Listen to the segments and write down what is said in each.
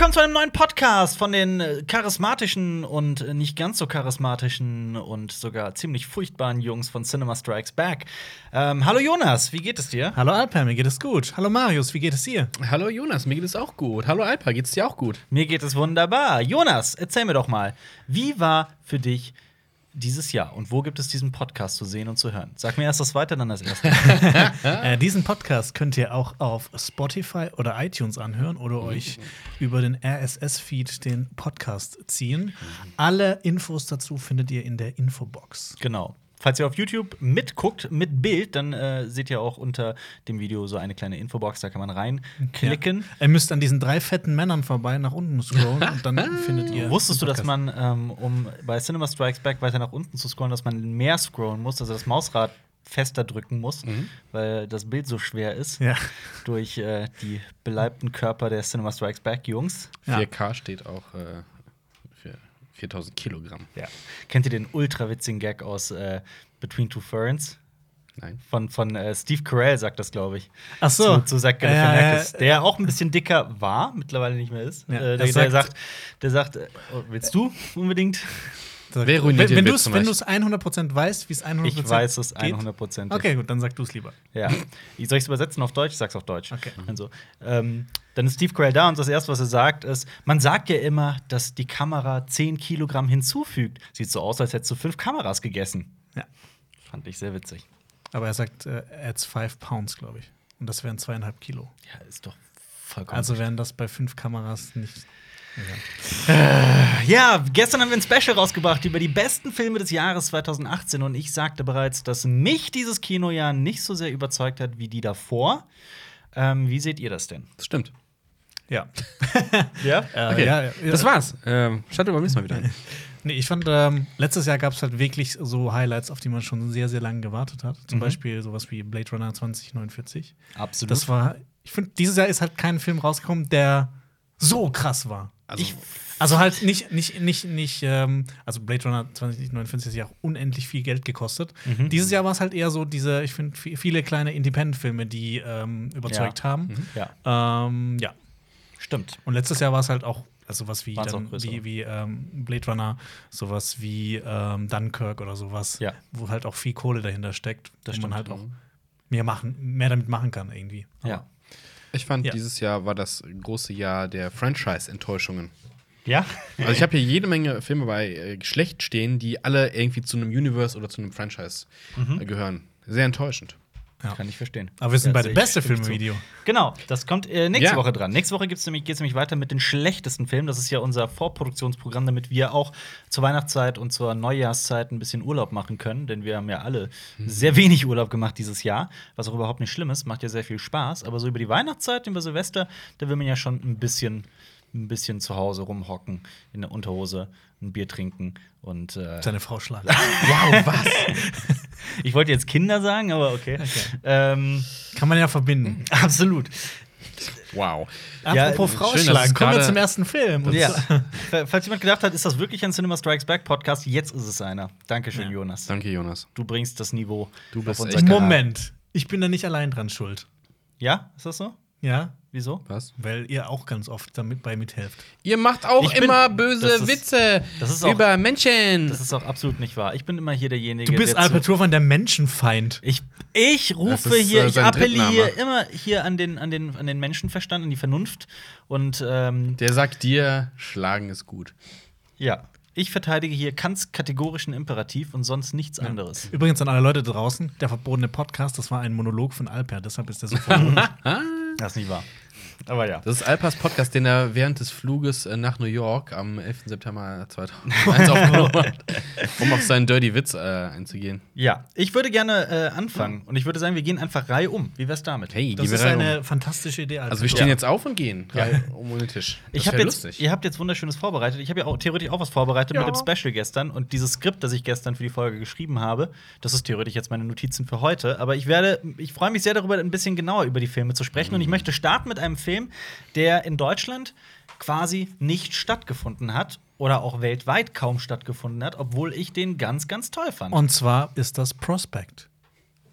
willkommen zu einem neuen Podcast von den äh, charismatischen und äh, nicht ganz so charismatischen und sogar ziemlich furchtbaren Jungs von Cinema Strikes Back. Ähm, hallo Jonas, wie geht es dir? Hallo Alper, mir geht es gut. Hallo Marius, wie geht es dir? Hallo Jonas, mir geht es auch gut. Hallo Alpa, geht es dir auch gut? Mir geht es wunderbar. Jonas, erzähl mir doch mal, wie war für dich dieses Jahr und wo gibt es diesen Podcast zu sehen und zu hören? Sag mir erst das Zweite, dann das Erste. Äh, diesen Podcast könnt ihr auch auf Spotify oder iTunes anhören oder euch über den RSS-Feed den Podcast ziehen. Alle Infos dazu findet ihr in der Infobox. genau. Falls ihr auf YouTube mitguckt, mit Bild, dann äh, seht ihr auch unter dem Video so eine kleine Infobox, da kann man reinklicken. Ja. Ihr müsst an diesen drei fetten Männern vorbei nach unten scrollen und dann findet ihr. Wusstest du, dass man, ähm, um bei Cinema Strikes Back weiter nach unten zu scrollen, dass man mehr scrollen muss, also das Mausrad fester drücken muss, weil das Bild so schwer ist Ja. durch äh, die beleibten Körper der Cinema Strikes Back Jungs. Ja. 4K steht auch äh, 4000 Kilogramm. Ja. Kennt ihr den ultra witzigen Gag aus äh, Between Two Ferns? Nein. Von, von äh, Steve Carell sagt das, glaube ich. Ach so. Zu, zu Zach Galifianakis, ja, der auch ein bisschen dicker war, mittlerweile nicht mehr ist. Ja, äh, der, das der sagt- sagt, der sagt, äh, oh, willst du unbedingt? Wer ruiniert wenn den wenn du es wenn du's 100% weißt, wie es 100% Ich weiß es geht? 100%. Okay, gut, dann sag du es lieber. Ja. Ich soll ich es übersetzen auf Deutsch? Ich sag's auf Deutsch. Okay. Also, ähm, dann ist Steve Carell da und das erste, was er sagt, ist: Man sagt ja immer, dass die Kamera 10 Kilogramm hinzufügt. Sieht so aus, als hättest du fünf Kameras gegessen. Ja. Fand ich sehr witzig. Aber er sagt, äh, adds 5 Pounds, glaube ich. Und das wären zweieinhalb Kilo. Ja, ist doch vollkommen. Also wären das bei fünf Kameras nicht. Ja, gestern haben wir ein Special rausgebracht über die besten Filme des Jahres 2018 und ich sagte bereits, dass mich dieses Kinojahr nicht so sehr überzeugt hat wie die davor. Ähm, wie seht ihr das denn? Das stimmt. Ja. Ja? Äh, Okay, ja, ja. das war's. Ähm, schaltet beim nächsten Mal wieder ein. Nee, ich fand, ähm, letztes Jahr gab es halt wirklich so Highlights, auf die man schon sehr, sehr lange gewartet hat. Zum Mhm. Beispiel sowas wie Blade Runner 2049. Absolut. Das war, ich finde, dieses Jahr ist halt kein Film rausgekommen, der so krass war. Also, Ich- Also halt nicht, nicht, nicht, nicht, ähm, also Blade Runner 2049 ist ja auch unendlich viel Geld gekostet. Mhm. Dieses Jahr war es halt eher so diese, ich finde, viele kleine Independent-Filme, die ähm, überzeugt Ja. haben. Ja, Ähm, ja. stimmt. Und letztes Jahr war es halt auch also sowas wie, dann, wie, wie ähm, Blade Runner, sowas wie ähm, Dunkirk oder sowas, Ja. wo halt auch viel Kohle dahinter steckt, Das wo man halt auch mehr machen, mehr damit machen kann irgendwie. Ja. Ich fand, Ja. dieses Jahr war das große Jahr der Franchise-Enttäuschungen. Ja? Also, ich habe hier jede Menge Filme bei äh, Geschlecht stehen, die alle irgendwie zu einem Universe oder zu einem Franchise äh, gehören. Sehr enttäuschend. Ja. Kann ich verstehen. Aber wir sind Ja, bei dem beste. Filmvideo. Genau, das kommt äh, nächste Ja. Woche dran. Nächste Woche geht's nämlich, geht's nämlich weiter mit den schlechtesten Filmen. Das ist ja unser Vorproduktionsprogramm, damit wir auch zur Weihnachtszeit und zur Neujahrszeit ein bisschen Urlaub machen können. Denn wir haben ja alle sehr wenig Urlaub gemacht dieses Jahr, was auch überhaupt nicht schlimm ist, macht ja sehr viel Spaß. Aber so über die Weihnachtszeit, über Silvester, da will man ja schon ein bisschen, ein bisschen zu Hause rumhocken, in der Unterhose, ein Bier trinken und äh, Seine Frau schlagen. Wow, was? ich wollte jetzt Kinder sagen, aber okay. Ähm, Kann man ja verbinden. absolut. wow. Ja, Apropos schön, Frau dass schlagen, es kommen wir zum ersten Film. Ja. Falls jemand gedacht hat, ist das wirklich ein Cinema Strikes Back Podcast? Jetzt ist es einer. Dankeschön, Ja. Jonas. Danke, Jonas. Du bringst das Niveau. Du bist auf unser. Moment, ich bin da nicht allein dran schuld. Ja, ist das so? Ja, Wieso? Was? weil ihr auch ganz oft damit bei mithelft. Ihr macht auch Ich bin- immer das böse ist- Witze das ist auch- über Menschen. Das ist auch absolut nicht wahr. Ich bin immer hier derjenige, Du bist der zu- Alper Turvan, der Menschenfeind. Ich, ich rufe Das ist, hier, äh, ich appelliere immer hier an den, an, den, an den Menschenverstand, an die Vernunft. Und ähm, Der sagt dir, schlagen ist gut. ja, ich verteidige hier Kants kategorischen Imperativ und sonst nichts anderes. Übrigens an alle Leute draußen, der verbotene Podcast, das war ein Monolog von Alper, deshalb ist der so verboten. Das ist nicht wahr. Aber ja. Das ist Alpas Podcast, den er während des Fluges äh, nach New York am 11. September 2001 aufgenommen hat, um auf seinen Dirty Witz äh, einzugehen. Ja, ich würde gerne äh, anfangen. Und ich würde sagen, wir gehen einfach Reihe um. Wie wär's damit? Hey, Das ist rein um. eine fantastische Idee, Alper. Also wir stehen Ja. jetzt auf und gehen Reihe um den Tisch. Das Ich habe jetzt, lustig. ihr habt jetzt wunderschönes vorbereitet. Ich habe ja auch theoretisch auch was vorbereitet Ja. mit dem Special gestern und dieses Skript, das ich gestern für die Folge geschrieben habe, das ist theoretisch jetzt meine Notizen für heute. Aber ich werde, ich freue mich sehr darüber, ein bisschen genauer über die Filme zu sprechen. Und ich möchte starten mit einem Film, der in Deutschland quasi nicht stattgefunden hat oder auch weltweit kaum stattgefunden hat, obwohl ich den ganz, ganz toll fand. Und zwar ist das Prospect.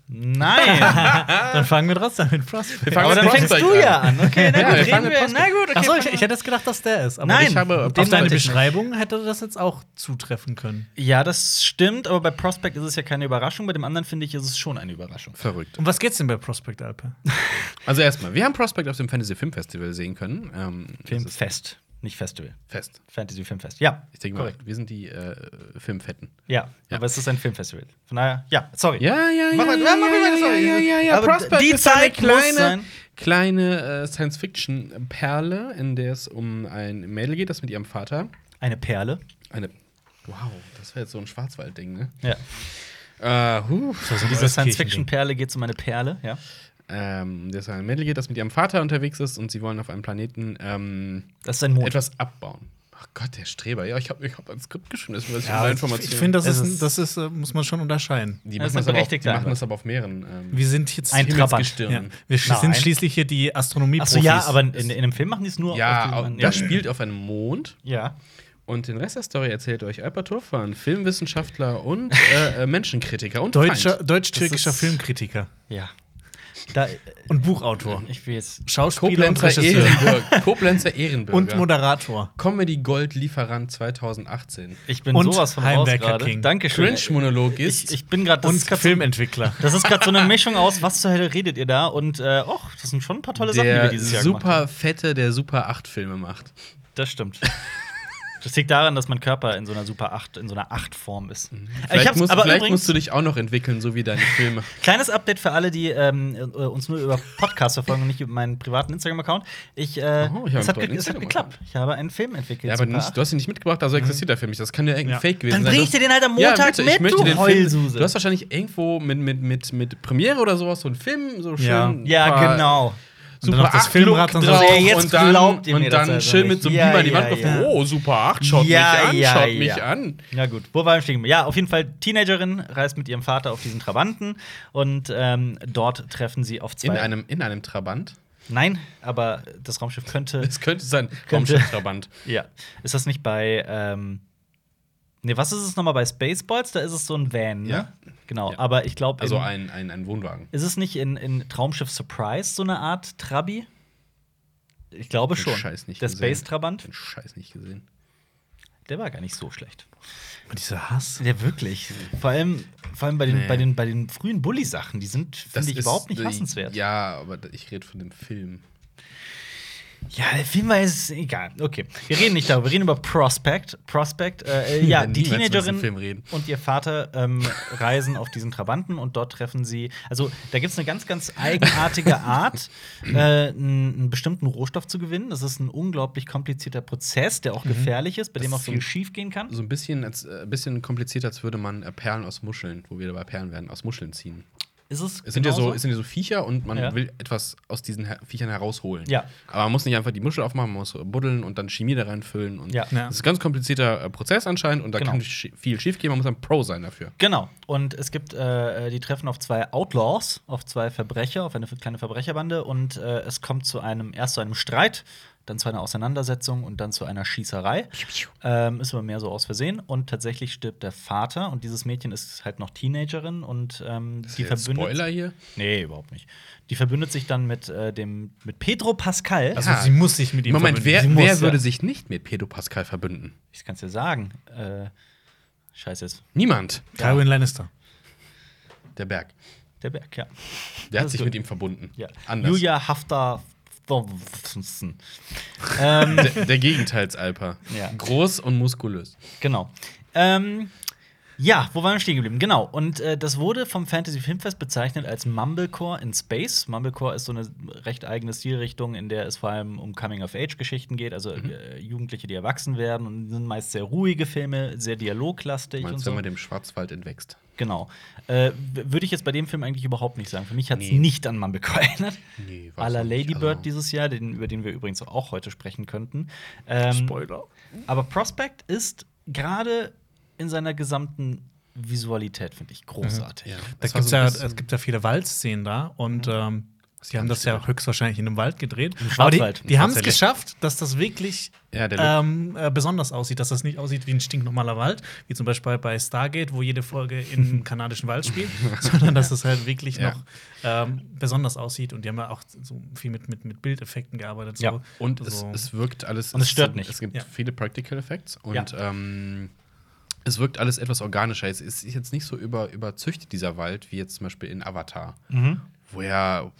Nein. Dann fangen wir trotzdem mit Prospect fangen Aber dann fängst du ja an. Okay, na Ja, gut, wir mit wir. Prospect. Na gut, okay. Achso, ich, ich hätte jetzt gedacht, dass der ist. Aber Nein, ich, habe auf deine nicht. Beschreibung hätte das jetzt auch zutreffen können. wir- Ja, das stimmt, aber bei Prospect ist es ja keine Überraschung. Bei dem anderen finde ich, ist es schon eine Überraschung. Verrückt. Um was geht's denn bei Prospect Alpe? Also erstmal, wir haben Prospect auf dem Fantasy Film Festival sehen können. Ähm, das ist Filmfest, nicht Festival. Fest. Fantasy Filmfest. Ja, Ich denke mal, korrekt. wir sind die äh, Filmfetten. Ja, Ja. aber es ist ein Filmfestival. Von daher, ja, sorry. Ja, ja, Mach ja. mal- ja, mach mal ja, sorry. ja, ja, ja. Aber Prospect die ist so eine Zeit kleine, kleine äh, Science-Fiction-Perle, in der es um ein Mädel geht, das mit ihrem Vater Eine Perle. eine. Wow, das wäre jetzt so ein Schwarzwald-Ding, ne? Ja. Äh, huh. In dieser Science-Fiction-Perle geht es um eine Perle, ja. Ähm, dass ein Mädel geht, das mit ihrem Vater unterwegs ist und sie wollen auf einem Planeten ähm, Das ist ein Mond. etwas abbauen. Ach Gott, der Streber. Ja, ich habe ich hab ein Skript geschrieben, das ist Ja, ja, ich Informationen. ich finde, das, ist, das ist, äh, muss man schon unterscheiden. die Das machen, das, auf, die machen das aber auf mehreren. Ähm, Wir sind jetzt Ein Trabant. Himmelsgestirnen. ja, wir Nein. sind schließlich hier die astronomie Achso, ja, aber in, in einem Film machen die es nur ja, auf au- diesem- das spielt auf einem Mond. Ja. Und den Rest der Story erzählt euch Albert Hofmann, Filmwissenschaftler und äh, äh, Menschenkritiker und Deutscher, deutsch-türkischer Das Filmkritiker Ja. Da, und Buchautor. ich will jetzt. Schauspieler und Koblenzer Regisseur. Ehrenbürger. Koblenzer Ehrenbürger. Und Moderator. Comedy Gold Lieferant 2018. Ich bin Und sowas von raus Heimwerker gerade. King. Dankeschön. Cringe-Monolog ist. Ich, ich bin gerade. Das, Und grad so- Filmentwickler. das ist gerade so eine Mischung aus, was zur Hölle redet ihr da? Und, äh, och, das sind schon ein paar tolle Sachen, die wir der dieses Jahr gemacht haben. super fette, der Super 8 Filme macht. Das stimmt. Das liegt daran, dass mein Körper in so einer Super 8, in so einer 8-Form ist. Mhm. Vielleicht, ich hab's, musst, aber vielleicht übrigens, musst du dich auch noch entwickeln, so wie deine Filme. Kleines Update für alle, die ähm, äh, uns nur über Podcast verfolgen und nicht über meinen privaten Instagram-Account. Ich, äh, Oh, ich habe es, hat es hat geklappt. Ich habe einen Film entwickelt. Ja, aber nicht, du hast ihn nicht mitgebracht, also existiert der Film nicht. Das kann ja irgendein Ja. Fake gewesen Dann sein. bring Du ich dir den halt am Ja, Montag bitte, mit, ich möchte du den Film. Du hast wahrscheinlich irgendwo mit, mit, mit, mit Premiere oder sowas so einen Film, so schön. Ja. Ja, genau. Und dann noch das 8 Filmrad Look drauf Also jetzt und dann, glaubt ihr mir und das dann also schön mit so einem Ja, Beamer die ja, Wand drauf. ja. Oh, Super 8, schaut Ja, mich an, ja, schaut mich ja. an. Ja, gut. Wo wir stehen? Ja, auf jeden Fall, Teenagerin reist mit ihrem Vater auf diesen Trabanten und ähm, dort treffen sie auf zwei. In einem, in einem Trabant. Nein, aber das Raumschiff könnte. Es könnte sein. Raumschiff-Trabant. ja. Ist das nicht bei. Ähm, nee, was ist es nochmal bei Spaceballs? Da ist es so ein Van, ne? Ja. Genau. Ja. Aber ich glaube. Also ein, ein, ein Wohnwagen. Ist es nicht in, in Traumschiff Surprise so eine Art Trabi? Ich glaube schon. Scheiß nicht Der gesehen. Space Trabant, Den Scheiß nicht gesehen. der war gar nicht so schlecht. Dieser Hass. Ja, wirklich. Vor allem, vor allem bei, den, Nee. bei, den, bei den frühen Bully-Sachen, die sind, finde ich, ist, überhaupt nicht hassenswert. Ja, aber ich rede von dem Film. Ja, der Film war jetzt egal. Okay. Wir reden nicht darüber, wir reden über Prospect. Prospect, äh, äh, ja, die Teenagerin Film reden. und ihr Vater ähm, reisen auf diesen Trabanten und dort treffen sie. Also, da gibt es eine ganz, ganz eigenartige Art, äh, einen, bestimmten Rohstoff zu gewinnen. Das ist ein unglaublich komplizierter Prozess, der auch gefährlich ist, bei dem Das auch ist so viel schief gehen kann. So ein bisschen, als, äh, bisschen kompliziert, als würde man äh, Perlen aus Muscheln, wo wir dabei Perlen werden, aus Muscheln ziehen. Ist es? Es sind, ja so, es sind ja so Viecher und man Ja. will etwas aus diesen Her Viechern herausholen. Ja. Aber man muss nicht einfach die Muschel aufmachen, man muss buddeln und dann Chemie da reinfüllen. Und Ja. Das ist ein ganz komplizierter äh, Prozess anscheinend und da Genau. kann sch viel schief gehen, man muss ein Pro sein dafür. Genau. Und es gibt, äh, die treffen auf zwei Outlaws, auf zwei Verbrecher, auf eine kleine Verbrecherbande und äh, es kommt zu einem, erst zu einem Streit, dann zu einer Auseinandersetzung und dann zu einer Schießerei. Ähm, ist aber mehr so aus Versehen. Und tatsächlich stirbt der Vater und dieses Mädchen ist halt noch Teenagerin und ähm, die Jetzt verbündet. Spoiler hier. Nee, überhaupt nicht. Die verbündet sich dann mit äh, dem mit Pedro Pascal. Also, Ja. sie muss sich mit ihm Moment, verbünden. wer, muss, wer ja. würde sich nicht mit Pedro Pascal verbünden? ich kann es dir sagen. Äh, scheiße jetzt. Niemand. Tywin Lannister. Der Berg. Der Berg, ja. Der hat ist sich gut. mit ihm verbunden. ja. Anders. Julia Haftar. Ähm, Der, der Gegenteilsalper. Ja. Groß und muskulös. Genau. Ähm, ja, wo waren wir stehen geblieben? Genau. Und äh, das wurde vom Fantasy Filmfest bezeichnet als Mumblecore in Space. Mumblecore ist so eine recht eigene Stilrichtung, in der es vor allem um Coming-of-Age-Geschichten geht, also Mhm. äh, Jugendliche, die erwachsen werden und sind meist sehr ruhige Filme, sehr dialoglastig und Meinst du, so. wenn man dem Schwarzwald entwächst? Genau. Äh, Würde ich jetzt bei dem Film eigentlich überhaupt nicht sagen. Für mich hat es Nee. nicht an Mumblecore erinnert. Nee, A la. Lady Bird Also- dieses Jahr, den, über den wir übrigens auch heute sprechen könnten. Ähm, Spoiler. aber Prospect ist gerade in seiner gesamten Visualität, finde ich, großartig. Ja. Da Das war gibt's so ja, es gibt ja viele Waldszenen da und ähm, Sie haben das ja höchstwahrscheinlich in einem Wald gedreht. Im Aber die, die haben es geschafft, dass das wirklich Ja, ähm, äh, besonders aussieht, dass das nicht aussieht wie ein stinknormaler Wald, wie zum Beispiel bei Stargate, wo jede Folge im kanadischen Wald spielt, sondern dass es halt wirklich Ja. noch ähm, besonders aussieht. Und die haben ja auch so viel mit, mit, mit Bildeffekten gearbeitet. So. Ja. Und es, So. es wirkt alles. Und es stört nicht. Es gibt Ja. viele Practical Effects und Ja. ähm, es wirkt alles etwas organischer. Es ist jetzt nicht so über, überzüchtet, dieser Wald, wie jetzt zum Beispiel in Avatar. Mhm. Wo ja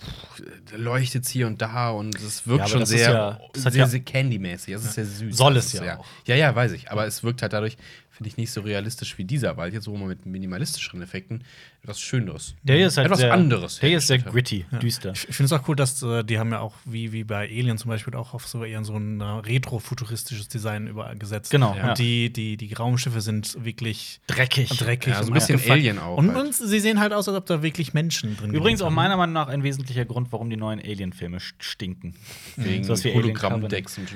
leuchtet hier und da und es wirkt Ja, schon das sehr, ja- das sehr, ja- sehr Candy-mäßig. Es ist sehr süß. Soll Das es ja sehr- auch. Ja, ja, weiß ich. Aber es wirkt halt dadurch, finde ich, nicht so realistisch wie dieser Wald, jetzt wo man mit minimalistischeren Effekten etwas Schöneres. Der hier ist halt etwas sehr, anderes. Der hier ist sehr gritty, düster. Ich, ich finde es auch cool, dass äh, die haben ja auch, wie, wie bei Alien zum Beispiel, auch auf so eher so ein äh, retro-futuristisches Design übergesetzt. Genau, Und ja. die, die, die Raumschiffe sind wirklich Dreckig. dreckig. Ja, so ein und bisschen abgefuckt. Alien auch Und, halt. und sie sehen halt aus, als ob da wirklich Menschen drin Übrigens auch meiner Meinung nach ein wesentlicher Grund, warum die neuen Alien-Filme st- stinken. Wegen Alien Hologramm-Decks und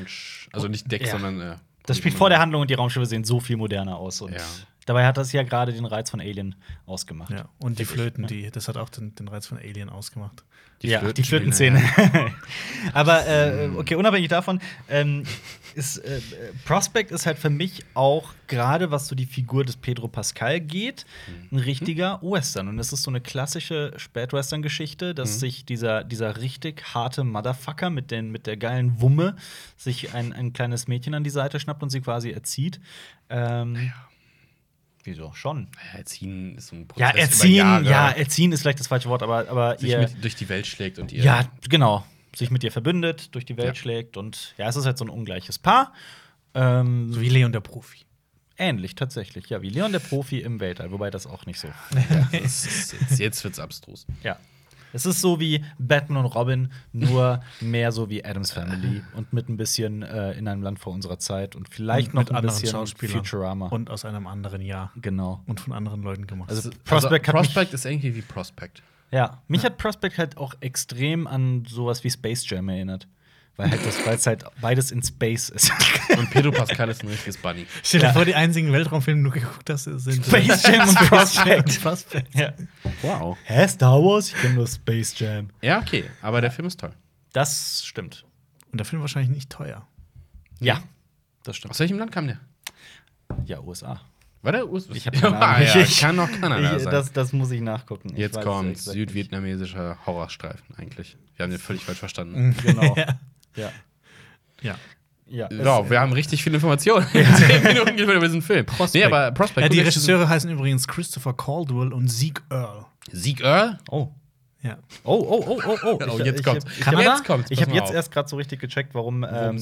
also nicht Decks, Ja. sondern äh, Das spielt vor der Handlung und die Raumschiffe sehen so viel moderner aus. Und Ja. Dabei hat das ja gerade den Reiz von Alien ausgemacht. Ja, und die Flöten, ja. die, das hat auch den, den Reiz von Alien ausgemacht. Die ja, Flöten die Flötenszene. Aber äh, okay, unabhängig davon, ähm, ist, äh, äh, Prospect ist halt für mich auch, gerade was so die Figur des Pedro Pascal geht, ein richtiger Western. Und es ist so eine klassische Spätwestern-Geschichte, dass sich dieser, dieser richtig harte Motherfucker mit, den, mit der geilen Wumme sich ein, ein kleines Mädchen an die Seite schnappt und sie quasi erzieht. Ähm, Wieso? Schon. Ja, erziehen ist so ein Ja, Prozess über erziehen, Jahre, ja, erziehen ist vielleicht das falsche Wort, aber, aber sich ihr. mit durch die Welt schlägt und ihr Ja, genau. Sich mit ihr verbündet, durch die Welt Ja. schlägt und ja, es ist halt so ein ungleiches Paar. Ähm, So wie Leon der Profi. ähnlich tatsächlich, ja, wie Leon der Profi im Weltall, wobei das auch nicht so. das ist, jetzt, jetzt wird's abstrus. ja. Es ist so wie Batman und Robin, nur mehr so wie Adams Family und mit ein bisschen äh, in einem Land vor unserer Zeit und vielleicht Und noch ein bisschen Schauspielern. Futurama. Und aus einem anderen Jahr. genau. Und von anderen Leuten gemacht. Also Also, Prospect mich- Prospect ist irgendwie wie Prospect. Ja, mich hat Prospect halt auch extrem an sowas wie Space Jam erinnert. Weil halt das, weil es halt beides in Space ist. Und Pedro Pascal ist ein richtiges Bunny. Stell dir Ja. vor, die einzigen Weltraumfilme, die du geguckt hast, sind Space Jam und Prospect. Prospect. ja. Wow. Hä, Star Wars? Ich kenne nur Space Jam. Ja, okay, aber der Film ist toll. Das stimmt. Und der Film wahrscheinlich nicht teuer. Ja, das stimmt. Aus welchem Land kam der? Ja, USA. War der USA? Ich. Ah, ja, Ich- kann noch Kanada Ich, sein. das, das muss ich nachgucken. Ich Jetzt weiß es kommt südvietnamesischer Horrorstreifen eigentlich. Wir haben den völlig falsch verstanden. Genau. ja. Ja. ja. Ja, Ja, wir haben richtig viel Informationen. Zehn Minuten über diesen Film. Prospect. Nee, aber Prospect. Ja, die Regisseure heißen übrigens Christopher Caldwell und Zeke Earl. Sieg Earl? Oh. Ja. Oh, oh, oh, oh, oh. Oh, Ich- jetzt ich Kanada? habe Jetzt kommt's, ich pass hab mal jetzt auf. erst gerade so richtig gecheckt, warum, ähm,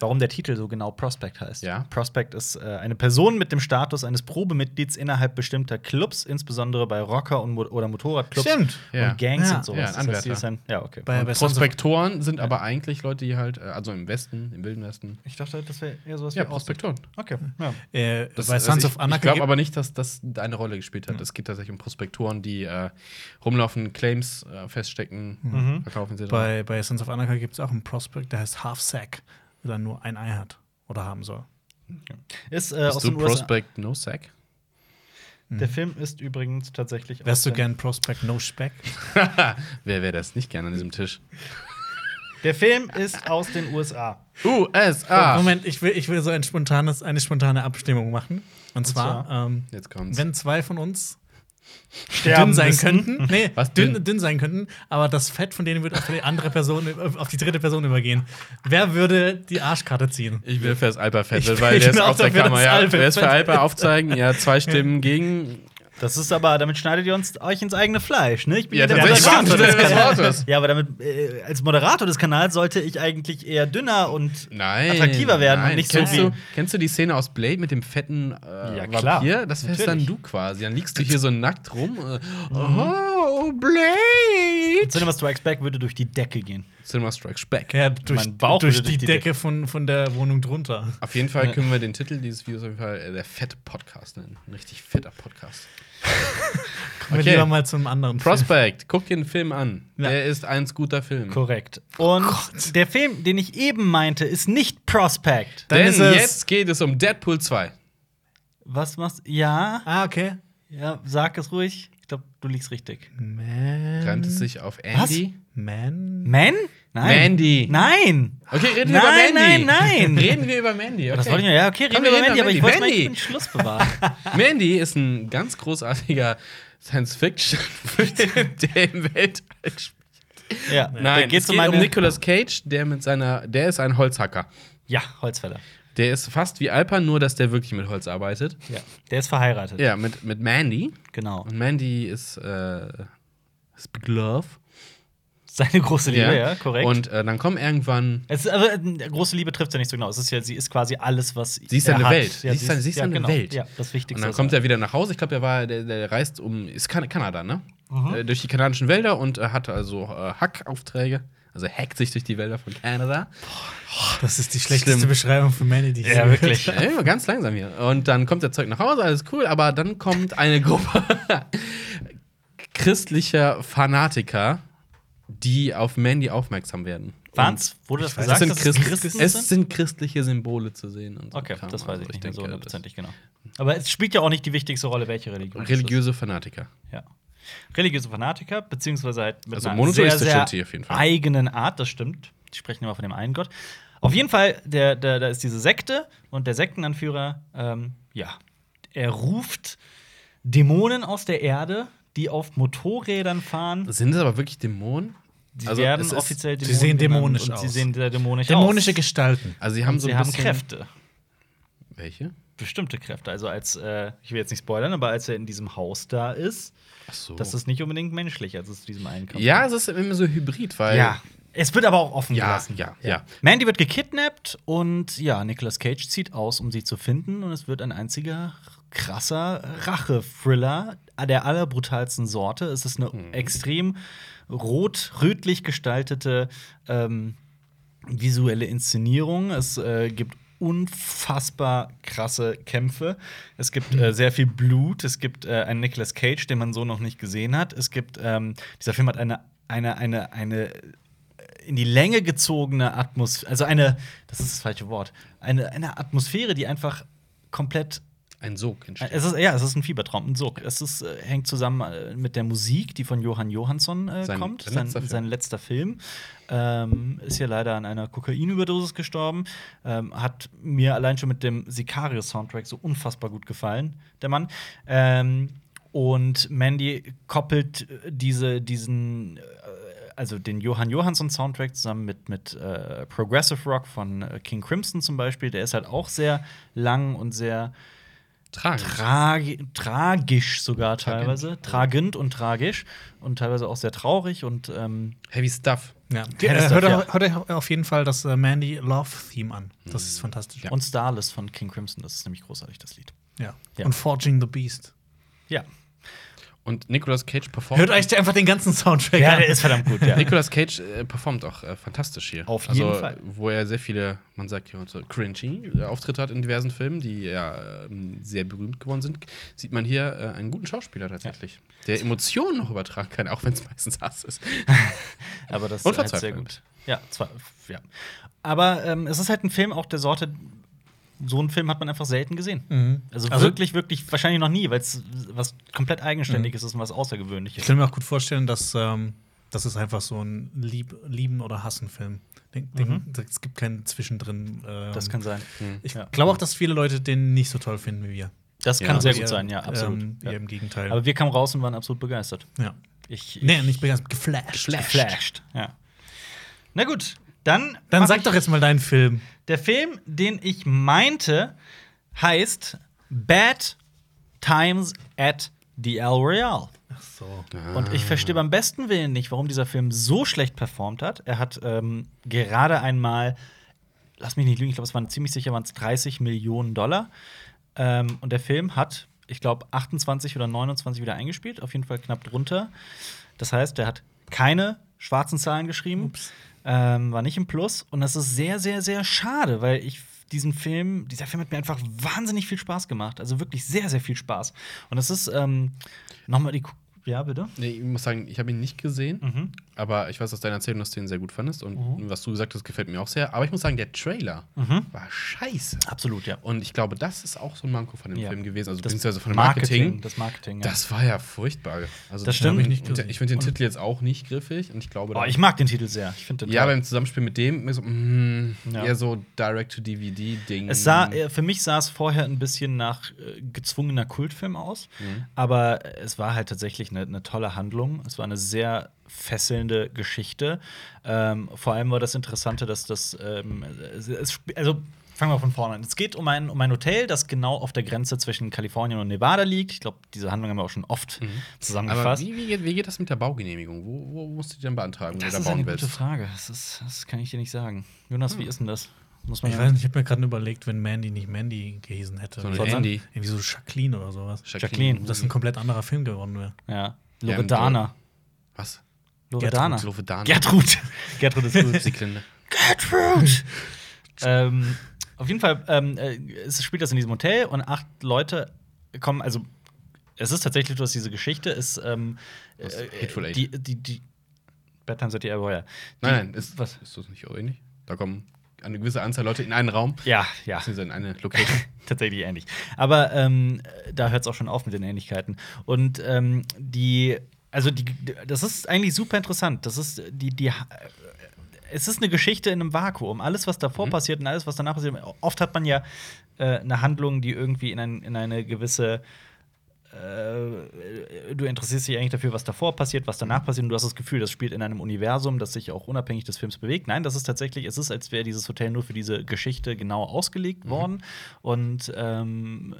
warum der Titel so genau Prospect heißt. Ja. Prospect ist äh, eine Person mit dem Status eines Probemitglieds innerhalb bestimmter Clubs, insbesondere bei Rocker- und Mo oder Motorradclubs Stimmt. und Gangs Ja. und sowas. Ja, ein das heißt, ein, ja, okay. Bei, bei Prospektoren sind aber eigentlich Leute, die halt, äh, also im Westen, im Wilden Westen. ich dachte, das wäre eher sowas Ja, wie Prospektoren. Okay, ja. äh, Das, bei also Sons ich, of Anarchy. Ich glaube aber nicht, dass das eine Rolle gespielt hat. Es geht tatsächlich um Prospektoren, die äh, rumlaufen, Claims äh, feststecken, Mhm. verkaufen sie bei, bei Sons of Anarchy gibt es auch einen Prospect, der heißt Half Sack, weil er nur ein Ei hat oder haben soll. Ist äh, aus Bist du den USA. Prospect No Sack? Der Film ist übrigens tatsächlich. Wärst du gern Prospect No Speck? Wer wäre das nicht gerne an diesem Tisch? Der Film ist aus den USA. USA! Moment, ich will, ich will so ein spontanes, eine spontane Abstimmung machen. Und zwar, zwar? ähm, wenn zwei von uns dünn sein müssen. könnten, nee, Was, dünn, dünn? dünn sein könnten, aber das Fett von denen würde auf die andere Person, auf die dritte Person übergehen. Wer würde die Arschkarte ziehen? Ich will für das Alper-Fett, Ich weil der ist auch aus der Kammer. Ja, Alper wer ist für. Alper aufzeigen? Ja, zwei Stimmen gegen. Das ist aber, damit schneidet ihr uns euch ins eigene Fleisch, ne? Ich bin Ja, der Moderator des Kanals. Ja, aber damit äh, als Moderator des Kanals sollte ich eigentlich eher dünner und Nein. attraktiver werden nein. und nicht kennst so wie. Du, kennst du die Szene aus Blade mit dem fetten äh, Ja, klar. Vampir? Das wärst dann du quasi. Dann liegst du hier so nackt rum. Äh, Oh, Blade! Cinema Strikes Back würde durch die Decke gehen. Cinema Strikes Back. Ja, durch, Mein Bauch durch die, die Decke von, von der Wohnung drunter. Auf jeden Fall können wir den Titel dieses Videos auf jeden Fall äh, der fette Podcast nennen. Ein richtig fetter Podcast. Kommen wir Okay. lieber mal zum anderen Film. Prospect, guck dir den Film an. Ja. Der ist ein guter Film. Korrekt. Und Gott. der Film, den ich eben meinte, ist nicht Prospect. Dann Denn ist es- jetzt geht es um Deadpool 2. Was machst Ja, Ah, okay. ja, sag es ruhig. glaube, du liegst richtig. Man. Es sich auf Andy? Man. Man? Nein. Mandy. Nein. Okay, reden wir Nein, über Mandy. nein, nein. reden wir über Mandy. Okay. Das wollte ich ja, okay, reden Komm, wir wir über reden Mandy, aber ich wollte mal Mandy. Schluss bewahren. Mandy ist ein ganz großartiger Science-Fiction-Film, der im Weltall spielt. ja, da Nein, geht's es geht um eine um Nicolas Cage, der mit seiner, der ist ein Holzhacker. Ja, Holzfäller. Der ist fast wie Alper, nur dass der wirklich mit Holz arbeitet. Ja. Der ist verheiratet. Ja, mit, mit Mandy. Genau. Und Mandy ist, äh, ist Big Love. Seine große Liebe, ja, korrekt. Und äh, dann kommen irgendwann. es ist, äh, große Liebe trifft ja nicht so genau. Es ist ja, sie ist quasi alles, was Sie ist er seine hat. Welt. Ja, sie ist seine, sie ist ja, seine genau. Welt. Ja, das Wichtigste. Und dann kommt er wieder nach Hause. Ich glaube, der war, der, der reist um, ist kan Kanada, ne? Äh, durch die kanadischen Wälder und äh, hat also äh, Hackaufträge. Also hackt sich durch die Wälder von Kanada. Das ist die schlechteste Schlimm. Beschreibung für Manny, die ich Ja, wirklich. Ja, ganz langsam hier. Und dann kommt der Zeug nach Hause, alles cool, aber dann kommt eine Gruppe christlicher Fanatiker, die auf Mandy aufmerksam werden. Waren's? Wurde das Ich weiß, Es gesagt, sind, dass Christ es es sind? christliche Symbole zu sehen. Und so Okay, Kram. das weiß Also ich nicht mehr so denke, hundertprozentig genau. Aber es spielt ja auch nicht die wichtigste Rolle, welche Religion. das- es ist. Religiöse Fanatiker. Ja. Religiöse Fanatiker, beziehungsweise halt mit Also einer sehr, sehr sind sie auf jeden Fall. eigenen Art, das stimmt. Die sprechen immer von dem einen Gott. Auf jeden Fall, der, der, da ist diese Sekte und der Sektenanführer, ähm, ja, er ruft Dämonen aus der Erde, die auf Motorrädern fahren. Sind es aber wirklich Dämonen? Die Also, werden ist- offiziell sie sehen dämonisch und Sie aus. sehen sehr dämonisch Dämonische aus. Gestalten. Also sie haben Und so sie haben Kräfte. Welche? Bestimmte Kräfte. Also als, äh, ich will jetzt nicht spoilern, aber als er in diesem Haus da ist, Ach so. das ist nicht unbedingt menschlich, als es zu diesem einen kommt. ja, es ist immer so hybrid, weil Ja. Es wird aber auch offen Ja, gelassen. ja, ja. Mandy wird gekidnappt und ja, Nicolas Cage zieht aus, um sie zu finden und es wird ein einziger krasser Rache-Thriller der allerbrutalsten Sorte. Es ist eine Mhm. extrem rot-rötlich gestaltete ähm, visuelle Inszenierung. Es äh, gibt unfassbar krasse Kämpfe. Es gibt äh, sehr viel Blut. Es gibt äh, einen Nicolas Cage, den man so noch nicht gesehen hat. Es gibt ähm, dieser Film hat eine eine eine eine in die Länge gezogene Atmosphäre, also eine, das ist das falsche Wort, eine, eine Atmosphäre, die einfach komplett ein Sog entsteht. es ist, ja, es ist ein Fiebertraum, ein Sog. Es ist, äh, hängt zusammen äh, mit der Musik, die von Johann Johansson äh, Sein- kommt. sein Sein, letzter Film. sein letzter Film. Ähm, ist ja leider an einer Kokainüberdosis gestorben. Ähm, hat mir allein schon mit dem Sicario-Soundtrack so unfassbar gut gefallen, der Mann. Ähm, und Mandy koppelt äh, diese, diesen, äh, also den Johann Johansson Soundtrack zusammen mit, mit äh, Progressive Rock von King Crimson zum Beispiel. Der ist halt auch sehr lang und sehr Tragisch. tragi tragisch sogar teilweise. Tragend. Tragend und tragisch und teilweise auch sehr traurig und ähm, Heavy Stuff. Ja. Kennt Äh, es hört, euch- hört euch auf jeden Fall das äh, Mandy Love Theme an. Das ist fantastisch. Ja. und Starless von King Crimson. Das ist nämlich großartig, das Lied. Ja. Ja. Und Forging the Beast. Ja. Und Nicolas Cage performt. Hört euch einfach den ganzen Soundtrack Ja, an. der ist verdammt gut, ja. Nicolas Cage äh, performt auch äh, fantastisch hier. Auf also, jeden Fall. Wo er sehr viele, man sagt hier so cringy äh, Auftritte hat in diversen Filmen, die ja ähm, sehr berühmt geworden sind, sieht man hier äh, einen guten Schauspieler tatsächlich, der Emotionen noch übertragen kann, auch wenn es meistens Hass ist. Aber das ist halt sehr gut. Ja, zwar, ja. Aber ähm, es ist halt ein Film auch der Sorte, so einen Film hat man einfach selten gesehen. Mhm. Also, Also- wirklich, wirklich, wahrscheinlich noch nie, weil es was komplett eigenständiges ist und was Ich Außergewöhnliches. kann mir auch gut vorstellen, dass ähm, das ist einfach so ein Lieb Lieben- oder Hassen-Film. Mhm. Es gibt keinen Zwischendrin. ähm, Das kann sein. ich ja. glaube auch, dass viele Leute den nicht so toll finden wie wir. Das Ja. kann sehr Eher, gut sein, ja, absolut. Ähm, ja. im Gegenteil. Aber wir kamen raus und waren absolut begeistert. ja. Ich, Nee, nicht begeistert, geflasht. geflasht. Ja. Na gut, dann. Dann sag doch jetzt mal deinen Film. Der Film, den ich meinte, heißt Bad Times at the El Royale. Ach so. Und ich verstehe beim besten Willen nicht, warum dieser Film so schlecht performt hat. Er hat ähm, gerade einmal, lass mich nicht lügen, ich glaube, es waren ziemlich sicher waren es 30 Millionen Dollar. Ähm, und der Film hat, ich glaube, 28 oder 29 wieder eingespielt, auf jeden Fall knapp drunter. Das heißt, der hat keine schwarzen Zahlen geschrieben, ähm, war nicht im Plus. Und das ist sehr, sehr, sehr schade, weil ich diesen Film, dieser Film hat mir einfach wahnsinnig viel Spaß gemacht. Also wirklich sehr, sehr viel Spaß. Und das ist ähm, nochmal die. Ja, bitte. Nee, ich muss sagen, ich habe ihn nicht gesehen, Mhm. aber ich weiß aus deiner Erzählung, dass du ihn sehr gut fandest und was du gesagt hast, gefällt mir auch sehr. Aber ich muss sagen, der Trailer Mhm. war scheiße. Absolut, ja. Und ich glaube, das ist auch so ein Manko von dem Ja. Film gewesen, also Das beziehungsweise von dem Marketing. Das Marketing, ja. Das war ja furchtbar. Also, Das stimmt. Ich, Nicht nicht gesehen. ich finde den Titel jetzt auch nicht griffig und ich glaube, oh, ich mag den Titel sehr. Ich finde ja, beim Zusammenspiel mit dem so, mm, Ja. eher so Direct-to-DVD-Ding. Es sah, äh, für mich sah es vorher ein bisschen nach äh, gezwungener Kultfilm aus, Mhm. aber es war halt tatsächlich eine, eine tolle Handlung. Es war eine sehr fesselnde Geschichte. Ähm, vor allem war das Interessante, dass das, ähm, es, also fangen wir von vorne an. Es geht um ein, um ein Hotel, das genau auf der Grenze zwischen Kalifornien und Nevada liegt. Ich glaube, diese Handlung haben wir auch schon oft Mhm. Zusammengefasst. wie, wie, geht, wie geht das mit der Baugenehmigung? Wo, wo musst du die dann beantragen, wenn das du da ist bauen eine willst? gute Frage. Das, ist, das kann ich dir nicht sagen. Jonas, wie ist denn das? Muss man Ich ja- weiß nicht, ich habe mir gerade überlegt, wenn Mandy nicht Mandy gehießen hätte. Sondern Andy. Irgendwie so Jacqueline oder sowas. Jacqueline. Das ein komplett anderer Film geworden wäre. Ja. Ja, Loredana. Was? Loredana. Lovedana. Gertrud. Gertrud ist gut. Sieglinde. Gertrud! ähm, auf jeden Fall, ähm, äh, es spielt das in diesem Hotel und acht Leute kommen, also es ist tatsächlich so, dass diese Geschichte ist ähm, äh, Hateful Eight. die, die, die Bedtime City. Die- Nein, nein, ist, was? ist das nicht auch ähnlich? Da kommen eine gewisse Anzahl Leute in einen Raum, Ja, ja. beziehungsweise in eine Location. tatsächlich ähnlich. Aber ähm, da hört es auch schon auf mit den Ähnlichkeiten. Und ähm, die, also die, das ist eigentlich super interessant. Das ist die, die, es ist eine Geschichte in einem Vakuum. Alles, was davor Mhm. passiert und alles, was danach passiert. Oft hat man ja äh, eine Handlung, die irgendwie in, ein, in eine gewisse äh, du interessierst dich eigentlich dafür, was davor passiert, was danach passiert, und du hast das Gefühl, das spielt in einem Universum, das sich auch unabhängig des Films bewegt. Nein, das ist tatsächlich, es ist, als wäre dieses Hotel nur für diese Geschichte genau ausgelegt worden. Und ähm,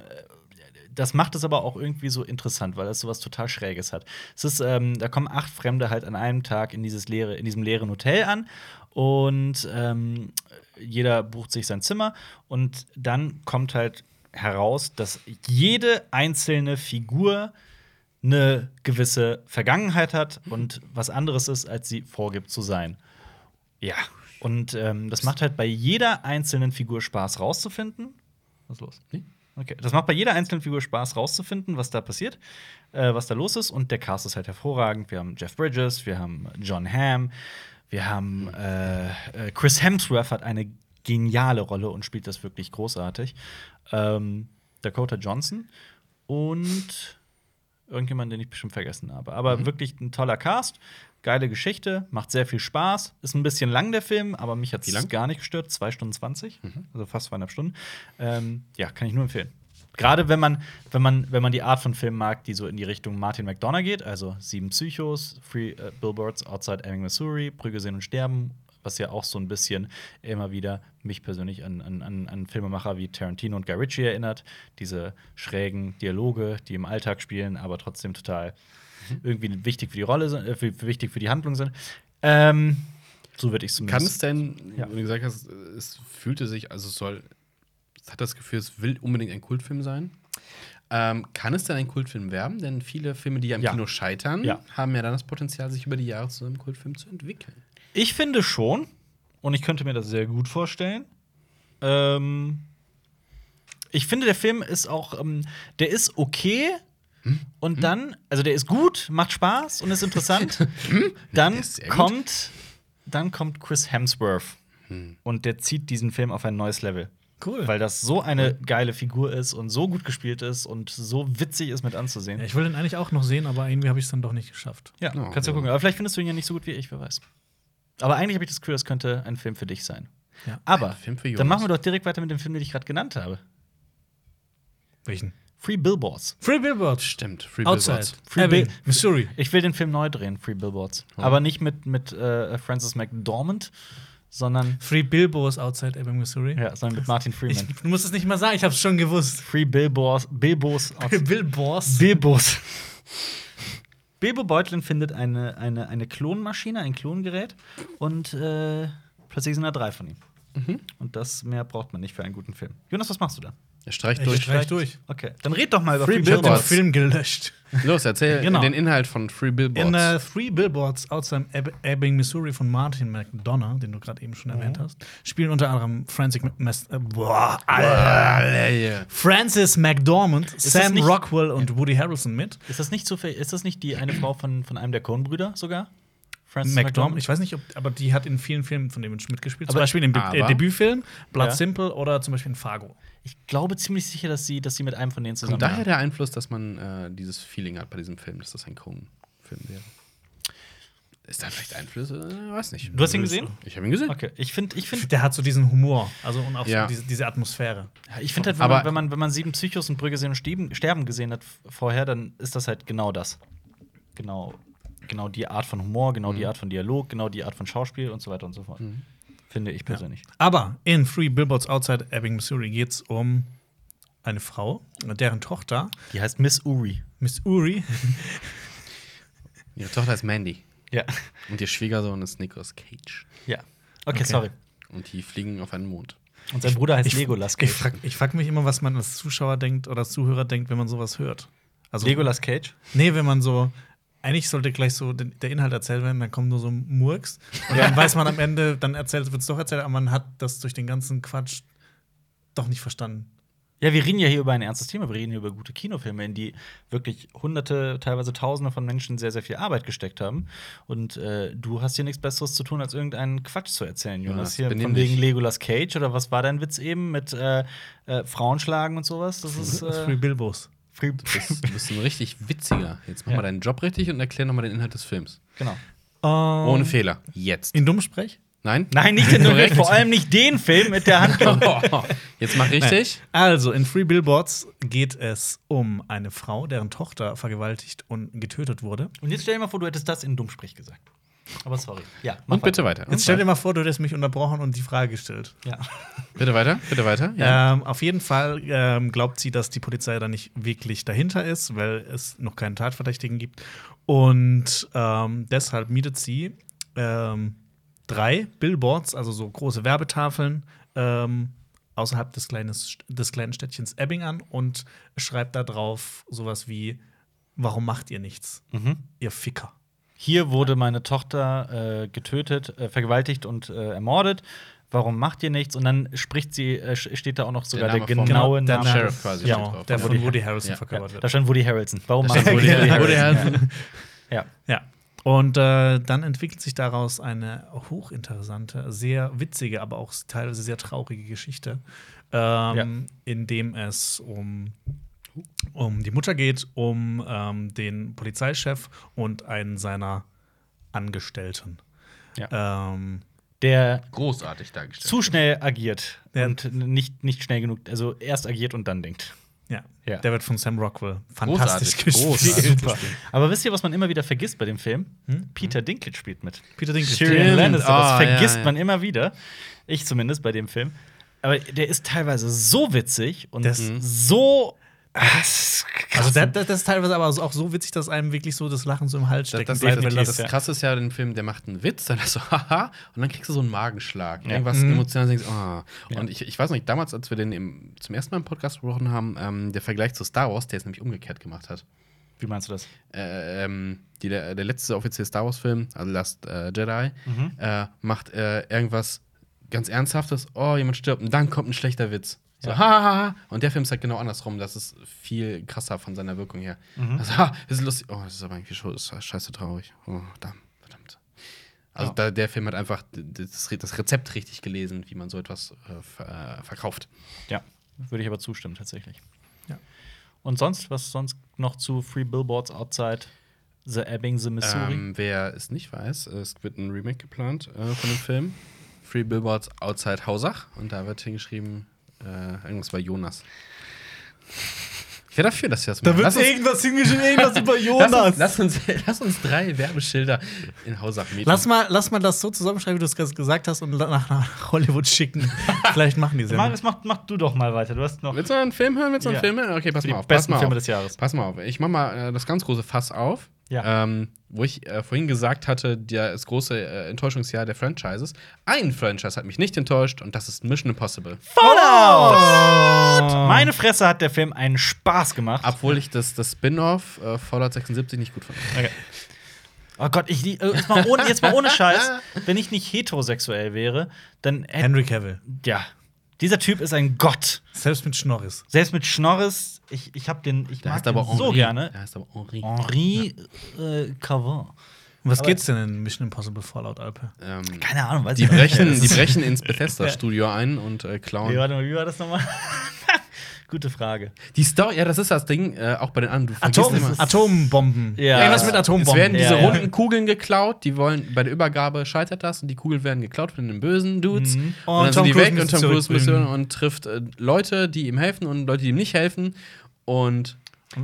das macht es aber auch irgendwie so interessant, weil es sowas total Schräges hat. Es ist, ähm, da kommen acht Fremde halt an einem Tag in dieses leere, in diesem leeren Hotel an und ähm, jeder bucht sich sein Zimmer und dann kommt halt heraus, dass jede einzelne Figur eine gewisse Vergangenheit hat und was anderes ist, als sie vorgibt zu sein. Ja. Und ähm, das macht halt bei jeder einzelnen Figur Spaß rauszufinden. Was ist los? Nee. Okay. Das macht bei jeder einzelnen Figur Spaß rauszufinden, was da passiert, äh, was da los ist. Und der Cast ist halt hervorragend. Wir haben Jeff Bridges, wir haben John Hamm, wir haben äh, äh, Chris Hemsworth hat eine geniale Rolle und spielt das wirklich großartig. Ähm, Dakota Johnson und irgendjemand, den ich bestimmt vergessen habe. Aber wirklich ein toller Cast, geile Geschichte, macht sehr viel Spaß. Ist ein bisschen lang der Film, aber mich hat es gar nicht gestört. Zwei Stunden 20, also fast zweieinhalb Stunden. Ähm, ja, kann ich nur empfehlen. Gerade wenn man, wenn, man, wenn man die Art von Film mag, die so in die Richtung Martin McDonough geht, also Sieben Psychos, Free äh, Billboards Outside Ebbing, Missouri, Brügge sehen und sterben, was ja auch so ein bisschen immer wieder mich persönlich an, an, an, Filmemacher wie Tarantino und Guy Ritchie erinnert. Diese schrägen Dialoge, die im Alltag spielen, aber trotzdem total irgendwie wichtig für die Rolle sind, äh, für, für wichtig für die Handlung sind. Ähm, so würde ich es Kann zumindest. es denn, Ja. wenn du gesagt hast, es fühlte sich, also es soll, es hat das Gefühl, es will unbedingt ein Kultfilm sein. Ähm, kann es denn ein Kultfilm werden? Denn viele Filme, die ja im Ja. Kino scheitern, Ja. haben ja dann das Potenzial, sich über die Jahre zu einem Kultfilm zu entwickeln. Ich finde schon, und ich könnte mir das sehr gut vorstellen. Ähm, ich finde, der Film ist auch, ähm, der ist okay. Und dann, also der ist gut, macht Spaß und ist interessant. dann Der ist kommt, dann kommt Chris Hemsworth und der zieht diesen Film auf ein neues Level. Cool. Weil das so eine geile Figur ist und so gut gespielt ist und so witzig ist mit anzusehen. Ja, ich will den eigentlich auch noch sehen, aber irgendwie habe ich es dann doch nicht geschafft. Ja, Ja, kannst du ja. gucken. Aber vielleicht findest du ihn ja nicht so gut wie ich, wer weiß. Aber eigentlich habe ich das Gefühl, das könnte ein Film für dich sein. Ja. Aber Ein Film für dann machen wir doch direkt weiter mit dem Film, den ich gerade genannt habe. Welchen? Free Billboards. Free Billboards. Stimmt, Free Outside. Billboards. Free Bill- Missouri. Ich will den Film neu drehen, Free Billboards. Oh. Aber nicht mit, mit äh, Francis McDormand, sondern, Free Billboards outside Ebbing, Missouri. ja, sondern mit Martin Ich, Freeman. du musst es nicht mal sagen, ich habe es schon gewusst. Free Billboards, Bilbos aus Billboards. Bilbos. Bilbo Beutlin findet eine, eine, eine Klonmaschine, ein Klongerät und äh, plötzlich sind da drei von ihm. Mhm. Und das mehr braucht man nicht für einen guten Film. Jonas, was machst du da? Er streicht Ich durch. streich durch. Okay, dann red doch mal über Free Free Ich hab den Billboards. Film gelöscht. Los, erzähl Genau. den Inhalt von Free Billboards. In äh, Three Billboards Outside Eb Ebbing, Missouri von Martin McDonough, den du gerade eben schon erwähnt hast, spielen unter anderem Francis, Mas äh, boah, Alter. Francis McDormand, das Sam nicht- Rockwell und Woody Harrelson mit. Ist das nicht zufällig? Ist das nicht die eine Frau von, von einem der Coen-Brüder sogar? Frances McDormand, ich weiß nicht, ob, aber die hat in vielen Filmen von dem mitgespielt. zum Aber- Beispiel im De äh, Debütfilm Blood Ja. Simple oder zum Beispiel in Fargo. Ich glaube ziemlich sicher, dass sie, dass sie mit einem von denen zusammen Kommt daher der Einfluss, dass man äh, dieses Feeling hat bei diesem Film, dass das ein Coen-Film wäre? Ist da vielleicht Einflüsse? Äh, weiß nicht. Du hast ihn gesehen? Ich habe ihn gesehen. Okay, ich finde, ich finde, Der hat so diesen Humor, also und auch Ja. so diese, diese Atmosphäre. ich finde halt, wenn, Aber- man, wenn man, wenn man sieben Psychos und Brügge sehen und sterben, gesehen hat vorher, dann ist das halt genau das. Genau, genau die Art von Humor, genau die Art von Dialog, genau die Art von Schauspiel und so weiter und so fort. Finde ich persönlich. Aber in Three Billboards Outside Ebbing, Missouri geht es um eine Frau, deren Tochter, Die heißt Miss Uri. Miss Uri, Ihre Tochter ist Mandy. Ja. Und ihr Schwiegersohn ist Nicolas Cage. Ja. Okay, Okay. sorry. Und die fliegen auf einen Mond. Und sein Bruder heißt ich, Legolas ich Cage. frage ich frag mich immer, was man als Zuschauer denkt oder als Zuhörer denkt, wenn man sowas hört. Also, Legolas Cage? Nee, wenn man so. Eigentlich sollte gleich so der Inhalt erzählt werden, dann kommt nur so ein Murks. Und dann weiß man am Ende, dann erzählt, wird es doch erzählt, aber man hat das durch den ganzen Quatsch doch nicht verstanden. Ja, wir reden ja hier über ein ernstes Thema. Wir reden hier über gute Kinofilme, in die wirklich Hunderte, teilweise Tausende von Menschen sehr, sehr viel Arbeit gesteckt haben. Und äh, du hast hier nichts Besseres zu tun, als irgendeinen Quatsch zu erzählen, Jonas. Jonas, hier von wegen. Legolas Cage oder was war dein Witz eben mit äh, äh, Frauenschlagen und sowas? Das ist Das ist äh, Free Bilbos. Free Du bist, du bist ein richtig witziger. Jetzt mach Ja. mal deinen Job richtig und erklär nochmal den Inhalt des Films. Genau. Ohne Fehler. Jetzt. In Dummsprech? Nein? Nein, nicht den Korrekt. vor allem nicht den Film mit der Handlung. Jetzt mach richtig. Also, in Free Billboards geht es um eine Frau, deren Tochter vergewaltigt und getötet wurde. Und jetzt stell dir mal vor, du hättest das in Dummsprech gesagt. Aber sorry. Ja, mach Und bitte weiter. Jetzt stell dir mal vor, du hättest mich unterbrochen und die Frage gestellt. Ja. Bitte weiter. Bitte weiter. Ähm, auf jeden Fall ähm, glaubt sie, dass die Polizei da nicht wirklich dahinter ist, weil es noch keinen Tatverdächtigen gibt. Und ähm, deshalb mietet sie ähm, drei Billboards, also so große Werbetafeln, ähm, außerhalb des, kleines, des kleinen Städtchens Ebbing an und schreibt da drauf sowas wie: Warum macht ihr nichts? Mhm. Ihr Ficker. Hier wurde meine Tochter äh, getötet, äh, vergewaltigt und äh, ermordet. Warum macht ihr nichts? Und dann spricht sie, äh, steht da auch noch sogar der, Name vom- genaue der Name. Name- Sheriff quasi Ja, steht drauf. der Ja. von Woody Harrelson Ja. Ja, verkörpert wird. da stand Woody Harrelson. Warum macht Woody, Woody Woody Harrelson. Ja. Ja. Und äh, dann entwickelt sich daraus eine hochinteressante, sehr witzige, aber auch teilweise sehr traurige Geschichte, ähm, in dem es um, um die Mutter geht, um ähm, den Polizeichef und einen seiner Angestellten. Ähm, Der Großartig dargestellt. zu schnell agiert Ja. und nicht, nicht schnell genug, also erst agiert und dann denkt. ja. Ja. Der wird von Sam Rockwell fantastisch Großartig, gespielt. großartig. Super. Aber wisst ihr, was man immer wieder vergisst bei dem Film? Hm? Peter Dinklage spielt mit. Peter Dinklage. Tyrion. Lannister, das Ah, ja, vergisst ja. man immer wieder. Ich zumindest bei dem Film. Aber der ist teilweise so witzig und Das- so. Ah, das. Also, der, das ist teilweise aber auch so witzig, dass einem wirklich so das Lachen so im Hals Das, steckt. das, bleibt, das, weil das, das- das krasse ist ja, den Film, der macht einen Witz, dann ist so, haha, und dann kriegst du so einen Magenschlag. Ja. Irgendwas Mhm. emotional denkst, ah. Und ich, ich weiß nicht, damals, als wir den im, zum ersten Mal im Podcast gesprochen haben, ähm, der Vergleich zu Star Wars, der es nämlich umgekehrt gemacht hat. Wie meinst du das? Äh, ähm, die, der, der letzte offizielle Star Wars-Film, also Last äh, Jedi, Mhm. äh, macht äh, irgendwas ganz Ernsthaftes, oh, jemand stirbt, und dann kommt ein schlechter Witz. So, Ja. ha, ha, ha. Und der Film ist halt genau andersrum. Das ist viel krasser von seiner Wirkung her. Mhm. Also, ha, das ist lustig. Oh, das ist aber irgendwie schon das ist scheiße traurig. Oh, verdammt. verdammt. Also, Ja. da, der Film hat einfach das, das Rezept richtig gelesen, wie man so etwas äh, äh, verkauft. Ja, würde ich aber zustimmen, tatsächlich. Ja. Und sonst, was sonst noch zu Free Billboards Outside the Ebbing, the Missouri? Ähm, wer es nicht weiß, es wird ein Remake geplant äh, von dem Film. Free Billboards Outside Hausach. Und da wird hingeschrieben, äh, irgendwas bei Jonas. Ich wäre dafür, dass wir das machen. Lass uns- irgendwas hingeschrieben, irgendwas über Lass uns, lass, uns, lass uns drei Werbeschilder in Hausach mieten. Lass mal, lass mal das so zusammenschreiben, wie du es gerade gesagt hast, und nach, nach Hollywood schicken. Vielleicht machen die das mach, mach du doch mal weiter. Du hast noch Willst du einen Film hören? Willst du einen Ja. Film hören? Okay, pass die mal auf. Pass mal Filme auf. des Jahres. Pass mal auf. Ich mach mal äh, das ganz große Fass auf. Ja. Ähm, wo ich äh, vorhin gesagt hatte, der, das große äh, Enttäuschungsjahr der Franchises. Ein Franchise hat mich nicht enttäuscht und das ist Mission Impossible. Fallout! Meine Fresse hat der Film einen Spaß gemacht. Obwohl ich das, das Spin-off äh, Fallout 76 nicht gut fand. Oh Gott, ich, äh, jetzt, mal ohne, jetzt mal ohne Scheiß. Wenn ich nicht heterosexuell wäre, dann hätte. Henry Cavill. Ja. Dieser Typ ist ein Gott. Selbst mit Schnorris. Selbst mit Schnorris, ich, ich hab den, ich Der mag heißt den aber so Henri. gerne. Der heißt aber Henri. Henri äh, Cavin. Was Aber- geht's denn in Mission Impossible Fallout, Alpe? Ähm, Keine Ahnung, weiß die, ich nicht. brechen, Das die brechen ins Bethesda-Studio ein und äh, klauen. Nee, warte mal, wie war das nochmal? Gute Frage. Die Story, ja, das ist das Ding, äh, auch bei den anderen. Du Atom. Atombomben. Ja. Irgendwas mit Es Atombomben. werden diese Ja, ja. runden Kugeln geklaut, die wollen, bei der Übergabe scheitert das und die Kugeln werden geklaut von den bösen Dudes. Mhm. Und, Und dann Tom sind die Cruise weg und Tom Cruise zurückbringen. und trifft äh, Leute, die ihm helfen und Leute, die ihm nicht helfen. Und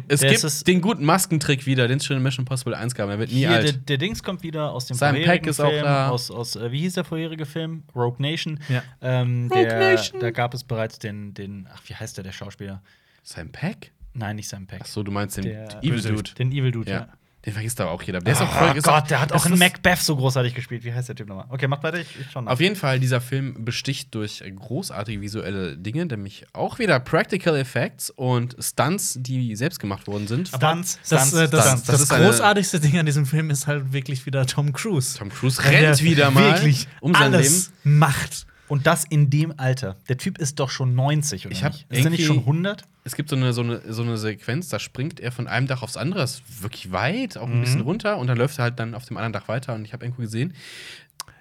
es Der gibt den guten Maskentrick wieder, den es schon in Mission Impossible 1 gab. Er wird nie Hier, der, alt. der Dings kommt wieder aus dem Simon vorherigen Pegg ist auch Film, da. aus, aus äh, wie hieß der vorherige Film? Rogue Nation. Ja. Ähm, Rogue der, Nation. Da gab es bereits den, den, ach, wie heißt der, der Schauspieler? Sam Peck? Nein, nicht Sam Peck. Achso, du meinst den Der Evil. Dude. Den Evil Dude, Ja. ja. Den vergisst aber auch jeder. Der ist auch Oh voll ist Gott, der hat das auch in Macbeth so großartig gespielt. Wie heißt der Typ nochmal? Okay, macht weiter, ich, ich nach. Auf jeden Fall, dieser Film besticht durch großartige visuelle Dinge, nämlich auch wieder Practical Effects und Stunts, die selbst gemacht worden sind. Stunts, Das, Stunts, das, Stunts. das, Das eine- großartigste Ding an diesem Film ist halt wirklich wieder Tom Cruise. Tom Cruise rennt wieder mal wirklich um sein alles macht. Und das in dem Alter. Der Typ ist doch schon 90, oder Ich hab nicht? Ist er nicht schon 100? Es gibt so eine, so, eine, so eine Sequenz, da springt er von einem Dach aufs andere, ist wirklich weit, auch ein Mhm. bisschen runter und dann läuft er halt dann auf dem anderen Dach weiter und ich habe irgendwo gesehen,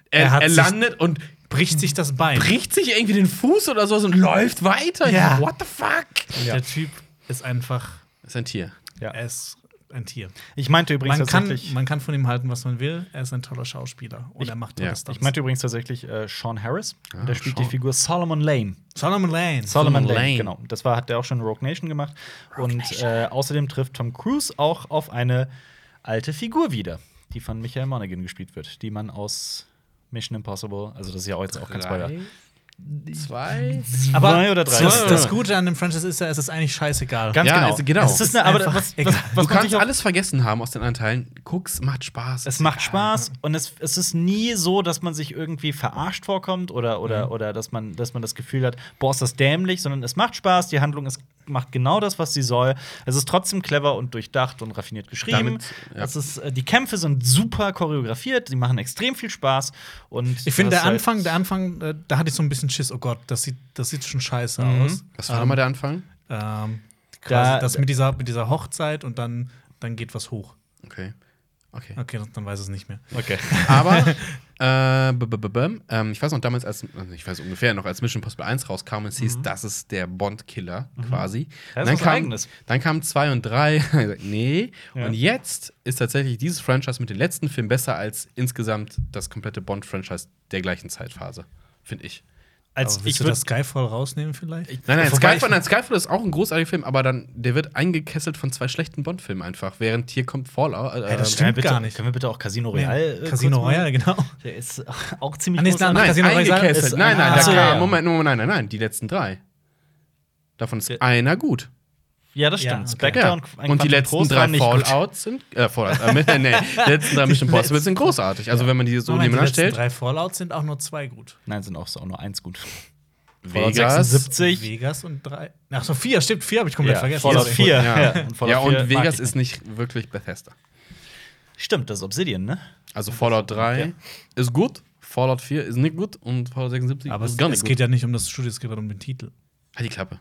er, Er er landet und Bricht sich das Bein. bricht sich irgendwie den Fuß oder so und läuft weiter. Ja. What the fuck? Der Typ ist einfach, ist ein Tier. Ja. er ist ein Tier. Ich meinte übrigens Man kann, tatsächlich. man kann von ihm halten, was man will. Er ist ein toller Schauspieler und Ich- er macht tolle ja, Stunts. ich meinte übrigens tatsächlich äh, Sean Harris. Ah, und der spielt Sean. die Figur Solomon Lane. Solomon Lane. Solomon Solomon Lane, Lane. genau. Das war, hat der auch schon in Rogue Nation gemacht. und Äh, außerdem trifft Tom Cruise auch auf eine alte Figur wieder, die von Michael Monaghan gespielt wird, die man aus Mission Impossible, also das ist ja auch jetzt auch kein Spoiler. Zwei. Aber Zwei oder drei. Das, das Gute an dem Franchise ist ja, es ist eigentlich scheißegal. Ganz Ja, genau. also genau. Es ist eine, aber Einfach was, was, was Du man kannst alles vergessen haben aus den anderen Teilen. Guck's, macht Spaß. Es macht Spaß und es, es ist nie so, dass man sich irgendwie verarscht vorkommt oder, oder, oder dass, man, dass man das Gefühl hat, boah, ist das dämlich, sondern es macht Spaß, die Handlung ist, macht genau das, was sie soll. Es ist trotzdem clever und durchdacht und raffiniert geschrieben. Damit, ja. es ist, äh, die Kämpfe sind super choreografiert, sie machen extrem viel Spaß. Und Ich finde, der halt- Anfang, der Anfang, äh, da hatte ich so ein bisschen Schiss. Oh Gott, das sieht, das sieht schon scheiße Mhm. aus. Was war nochmal der Anfang? Ähm, quasi Da- das mit dieser, mit dieser Hochzeit und dann, dann geht was hoch. Okay. Okay. Okay, dann weiß es nicht mehr. Okay. Aber, äh, b -b -b ähm, ich weiß noch damals, als, also ich weiß ungefähr noch, als Mission Impossible 1 rauskam, es hieß, das ist der Bond-Killer quasi. Das ist dann, was kam, Eigenes. dann kamen 2 und 3, nee. Ja. Und jetzt ist tatsächlich dieses Franchise mit den letzten Filmen besser als insgesamt das komplette Bond-Franchise der gleichen Zeitphase, finde ich. Als Aber ich das Skyfall rausnehmen vielleicht? Nein, nein, Wobei Skyfall, ich- nein, Skyfall ist auch ein großartiger Film, aber dann, der wird eingekesselt von zwei schlechten Bond-Filmen einfach, während hier kommt Fallout. Äh, das Können wir stimmt bitte, gar nicht. Können wir bitte auch Casino Royale? äh, Casino Royale, genau. Der ist auch ziemlich Ah, nee, andere- Nein, Casino eingekesselt. ist- Nein, nein, da so, kam, ja, ja. Moment, Moment, nein, nein, nein, die letzten drei. Davon ist Der- einer gut. Ja, das Ja, stimmt. okay. Spectre Ja. und, die letzten drei Fallouts sind, äh, Fallout, äh, mit- nee, die letzten drei Mission Impossible sind großartig. Also, wenn man die so Moment, die nebeneinander letzten stellt, drei Fallouts sind auch nur zwei gut. Nein, sind auch, auch nur eins gut. Fallout Vegas. 76. Vegas und drei. Ach so, vier, stimmt, vier habe ich komplett Ja, vergessen. Fallout Sorry. 4. Ja, Ja, und Fallout ja, 4 und Vegas ist nicht wirklich Bethesda. Stimmt, das ist Obsidian, ne? Also, Fallout 3 ist gut, Fallout 4 ist nicht gut und Fallout 76 Aber es, ist gar nicht es gut. geht ja nicht um das Studio, es geht um den Titel. Halt die Klappe.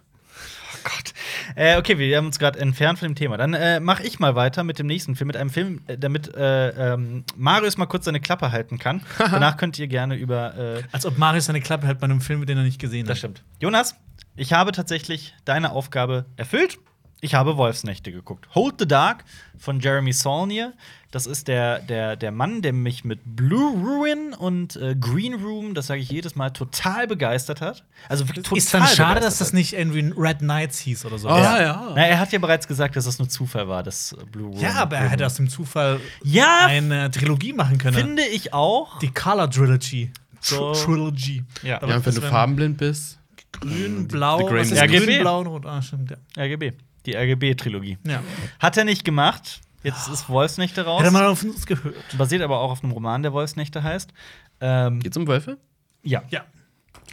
Gott. Äh, okay, wir haben uns gerade entfernt von dem Thema. Dann äh, mache ich mal weiter mit dem nächsten Film, mit einem Film, äh, damit äh, ähm, Marius mal kurz seine Klappe halten kann. Danach könnt ihr gerne über. Äh, Als ob Marius seine Klappe hält bei einem Film, den er nicht gesehen hat. das stimmt. Jonas, ich habe tatsächlich deine Aufgabe erfüllt. Ich habe Wolfsnächte geguckt. Hold the Dark von Jeremy Saulnier. Das ist der, der, der Mann, der mich mit Blue Ruin und äh, Green Room, das sage ich jedes Mal, total begeistert hat. Also wirklich total Ist dann schade, dass das nicht irgendwie Red Knights hieß oder so. Ah, ja. Na, er hat ja bereits gesagt, dass das nur Zufall war, das äh, Blue Ruin. Ja, aber er hätte aus dem Zufall Ja, eine Trilogie machen können. finde ich auch. Die Color Trilogy. So. Tr Trilogy. Ja. Ja, und wenn du farbenblind bist. Grün, blau, The Grey was ist RGB. grün, blau und rot? Ah, stimmt, ja. RGB. Die RGB-Trilogie. ja. Hat er nicht gemacht. Jetzt ist Wolfsnächte raus. Hätte man auf uns gehört. Basiert aber auch auf einem Roman, der Wolfsnächte heißt. Ähm, Geht's um Wölfe? ja. Ja.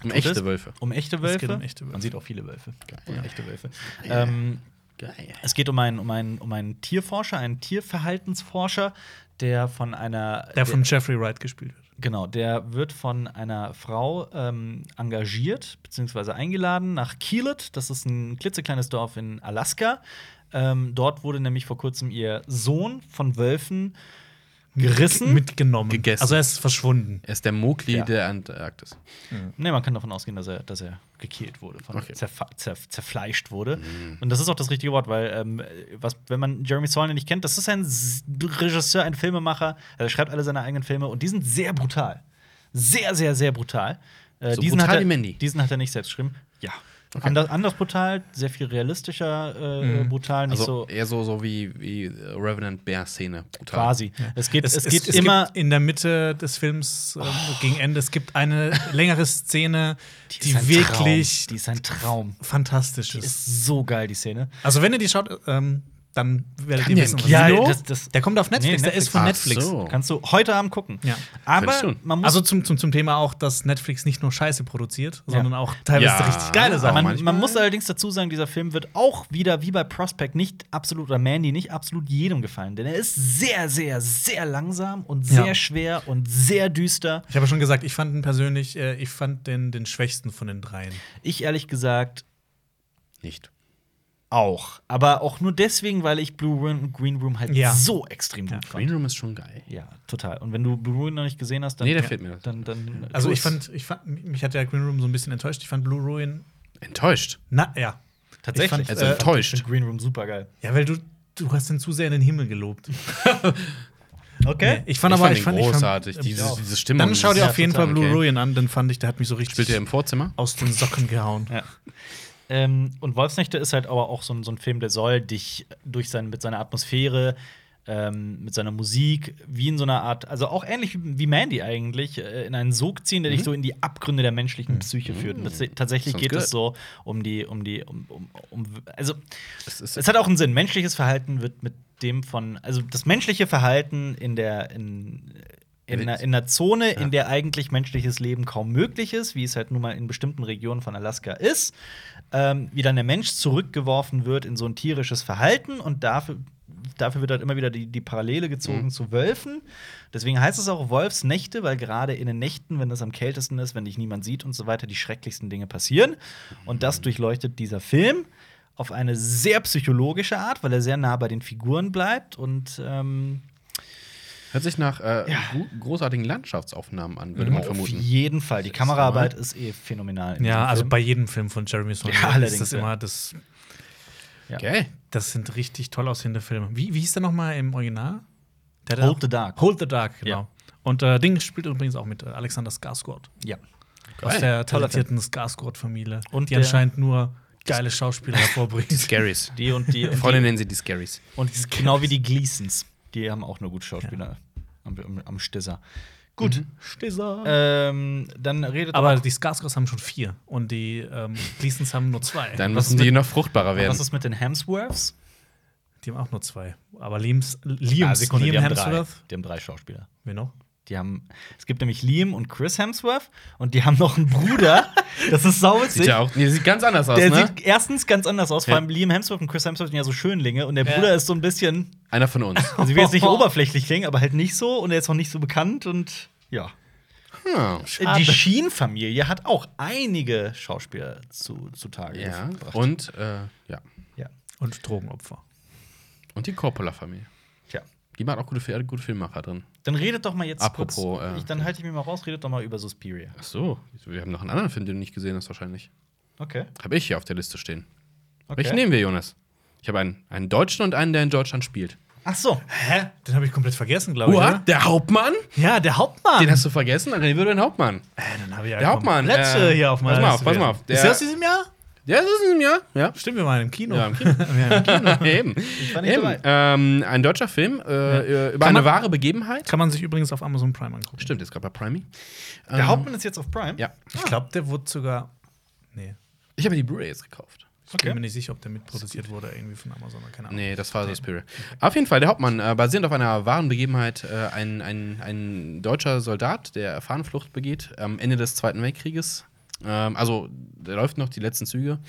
Um echte es? Wölfe. Um echte Es Wölfe. geht um echte Wölfe. Man sieht auch viele Wölfe. Geil. Und echte Wölfe. Ähm, Geil. es geht um einen, um, einen, um einen Tierforscher, einen Tierverhaltensforscher, der von einer. Der von Jeffrey Wright gespielt wird. Genau, der wird von einer Frau ähm, engagiert bzw. eingeladen nach Keelet. Das ist ein klitzekleines Dorf in Alaska. Ähm, dort wurde nämlich vor kurzem ihr Sohn von Wölfen gerissen. Mitgenommen. Gegessen. Also er ist verschwunden. Er ist der Mowgli Ja. der Antarktis. Ne, man kann davon ausgehen, dass er, dass er gekillt wurde, von Okay. zerfa- zer zerfleischt wurde. Und das ist auch das richtige Wort, weil ähm, was, wenn man Jeremy Saulnier nicht kennt, das ist ein Regisseur, ein Filmemacher. Er schreibt alle seine eigenen Filme und die sind sehr brutal, sehr, sehr, sehr brutal. Äh, So diesen, brutal hat er, diesen hat er nicht selbst geschrieben. Ja. Okay. Anders, anders brutal, sehr viel realistischer äh, brutal, nicht Also so eher so, so wie, wie Revenant Bear-Szene. Brutal. quasi. Es geht, es, Es, geht es immer. gibt in der Mitte des Films ähm, gegen Ende, es gibt eine längere Szene, die, ein wirklich Traum. Die ist ein Traum. fantastisch ist. Ist so geil, die Szene. Also wenn ihr die schaut, ähm, dann werdet Kann ihr der wissen, was Ja, das- das- der kommt auf Netflix, Nee, der ist von Ach Netflix. so. Kannst du heute Abend gucken. Ja. Aber man muss Also zum, zum, zum Thema auch, dass Netflix nicht nur Scheiße produziert, sondern auch teilweise Ja. richtig geile Sachen. man, man muss allerdings dazu sagen, dieser Film wird auch wieder wie bei Prospect nicht absolut oder Mandy nicht absolut jedem gefallen, denn er ist sehr, sehr, sehr langsam und sehr Ja. schwer und sehr düster. Ich habe schon gesagt, ich fand ihn persönlich, äh, ich fand den, den schwächsten von den dreien. Ich ehrlich gesagt Nicht. Auch, aber auch nur deswegen, weil ich Blue Room und Green Room halt Ja. so extrem gut Green fand. Room ist schon geil. Ja, total. Und wenn du Blue Room noch nicht gesehen hast, dann Nee, da fehlt mir. Dann, dann Also ich fand, ich fand, mich hat der Green Room so ein bisschen enttäuscht. Ich fand Blue Ruin, Enttäuscht. na ja. tatsächlich ich fand, Also äh, enttäuscht. Ich find Green Room super geil. Ja, weil du, du hast den zu sehr in den Himmel gelobt. Okay. Nee, ich fand ich aber, fand ich fand, ich großartig. fand, diese, auch. diese Stimmung. dann schau dir auf jeden Fall Blue okay. Ruin an, dann fand ich, der hat mich so richtig Spielt er im Vorzimmer? aus den Socken gehauen. Ja. Ähm, und Wolfsnächte ist halt aber auch so ein, so ein Film, der soll dich durch sein, mit seiner Atmosphäre, ähm, mit seiner Musik, wie in so einer Art, also auch ähnlich wie Mandy eigentlich, äh, in einen Sog ziehen, der dich so in die Abgründe der menschlichen Psyche führt. Und das, tatsächlich Sounds geht good. es so um die, um die, um, um, um also Es es hat auch einen Sinn. Menschliches Verhalten wird mit dem von, also das menschliche Verhalten in der, in, in, einer, in einer Zone, in der eigentlich menschliches Leben kaum möglich ist, wie es halt nun mal in bestimmten Regionen von Alaska ist, ähm, wie dann der Mensch zurückgeworfen wird in so ein tierisches Verhalten und dafür, dafür wird halt immer wieder die, die Parallele gezogen zu Wölfen. Deswegen heißt es auch Wolfsnächte, weil gerade in den Nächten, wenn es am kältesten ist, wenn dich niemand sieht und so weiter, die schrecklichsten Dinge passieren. Und das durchleuchtet dieser Film auf eine sehr psychologische Art, weil er sehr nah bei den Figuren bleibt und ähm, Hört sich nach äh, Ja. gro- großartigen Landschaftsaufnahmen an, würde man auf vermuten. jeden Fall. Die Kameraarbeit ist eh phänomenal. Ja, also Film. bei jedem Film von Jeremy Saulnier Ja, allerdings, ist das ja. immer das. Ja. Okay. Das sind richtig toll aussehende Filme. Wie, wie hieß der nochmal im Original? Der Hold the Dark. Hold the Dark, genau. Ja. Und äh, Ding spielt übrigens auch mit äh, Alexander Skarsgård Ja. aus der talentierten Skarsgård-Familie. Und die anscheinend nur geile Schauspieler hervorbringt. Scaries. Die und die. Und, Freunde die, nennen sie die Scaries. und genau wie die Gleasons. Die haben auch nur gute Schauspieler am, am, am Stisser. Gut. Stisser. Ähm, dann redet Aber auch- die Skarsgårds haben schon vier und die ähm, Gleasons haben nur zwei. Dann müssen die mit- noch fruchtbarer werden. was ist mit den Hemsworths? Die haben auch nur zwei. Aber Liams, Liams, Sekunde, Liam die haben drei. Hemsworth. Die haben drei Schauspieler. Wer noch? Die haben, es gibt nämlich Liam und Chris Hemsworth und die haben noch einen Bruder. das ist sauwitzig. Sieht ja auch nee, sieht ganz anders aus, Der ne? sieht erstens ganz anders aus. Vor allem Liam Hemsworth und Chris Hemsworth sind ja so Schönlinge und der Bruder ist so ein bisschen, Einer von uns. also ich will jetzt nicht oberflächlich klingen, aber halt nicht so und er ist auch nicht so bekannt und ja. Hm. Die Sheen-Familie hat auch einige Schauspieler zu, zutage Ja. gebracht. Und, äh, ja. ja. Und Drogenopfer. Und die Coppola-Familie. Die macht auch gute, gute Filmmacher drin. Dann redet doch mal jetzt Apropos, kurz. äh, ich, dann halte ich mich mal raus, redet doch mal über Suspiria. Ach so. Wir haben noch einen anderen Film, den du nicht gesehen hast, wahrscheinlich. Okay. Habe ich hier auf der Liste stehen. okay. Welchen nehmen wir, Jonas? Ich habe einen, einen Deutschen und einen, der in Deutschland spielt. Ach so. Hä? Den habe ich komplett vergessen, glaube ich. What? Oder? Der Hauptmann? Ja, der Hauptmann. Den hast du vergessen? René würde den Hauptmann. äh, dann habe ich ja Der Hauptmann, Letzte äh, hier auf meiner pass mal auf, Liste pass mal auf. Der- Ist der aus diesem Jahr? Ja, das ist ein Jahr. Ja. Stimmt, wir waren im Kino. Ja, im Kino. Im Kino. Eben. war nicht Eben. dabei. Ähm, ein deutscher Film äh, äh, über Kann eine man- wahre Begebenheit. Kann man sich übrigens auf Amazon Prime angucken. Stimmt, ist gerade bei Primey. Der Hauptmann ist jetzt auf Prime. Ja. Ich glaube, der wurde sogar. Nee. Ich habe mir die Blu-ray jetzt gekauft. Ich Okay. bin mir nicht sicher, ob der mitproduziert wurde irgendwie von Amazon oder keine Ahnung. Nee, das war Suspiria. Auf jeden Fall, der Hauptmann, äh, basierend auf einer wahren Begebenheit, äh, ein, ein, ein deutscher Soldat, der Fahnenflucht begeht am Ende des Zweiten Weltkrieges. Ähm, also, der läuft noch die letzten Züge.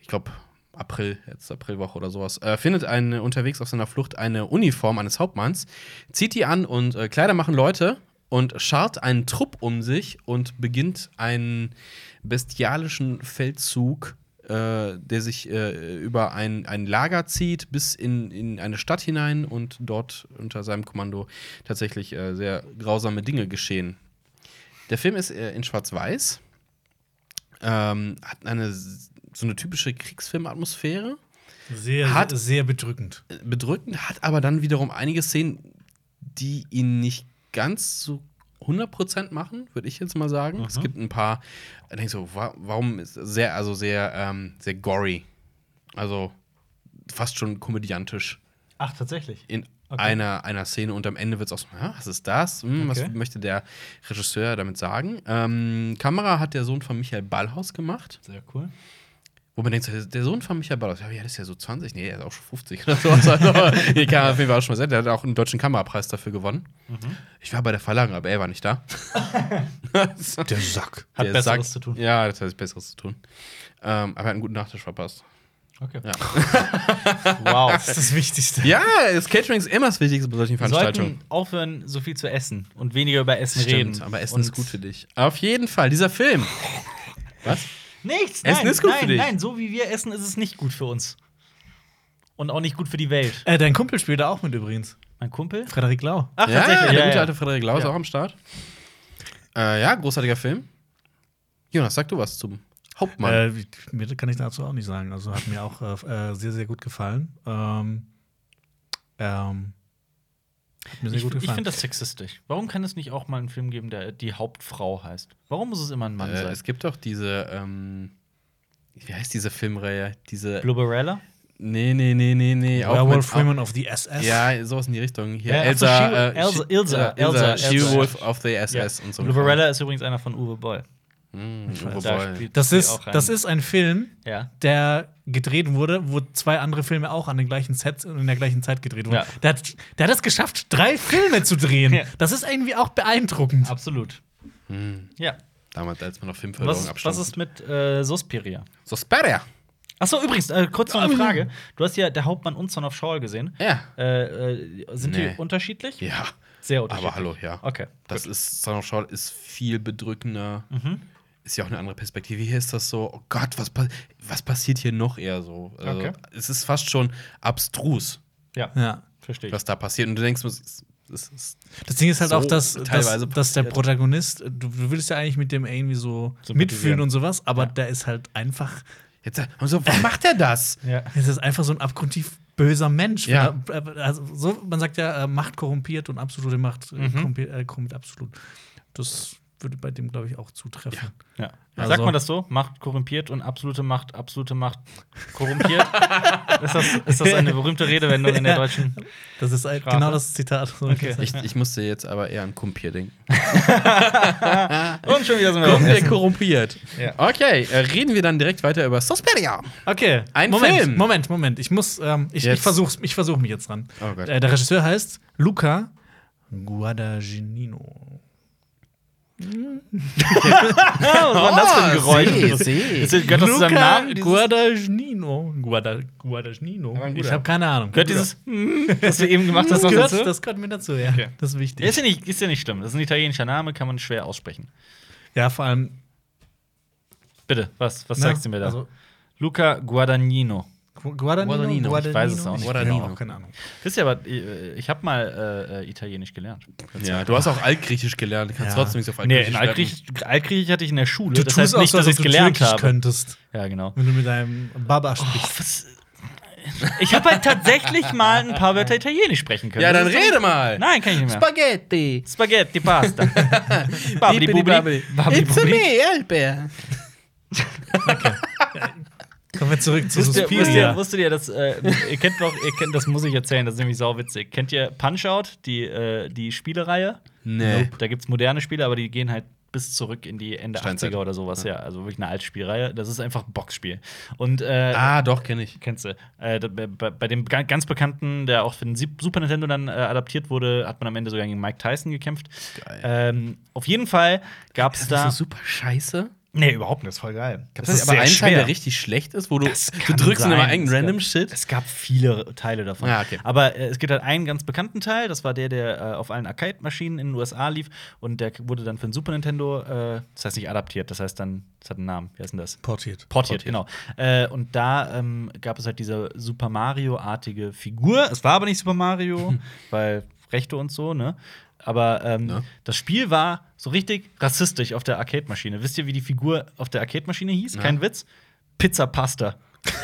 Ich glaube, April, jetzt Aprilwoche oder sowas. Äh, findet eine, unterwegs auf seiner Flucht eine Uniform eines Hauptmanns, zieht die an und äh, Kleider machen Leute und schart einen Trupp um sich und beginnt einen bestialischen Feldzug äh, der sich äh, über ein, ein Lager zieht bis in, in eine Stadt hinein und dort unter seinem Kommando tatsächlich äh, sehr grausame Dinge geschehen. Der Film ist äh, in Schwarz-Weiß, ähm, hat eine so eine typische Kriegsfilmatmosphäre, Sehr, Hat- sehr, bedrückend. bedrückend, hat aber dann wiederum einige Szenen, die ihn nicht ganz so 100% machen, würde ich jetzt mal sagen. Es gibt ein paar, da denke ich so, wa warum ist sehr, also sehr, ähm, sehr gory. Also fast schon komödiantisch Ach, tatsächlich. in Okay. einer, einer Szene und am Ende wird es auch so, ja, was ist das? Hm, Okay. Was möchte der Regisseur damit sagen? Ähm, Kamera hat der Sohn von Michael Ballhaus gemacht. Sehr cool. Wo man denkt, der Sohn von Michael Ballhaus, ja, der ist ja so 20, nee, er ist auch schon 50 oder sowas. Also, die kann man auf jeden Fall auch schon mal sehen. Der hat auch einen deutschen Kamerapreis dafür gewonnen. Mhm. Ich war bei der Verleihung, aber er war nicht da. Der Sack. Hat Der Besseres sagt- zu tun. Ja, das hat Besseres zu tun. Ähm, aber er hat einen guten Nachtisch verpasst. Okay. Ja. Wow. Das ist das Wichtigste. Ja, das Catering ist immer das Wichtigste bei solchen Wir Veranstaltungen. sollten aufhören, so viel zu essen und weniger über Essen Stimmt, reden. aber Essen und ist gut für dich. Auf jeden Fall, dieser Film. Was? Nichts. Essen nein, ist gut nein, für dich. Nein, so wie wir essen, ist es nicht gut für uns. Und auch nicht gut für die Welt. Äh, dein Kumpel spielt da auch mit übrigens. Mein Kumpel? Frederik Lau. Ach, ja, tatsächlich. der Ja, gute ja. alte Frederik Lau ist Ja. auch am Start. Äh, ja, großartiger Film. Jonas, sag du was zum Hauptmann. Äh, mir kann ich dazu auch nicht sagen. Also hat mir auch äh, äh, sehr, sehr gut gefallen. Ähm, ähm, hat mir sehr Ich, gut ich gefallen. finde das sexistisch. Warum kann es nicht auch mal einen Film geben, der die Hauptfrau heißt? Warum muss es immer ein Mann äh, sein? es gibt doch diese, ähm, wie heißt diese Filmreihe? Diese. Blubberella? Nee, nee, nee, nee, nee. Werewolf Women of the SS. Ja, sowas in die Richtung. Hier, Ja, ach so, Elsa, äh, Elsa- äh, Elsa, She Elsa. Wolf of the SS und so. Blubberella ist übrigens einer von Uwe Boll. Mm. Da Das ist, das ist ein Film, Ja. der gedreht wurde, wo zwei andere Filme auch an den gleichen Sets und in der gleichen Zeit gedreht wurden. Ja. Der, hat, der hat es geschafft, drei Filme zu drehen. Ja. Das ist irgendwie auch beeindruckend. Absolut. Hm, Ja. Damals, als man noch Filmförderung Was, was ist mit äh, Suspiria? Suspiria. Achso, übrigens, äh, kurz noch eine Frage. Du hast ja der Hauptmann und Son of Shawl gesehen. Ja. Äh, äh, sind Nee. die unterschiedlich? Ja. Sehr unterschiedlich. Aber hallo, ja. Okay. Das ist, Son of Shawl ist viel bedrückender. Mhm. Ist ja auch eine andere Perspektive. Hier ist das so, oh Gott, was, was passiert hier noch eher so? Also, Okay. Es ist fast schon abstrus, Ja, Ja. verstehe was da passiert. Und du denkst, es ist, es ist Das Ding ist halt So auch, dass, teilweise dass, dass der. Protagonist, du, du willst ja eigentlich mit dem irgendwie so mitfühlen und sowas, aber Ja. der ist halt einfach, Jetzt, und so, warum macht er das? Ja. es ist einfach so ein abgrundtief böser Mensch. Ja. Er- Also so, man sagt ja, äh, Macht korrumpiert und absolute Macht äh, Mhm. korrumpiert, äh, korrumpiert absolut. Das würde bei dem, glaube ich, auch zutreffen. Ja. Also- Sagt man das so? Macht korrumpiert und absolute Macht, absolute Macht korrumpiert? ist, das, ist das eine berühmte Redewendung in der Ja. deutschen? Das ist Sprache? genau das Zitat. So Okay. Ich, ich musste jetzt aber eher an Kumpir denken. Und schon wieder sind wir Essen. korrumpiert. Ja. Okay, äh, reden wir dann direkt weiter über Suspiria. Okay, Ein Moment, Film. Moment, Moment. Ich muss, ähm, ich, ich Jetzt. versuch's, ich versuch mich jetzt dran. Oh Gott. Äh, der Regisseur heißt Luca Guadagnino. Was war denn das für ein Geräusch? See, see. das- Gehört das zu seinem Namen? Guadagnino. Guada, Guadagnino. Ich habe keine Ahnung. Gehört dieses, das du eben gemacht hast, das gehört, dazu? das gehört mir dazu, ja. Okay. Das ist wichtig. Ist ja, nicht, ist ja nicht schlimm. Das ist ein italienischer Name, kann man schwer aussprechen. ja, vor allem. Bitte, was, was na, sagst du mir da? Also, Luca Guadagnino. Gu- Guadagnino, Guadagnino, ich weiß es auch nicht. Ich habe Guadagnino. auch keine Ahnung. Wisst ihr aber, äh, ich habe mal äh, Italienisch gelernt. Ja, du hast auch Altgriechisch gelernt. Du kannst Ja. trotzdem nichts auf Nee, Altgriechisch in schreiben. Altgriechisch, Altgriechisch hatte ich in der Schule. Du das tust heißt auch nicht, so, dass ich es du gelernt Türkisch habe. könntest, Ja, genau. wenn du mit deinem Baba sprichst. Was? Ich habe halt tatsächlich mal ein paar Wörter Italienisch sprechen können. Ja, dann rede mal. Nein, kann ich nicht mehr. Spaghetti. Spaghetti, Pasta. Bubidi. Babidi It's bubidi. me, Alper. Kommen wir zurück zu ihr, wisst ihr, Suspiria. wusstet ihr, das, äh, ihr kennt doch, ihr kennt, das muss ich erzählen, das ist nämlich sauwitzig. Kennt ihr Punch-Out, die, äh, die Spielereihe? Nee. Da gibt es moderne Spiele, aber die gehen halt bis zurück in die Ende Steinzeit. 80er oder sowas, ja. Also wirklich eine Altspielreihe. Das ist einfach ein Boxspiel. Und äh, Ah, doch, kenne ich. Kennst du. Äh, bei, bei dem ga- ganz bekannten, der auch für den Super Nintendo dann äh, adaptiert wurde, hat man am Ende sogar gegen Mike Tyson gekämpft. Geil. Ähm, auf jeden Fall gab es da. super scheiße. Nee, überhaupt nicht, das ist voll geil. Das ist aber ein Teil, der richtig schlecht ist, wo du, Das du drückst in sein. immer irgendeinen Es random gab- Shit. Es gab viele Teile davon. Ja, okay. Aber äh, es gibt halt einen ganz bekannten Teil, das war der, der äh, auf allen Arcade-Maschinen in den USA lief und der wurde dann für den Super Nintendo, äh, das heißt nicht adaptiert, das heißt dann, das hat einen Namen, wie heißt denn das? Portiert. Portiert, genau. Äh, und da ähm, gab es halt diese Super Mario-artige Figur. Es war aber nicht Super Mario, weil Rechte und so, ne? Aber ähm, Ne? das Spiel war so richtig rassistisch auf der Arcade-Maschine. Wisst ihr, wie die Figur auf der Arcade-Maschine hieß? Na. Kein Witz. Pizza Pasta.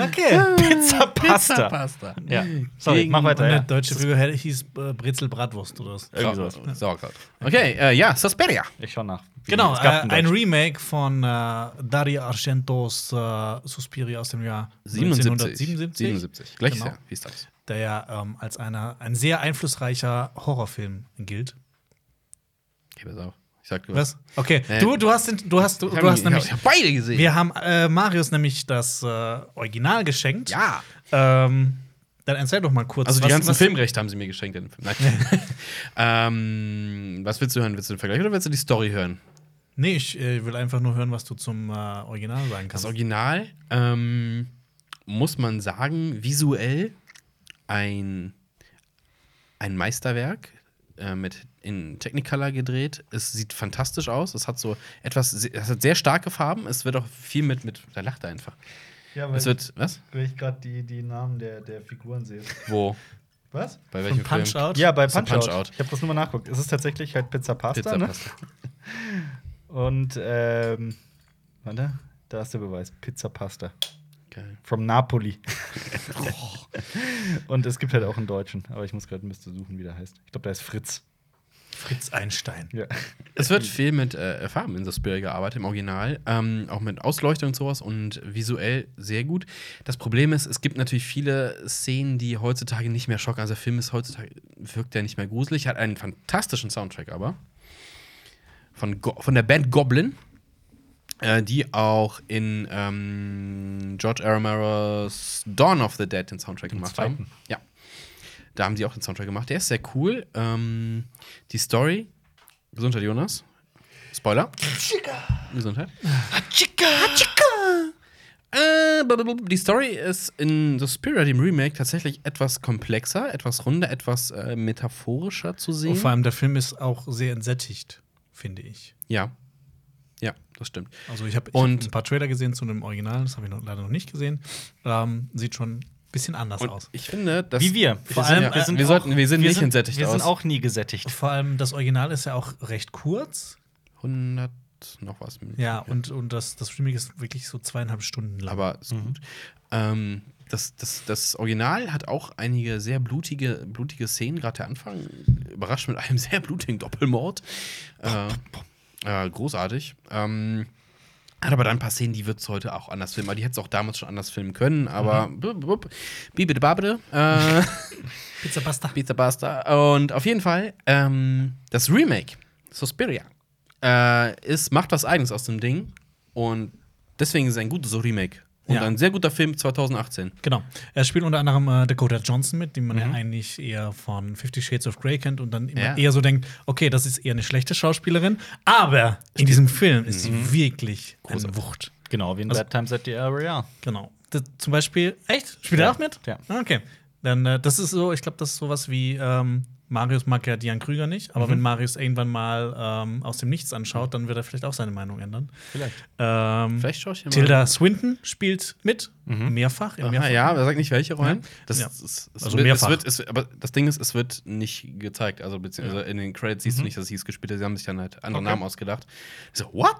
Okay. Pizza Pasta. Pasta. Ja. Sorry, Gegen- mach weiter. Und Ja. der deutsche Figur hieß äh, Brezel Bratwurst oder was? Irgendwie sowas. Sauerkraut. Okay, äh, ja, Suspiria. Ich schau nach. Genau, Es äh, ein. Remake von äh, Dario Argentos äh, Suspiria aus dem Jahr 77. 1977. 77. Gleiches Genau. Jahr. Wie ist das? Der ja ähm, als einer, ein sehr einflussreicher Horrorfilm gilt. Okay, pass auf. Ich sag du. Was? Okay, Äh, du, du hast, den, du hast, du, Ich du hast ich nämlich. hab, ich hab beide gesehen. Wir haben äh, Marius nämlich das äh, Original geschenkt. ja. Ähm, dann erzähl doch mal kurz. Also die was- ganzen was- Filmrechte haben sie mir geschenkt Film. Nein. ähm, was willst du hören? Willst du den Vergleich oder willst du die Story hören? Nee, ich äh, will einfach nur hören, was du zum äh, Original sagen Das kannst. Original ähm, muss man sagen, visuell ein, ein Meisterwerk äh, mit in Technicolor gedreht. Es sieht fantastisch aus. Es hat so etwas, es hat sehr starke Farben. Es wird auch viel mit, mit da lacht er einfach. Ja, Es wird, was? weil ich gerade die, die Namen der, der Figuren sehe. Wo? Was? Bei welchem Von Punch Film? Out? Ja, bei ein Punch, Out. Punch-Out. Ich habe das nur mal nachgeguckt. Es ist tatsächlich halt Pizza Pasta. Pizza ne? Pasta. Und, ähm, warte, da ist der Beweis. Pizza Pasta. Geil. From Napoli. Und es gibt halt auch einen Deutschen, aber ich muss gerade ein bisschen suchen, wie der heißt. Ich glaube, der ist Fritz. Fritz Einstein. Ja. Es wird viel mit äh, Farben in Suspiria gearbeitet im Original, ähm, auch mit Ausleuchtung und sowas und visuell sehr gut. Das Problem ist, es gibt natürlich viele Szenen, die heutzutage nicht mehr schocken. Also der Film ist heutzutage wirkt ja nicht mehr gruselig, hat einen fantastischen Soundtrack aber von, Go von der Band Goblin, äh, die auch in ähm, George. Romero's Dawn of the Dead den Soundtrack gemacht haben. zweiten. Ja. Da haben die auch den Soundtrack gemacht. Der ist sehr cool. Ähm, die Story. Gesundheit, Jonas. Spoiler. Gesundheit. Äh, blablabla. die Story ist in The Spirit, dem Remake, tatsächlich etwas komplexer, etwas runder, etwas äh, metaphorischer zu sehen. Und vor allem der Film ist auch sehr entsättigt, finde ich. ja. Das stimmt. Also ich habe Und- hab ein paar Trailer gesehen zu dem Original, das habe ich noch, leider noch nicht gesehen. Ähm, sieht schon ein bisschen anders Und aus. ich finde, dass. Wie wir. Wir Vor sind, allem, ja, wir sind wir, auch- sollten, wir sind wir nicht sind- entsättigt Wir sind auch nie gesättigt. Vor allem das Original ist ja auch recht kurz. 100 noch was. Ja, und, und das, das Remake ist wirklich so zweieinhalb Stunden lang. aber ist Mhm. gut. Ähm, das, das, das Original hat auch einige sehr blutige, blutige Szenen, gerade der Anfang. Überrascht mit einem sehr blutigen Doppelmord. Äh, äh, großartig. Ähm, hat aber dann ein paar Szenen, die wird es heute auch anders filmen. Aber die hätte es auch damals schon anders filmen können. Aber Mhm. bibide babide. Äh, Pizza Pasta. Pizza Pasta. Und auf jeden Fall, ähm, das Remake, Suspiria, äh, ist, macht was Eigenes aus dem Ding. Und deswegen ist es ein gutes Remake. Und Ja. ein sehr guter Film 2018. Genau. Er spielt unter anderem äh, Dakota Johnson mit, die man Mhm. ja eigentlich eher von Fifty Shades of Grey kennt und dann immer Ja. eher so denkt, okay, das ist eher eine schlechte Schauspielerin, aber in diesem Film ist sie Mhm. wirklich eine Wucht. Genau, wie in Also- Bad Times at the Royale. Genau. Das, zum Beispiel, echt? Spielt Ja. er auch mit? Ja. Okay. Dann, äh, das ist so, ich glaube, das ist sowas wie, ähm, Marius mag ja Diane Krüger nicht, aber Mhm. wenn Marius irgendwann mal ähm, aus dem Nichts anschaut, dann wird er vielleicht auch seine Meinung ändern. Vielleicht. Ähm, Vielleicht schaue ich mal. Tilda Swinton spielt mit, Mhm. mehrfach. in Aha, mehrfach. ja, aber sag nicht welche Rollen. Ja. Das, Ja. es, Also wird, es mehrfach. wird, es, aber das Ding ist, es wird nicht gezeigt. Also, beziehungsweise in den Credits siehst du nicht, dass sie es gespielt hat. Sie haben sich dann halt andere Okay. Namen ausgedacht. Ich so, what?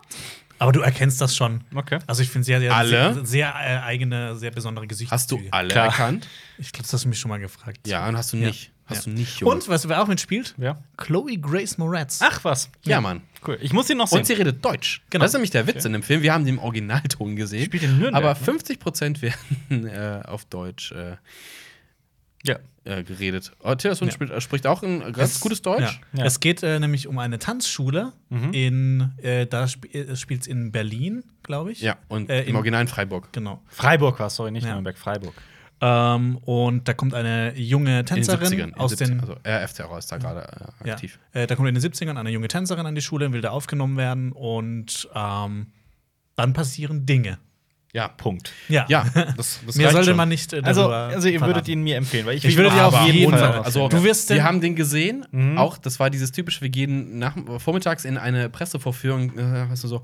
Aber du erkennst das schon. Okay. Also ich finde sehr, sehr, Alle? sehr, sehr äh, eigene, sehr besondere Gesichtszüge. Hast du alle Klar. erkannt? Ich glaube, das hast du mich schon mal gefragt. Ja, und hast du Ja. nicht. Hast Ja. du nicht, Junge. Und weißt du, wer auch mitspielt? Ja. Chloe Grace Moretz. Ach was. Ja, Mann. Cool. Ich muss ihn noch sehen. Und sie redet Deutsch. Genau. Das ist nämlich der Witz in dem Film. Wir haben den Originalton ne? gesehen. spielt in Nürnberg. aber 50 Prozent werden äh, auf Deutsch äh, Ja. äh, geredet. Oh, Taylor Ja. spricht, äh, spricht auch ein ganz Es- gutes Deutsch. Ja. Ja. Es geht äh, nämlich um eine Tanzschule Mhm. in, äh, da sp spielt es in Berlin, glaube ich. Ja, und Äh, im in- Original in Freiburg. Genau. Freiburg war es, sorry, nicht Ja. Nürnberg, Freiburg. Ähm, und da kommt eine junge In den Tänzerin 70ern. in aus 70ern. den Also RF-Terror ist da gerade äh, ja, aktiv. äh, da kommt in den 70ern eine junge Tänzerin an die Schule, will da aufgenommen werden und ähm, dann passieren Dinge. Ja. Punkt. Ja, Ja, das, das Mehr sollte schon. man nicht äh, Also, also ihr würdet ihn mir empfehlen, weil ich, Ich würde dir auf jeden ohne- Fall Also, Du wirst wir haben den gesehen. Mhm. Auch, das war dieses typische, wir gehen nach, vormittags in eine Pressevorführung, äh, weißt du, so,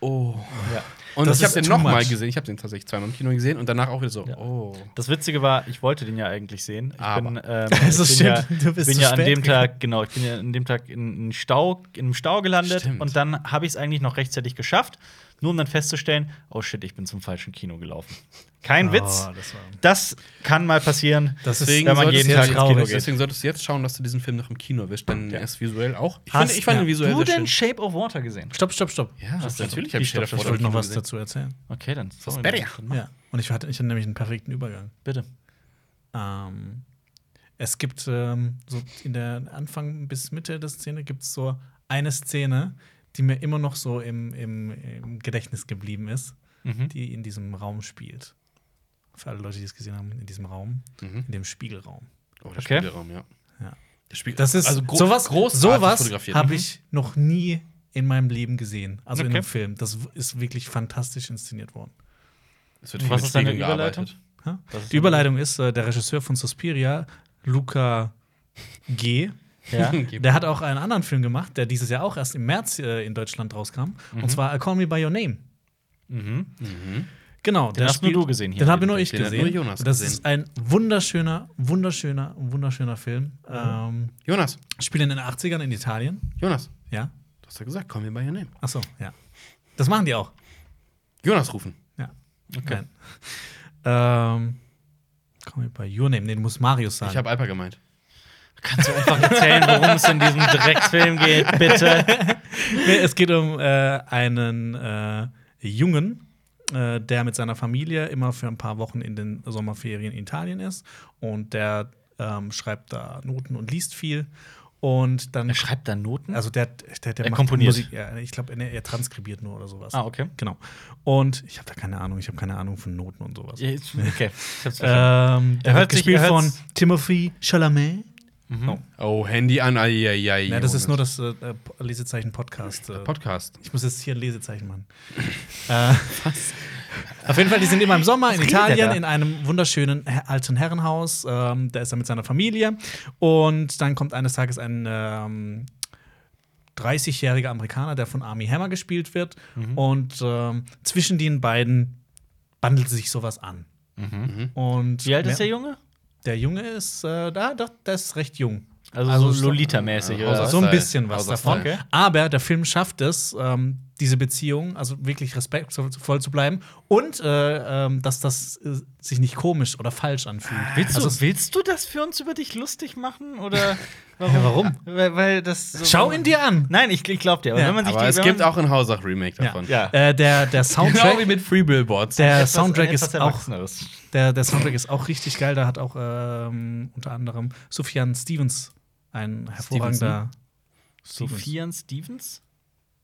oh. Ja. Und Das ich habe den nochmal gesehen. Ich habe den tatsächlich zweimal im Kino gesehen und danach auch wieder so, Ja. oh. Das Witzige war, ich wollte den ja eigentlich sehen. Ich Aber. bin, ähm, Also ich bin ja, du bist bin ja an dem. Tag, genau, ich bin ja an dem Tag in, in Stau, in einem Stau gelandet Stimmt. und dann habe ich es eigentlich noch rechtzeitig geschafft, nur um dann festzustellen, oh shit, ich bin zum falschen Kino gelaufen. Kein Oh, Witz. das Das kann mal passieren. Das ist- Deswegen wenn man jeden Tag ins Kino geht. Deswegen solltest du jetzt schauen, dass du diesen Film noch im Kino erwischt, denn Ja. er ist visuell auch. Ich Hast- finde ich fand ja. ihn visuell Du denn. Shape of Water gesehen? Stopp, stopp, stopp. Ja, denn? natürlich habe ich stopp, Shape stopp, Ich of wollte Water noch was gesehen. dazu erzählen. Okay, dann. sorry, better. dann. Ja. Und ich hatte, ich hatte nämlich einen perfekten Übergang. Bitte. Ähm, es gibt ähm, so in der Anfang bis Mitte der Szene gibt es so eine Szene, die mir immer noch so im, im, im Gedächtnis geblieben ist, Mhm. die in diesem Raum spielt. Für alle Leute, die es gesehen haben, in diesem Raum, Mhm. in dem Spiegelraum. Oh, der Okay. Spielraum, ja. Ja. Der Spiel Das ist also gro sowas, sowas habe Mhm. ich noch nie in meinem Leben gesehen. Also in Okay. einem Film. Das ist wirklich fantastisch inszeniert worden. Es wird viel was mit ist deine Überleitung? Die Überleitung ist äh, der Regisseur von Suspiria, Luca G. Ja. Der hat auch einen anderen Film gemacht, der dieses Jahr auch erst im März äh, in Deutschland rauskam. Und zwar A Call Me By Your Name. Mhm. Mhm. Genau, Den hast nur du gesehen hier. Den habe nur ich Den hat gesehen. nur Jonas das gesehen. ist ein wunderschöner, wunderschöner, wunderschöner Film. Ähm, Jonas, spielt in den 80ern in Italien. Jonas, Ja. du hast ja gesagt, komm mir bei your name. Achso, ja. Das machen die auch. Jonas rufen. Ja. Okay. Nein. Ähm, komm bei Your Name. Nee, du musst Marius sagen. Ich habe Alper gemeint. Kannst du einfach erzählen, worum es in diesem Drecksfilm geht, bitte? Nee, es geht um äh, einen äh, Jungen, äh, der mit seiner Familie immer für ein paar Wochen in den Sommerferien in Italien ist. Und der ähm, schreibt da Noten und liest viel. Und dann. Er schreibt da Noten? Also der, der, der Er macht komponiert. Musik. Ja, ich glaube, er, er transkribiert nur oder sowas. ah, okay. Genau. Und ich habe da keine Ahnung. Ich habe keine Ahnung von Noten und sowas. Ja, Okay. Ähm, Er der hört wird sich- gespielt er von Timothy Chalamet. Mhm. oh. Oh, Handy an. Ai, ai, ai, Ja, das ist nur das äh, äh, Lesezeichen Podcast. Äh, Podcast. Ich muss jetzt hier ein Lesezeichen machen. äh, auf jeden Fall, die sind immer im Sommer in redet der Italien in einem wunderschönen alten Herrenhaus. Ähm, da ist er mit seiner Familie. Und dann kommt eines Tages ein ähm, 30-jähriger Amerikaner, der von Army Hammer gespielt wird. Mhm. Und ähm, zwischen den beiden bandelt sich sowas an. Mhm. Und Wie alt ist der Junge? Der Junge ist, äh, da, doch, der ist recht jung. Also, Also so Lolita-mäßig, Ja, oder? So ein bisschen was davon. Okay. Aber der Film schafft es, ähm, diese Beziehung, also wirklich respektvoll zu bleiben und äh, ähm, dass das äh, sich nicht komisch oder falsch anfühlt. Willst, also, du, willst du das für uns über dich lustig machen? Oder Ja, warum? Weil, weil das so Schau ihn dir an! Nein, ich, ich glaub dir. Aber Ja. wenn man sich Aber die, es wenn gibt auch ein Hausach-Remake Ja. davon. Ja. Äh, der, der Genau Soundtrack, wie mit Free Billboards. der etwas- Soundtrack etwas ist auch, der, der Soundtrack ist auch richtig geil. Da hat auch ähm, unter anderem Sufjan Stevens ein hervorragender. Stevens. Sophian Stevens?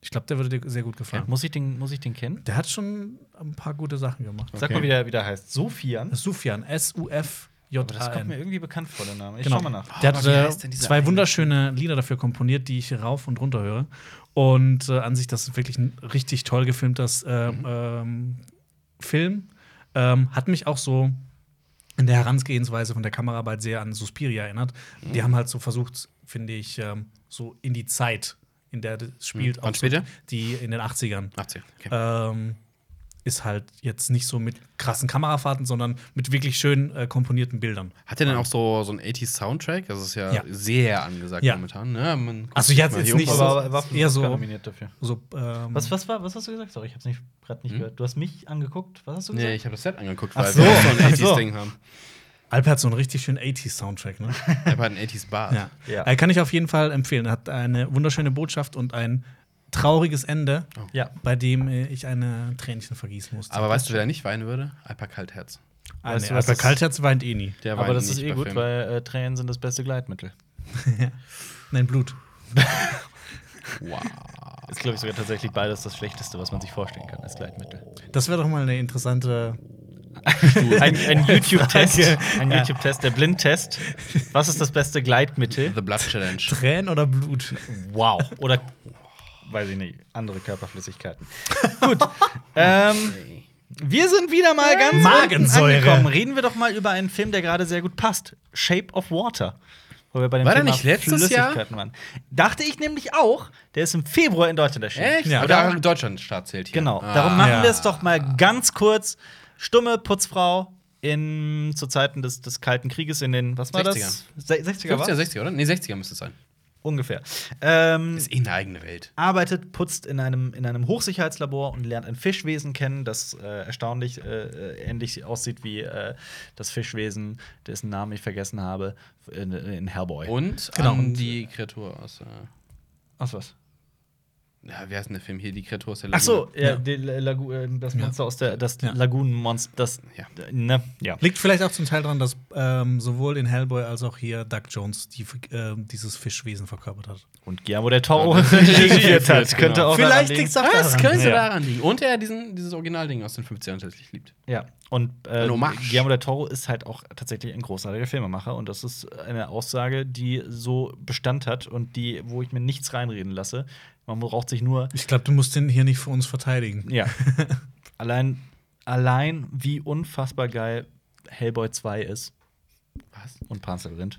Ich glaube, der würde dir sehr gut Ja. gefallen. Muss, ich den, muss ich den kennen? Der hat schon ein paar gute Sachen gemacht. Sag Okay. mal, wie der, wie der heißt. Sophian? Sufjan, S-U-F-J-A-N. Aber das kommt mir irgendwie bekannt vor, der Name. Ich Genau. schau mal nach. Der hat dieser zwei eine? wunderschöne Lieder dafür komponiert, die ich rauf und runter höre. Und äh, an sich, das ist wirklich ein richtig toll gefilmter äh, Mhm. ähm, Film. Ähm, hat mich auch so in der Herangehensweise von der Kameraarbeit sehr an Suspiria erinnert. Mhm. Die haben halt so versucht, finde ich, ähm, so in die Zeit, in der das spielt, Mhm. Wann auch spielt so, er? die in den 80ern. 80. Okay. Ähm, ist halt jetzt nicht so mit krassen Kamerafahrten, sondern mit wirklich schön äh, komponierten Bildern. Hat er denn auch so, so einen 80s-Soundtrack? Das ist ja, Ja. sehr angesagt Ja. momentan. Ne? Also jetzt- jetzt nicht so- Aber er eher so- nominiert dafür. So, ähm, Was, was, war, was hast du gesagt? Sorry, ich hab's nicht, gerade nicht Hm? gehört. Du hast mich angeguckt. Was hast du gesagt? Nee, ich habe das Set angeguckt, weil so. wir so ein Ach so. 80s-Ding haben. Alp hat so einen richtig schönen 80s-Soundtrack, ne? Er hat einen 80s-Bart. ja. Ja. Äh, kann ich auf jeden Fall empfehlen. Er hat eine wunderschöne Botschaft und ein trauriges Ende, Ja. bei dem äh, ich eine Tränchen vergießen musste. Aber weißt du, wer da nicht weinen würde? Alper Kaltherz. Ah, Weißt nee, das- Kaltherz weint eh nie. Der Aber das ist eh gut, Filmen. weil äh, Tränen sind das beste Gleitmittel. Nein, Blut. Wow. Ist, glaube ich, sogar tatsächlich beides das Schlechteste, was man sich vorstellen kann als Gleitmittel. Das wäre doch mal eine interessante. Ein, ein YouTube-Test, ein Ja. YouTube-Test, der Blindtest. Was ist das beste Gleitmittel? The Blood Challenge. Tränen oder Blut? Wow. Oder, weiß ich nicht, andere Körperflüssigkeiten. Gut. ähm, wir sind wieder mal ganz Magensäure. angekommen. Reden wir doch mal über einen Film, der gerade sehr gut passt. Shape of Water. Wo wir bei dem War der Thema nicht letztes Jahr? Flüssigkeiten waren. Dachte ich nämlich auch. Der ist im Februar in Deutschland erschienen. Echt? Ja. Aber Deutschland-Start zählt hier. Genau. Ah. Darum machen Ja. wir es doch mal ganz kurz. Stumme Putzfrau in, zu Zeiten des, des Kalten Krieges in den, was war 60er. das? Se 60er, 50er, war? 60er, oder? Nee, 60er müsste es sein. Ungefähr. Ähm, Ist eh eine eigene Welt. arbeitet, putzt in einem, in einem Hochsicherheitslabor und lernt ein Fischwesen kennen, das äh, erstaunlich äh, äh, ähnlich aussieht wie äh, das Fischwesen, dessen Namen ich vergessen habe, in, in Hellboy. Und Genau. an die Kreatur aus. Äh, Aus was? Ja, wie heißt denn der Film hier? Die Kreatur aus der Ach so, Lagune. ja, die Lagu äh, das Monster aus der, das Ja. Lagunenmonster, das, Ja. ne, ja. Liegt vielleicht auch zum Teil daran, dass ähm, sowohl in Hellboy als auch hier Doug Jones die, äh, dieses Fischwesen verkörpert hat. Und Guillermo del Toro Ja, Regie geführt geführt, hat. genau. Könnte auch Vielleicht liegen. liegt's auch Das daran. könnte Ja. daran liegen. Und er diesen, dieses Originalding aus den 50ern tatsächlich liebt. Ja, und äh. Guillermo del Toro ist halt auch tatsächlich ein großartiger Filmemacher und das ist eine Aussage, die so Bestand hat und die, wo ich mir nichts reinreden lasse. Man braucht sich nur, Ich glaube, du musst den hier nicht für uns verteidigen. ja, allein, allein wie unfassbar geil Hellboy 2 ist Was? und Labyrinth.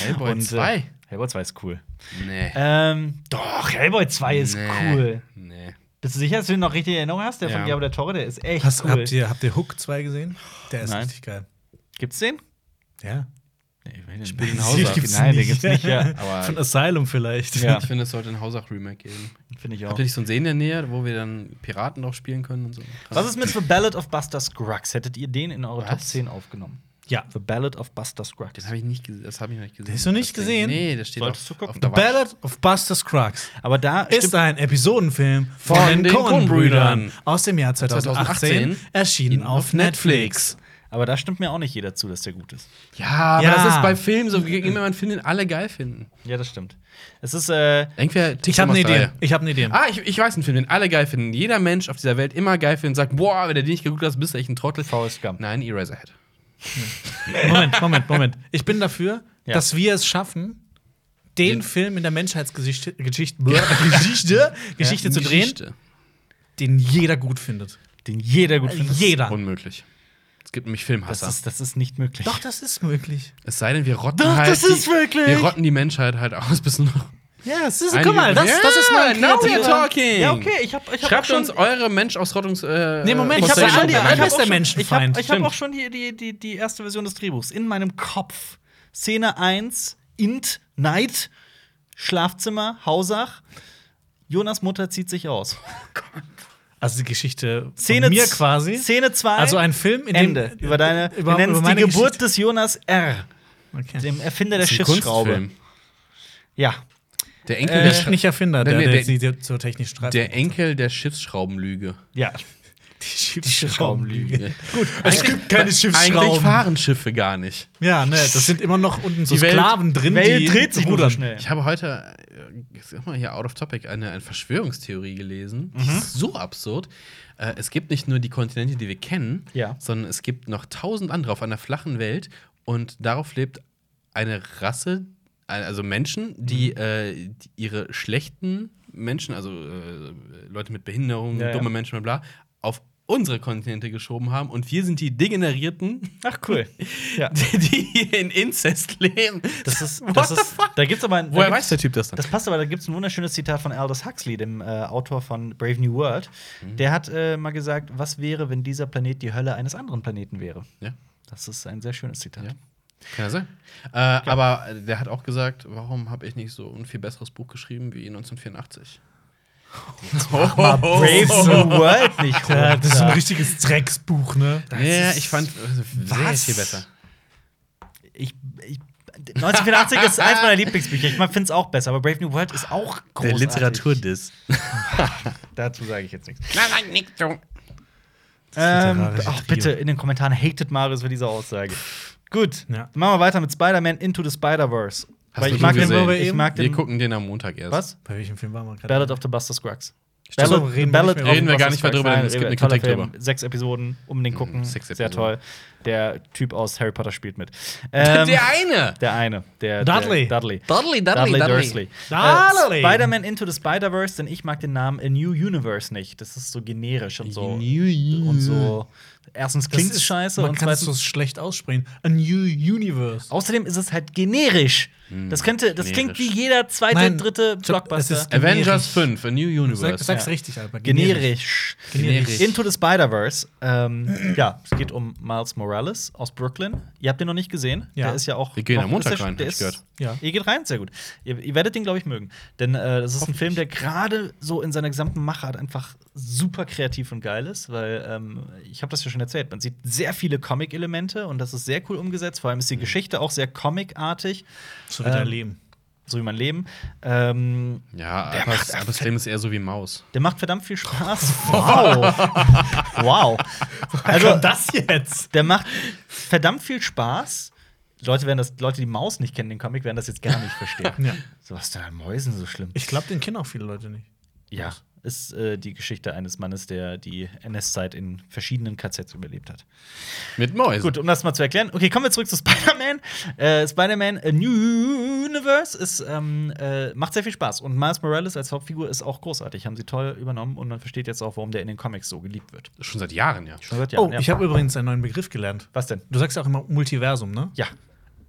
Hellboy und, 2? Äh, Hellboy 2 ist cool. nee. Ähm, doch, Hellboy 2 ist nee. cool. Nee. Bist du sicher, dass du den noch richtig in Erinnerung hast? Der Ja. von del Toro, der ist echt Hast, cool. habt, ihr, habt ihr Hook 2 gesehen? Der ist Nein. richtig geil. Gibt's den? Ja. Ich nicht. den Hausach. Nein, den gibt's nicht, ja. Aber Von Asylum vielleicht. Ja. ich finde, es sollte ein Hausach-Remake geben. Finde ich auch. Habt ihr nicht so einen See in der Nähe, wo wir dann Piraten drauf spielen können und so? Was ist mit The Ballad of Buster Scruggs? Hättet ihr den in eure Was? Top 10 aufgenommen? Ja. The Ballad of Buster Scruggs. Das habe ich nicht gesehen. Das habe ich noch nicht gesehen. Hast du nicht Das gesehen? Nee, das steht Solltest auf, du gucken. auf The. Ballad of Buster Scruggs Aber da ist ein Episodenfilm von, Von den Coen-Brüdern aus dem Jahr 2018, 2018, erschienen auf Netflix. Aber da stimmt mir auch nicht jeder zu, dass der gut ist. Ja, aber Ja. das ist bei Filmen so. Irgendjemand findet alle geil finden. Ja, das stimmt. Es ist, äh, Irgendwer Ich habe eine Idee. Ich habe eine Idee. Ah, ich, ich weiß einen Film, den alle geil finden. Jeder Mensch auf dieser Welt immer geil findet, sagt, boah, wenn du den nicht geguckt hast, bist du echt ein Trottel. Forrest Gump. Nein, Eraserhead. Moment, Moment, Moment. Ich bin dafür, Ja. dass wir es schaffen, den Den- Film in der Menschheitsgeschichte Geschichte, Geschichte, Geschichte zu drehen, Geschichte. den jeder gut findet. Den jeder gut findet. Jeder. Unmöglich. Es gibt nämlich Das Filmhasser. ist, das ist nicht möglich. Doch, das ist möglich. es sei denn, wir rotten Doch, halt. das ist die, möglich. Wir rotten die Menschheit halt aus bis nur noch. Ja, es ist, einige- guck mal, das, Ja, das ist mal ein now we're talking. Ja, okay, ich habe ich hab Schreibt uns eure Mensch-Ausrottungs. Äh, Nee, Moment, ich hab schon die- ich hab auch ist der schon- Menschenfeind. Ich habe hab Stimmt. auch schon die, die, die, die erste Version des Drehbuchs in meinem Kopf. Szene 1, Int, Night, Schlafzimmer, Hausach. Jonas Mutter zieht sich aus. Also die Geschichte Szene von mir quasi. Szene 2. Also ein Film, in dem Ende. Über deine, über, wir über meine die Geburt Geschichte. des Jonas R., Okay. dem Erfinder der Schiffsschraube. Kunstfilm. Ja. Der Enkel, Äh, der, Nicht, Erfinder, der, der, der- sie dir zur technischen Streit. der Enkel der Schiffsschraubenlüge. Ja. die Schiffsschraubenlüge. Gut, Es gibt keine Eigentlich Schiffsschrauben. fahren Schiffe gar nicht. Ja, ne, das sind immer noch unten so Die Welt- Sklaven drin, Welt die dreht sich nur so schnell. Ich habe heute, äh, sag mal hier out of topic, eine, eine Verschwörungstheorie gelesen. Die ist so absurd. Äh, es gibt nicht nur die Kontinente, die wir kennen, Ja. sondern es gibt noch tausend andere auf einer flachen Welt und darauf lebt eine Rasse, äh, also Menschen, die, äh, die ihre schlechten Menschen, also äh, Leute mit Behinderung, Ja, ja. dumme Menschen, bla, bla, auf unsere Kontinente geschoben haben und wir sind die Degenerierten, Ach, cool. Ja. die, die in Inzest leben. Das ist, das ist, da gibt's aber ein, Woher weiß der Typ das dann? Das passt aber, da gibt es ein wunderschönes Zitat von Aldous Huxley, dem äh, Autor von Brave New World. Mhm. Der hat äh, mal gesagt, was wäre, wenn dieser Planet die Hölle eines anderen Planeten wäre? Ja. Das ist ein sehr schönes Zitat. Ja. Kann ja sein. Äh, aber der hat auch gesagt, warum habe ich nicht so ein viel besseres Buch geschrieben wie 1984? Mal Brave New World nicht Ja, das ist ein runter. richtiges Drecksbuch, ne? Ja, ich fand also, sehr Was? viel besser. ich, ich, 1984 ist eins meiner Lieblingsbücher. Ich finde es auch besser, aber Brave New World ist auch großartig. Literaturdiss. Dazu sage ich jetzt nichts. Nein, nein, nicht so. Ähm, ach, bitte, in den Kommentaren hatet Marius für diese Aussage. Gut, Ja. machen wir weiter mit Spider-Man Into the Spider-Verse. Weil ich mag, den, gesehen? ich mag Wir den. gucken den am Montag erst. Was? Bei welchem Film waren wir gerade? Ballad of the Buster Scruggs. Ballad, reden wir Ballad the Reden wir gar nicht mehr drüber, Nein, es gibt eine Kritik drüber. Sechs Episoden, unbedingt gucken. sechs Sehr Episoden. toll. Der Typ aus Harry Potter spielt mit. Ähm, der eine! Der eine. Der, Dudley. Der Dudley. Dudley, Dudley Dursley. Dudley. Äh, Spider-Man Into the Spider-Verse, denn ich mag den Namen A New Universe nicht. Das ist so generisch und so. Und so. Erstens klingt es scheiße Man und kann es zweitens. so schlecht aussprechen. A New Universe. Außerdem ist es halt generisch. Das könnte, das klingt generisch. wie jeder zweite, Nein, dritte es Blockbuster. ist- Avengers Generisch. 5, A New Universe. Sag, sag's Ja. richtig, Alter. Generisch. Generisch. Into the Spider-Verse. Ähm, ja, es geht um Miles Morales aus Brooklyn. Ihr habt den noch nicht gesehen. Ja. Der ist ja auch. Wir gehen am Montag rein, der ist, gehört. Ja. Ihr geht rein, sehr gut. Ihr, ihr werdet den, glaube ich, mögen. Denn äh, das ist ein Film, der gerade so in seiner gesamten Machart einfach super kreativ und geil ist, weil ähm, ich habe das ja schon erzählt. Man sieht sehr viele Comic-Elemente und das ist sehr cool umgesetzt. Vor allem ist die Geschichte auch sehr comicartig, So wie dein Ähm, Leben. so wie mein Leben. Ähm, Ja, aber, macht aber das Film ist eher so wie Maus. Der macht verdammt viel Spaß. Wow. wow. Also Also, das jetzt. der macht verdammt viel Spaß. Leute, werden das, Leute, die Maus nicht kennen, den Comic, werden das jetzt gar nicht verstehen. Ja. So was ist denn an Mäusen so schlimm? Ich glaube, den kennen auch viele Leute nicht. Ja, ist äh, die Geschichte eines Mannes, der die NS-Zeit in verschiedenen KZs überlebt hat. Mit Mäusen. Gut, um das mal zu erklären. Okay, kommen wir zurück zu Spider-Man. Äh, Spider-Man A New Universe ist, ähm, äh, macht sehr viel Spaß. Und Miles Morales als Hauptfigur ist auch großartig. Haben sie toll übernommen und man versteht jetzt auch, warum der in den Comics so geliebt wird. Schon seit Jahren, ja. Schon seit Oh, Jahren, ja. ich habe übrigens einen neuen Begriff gelernt. Was denn? Du sagst ja auch immer Multiversum, ne? Ja.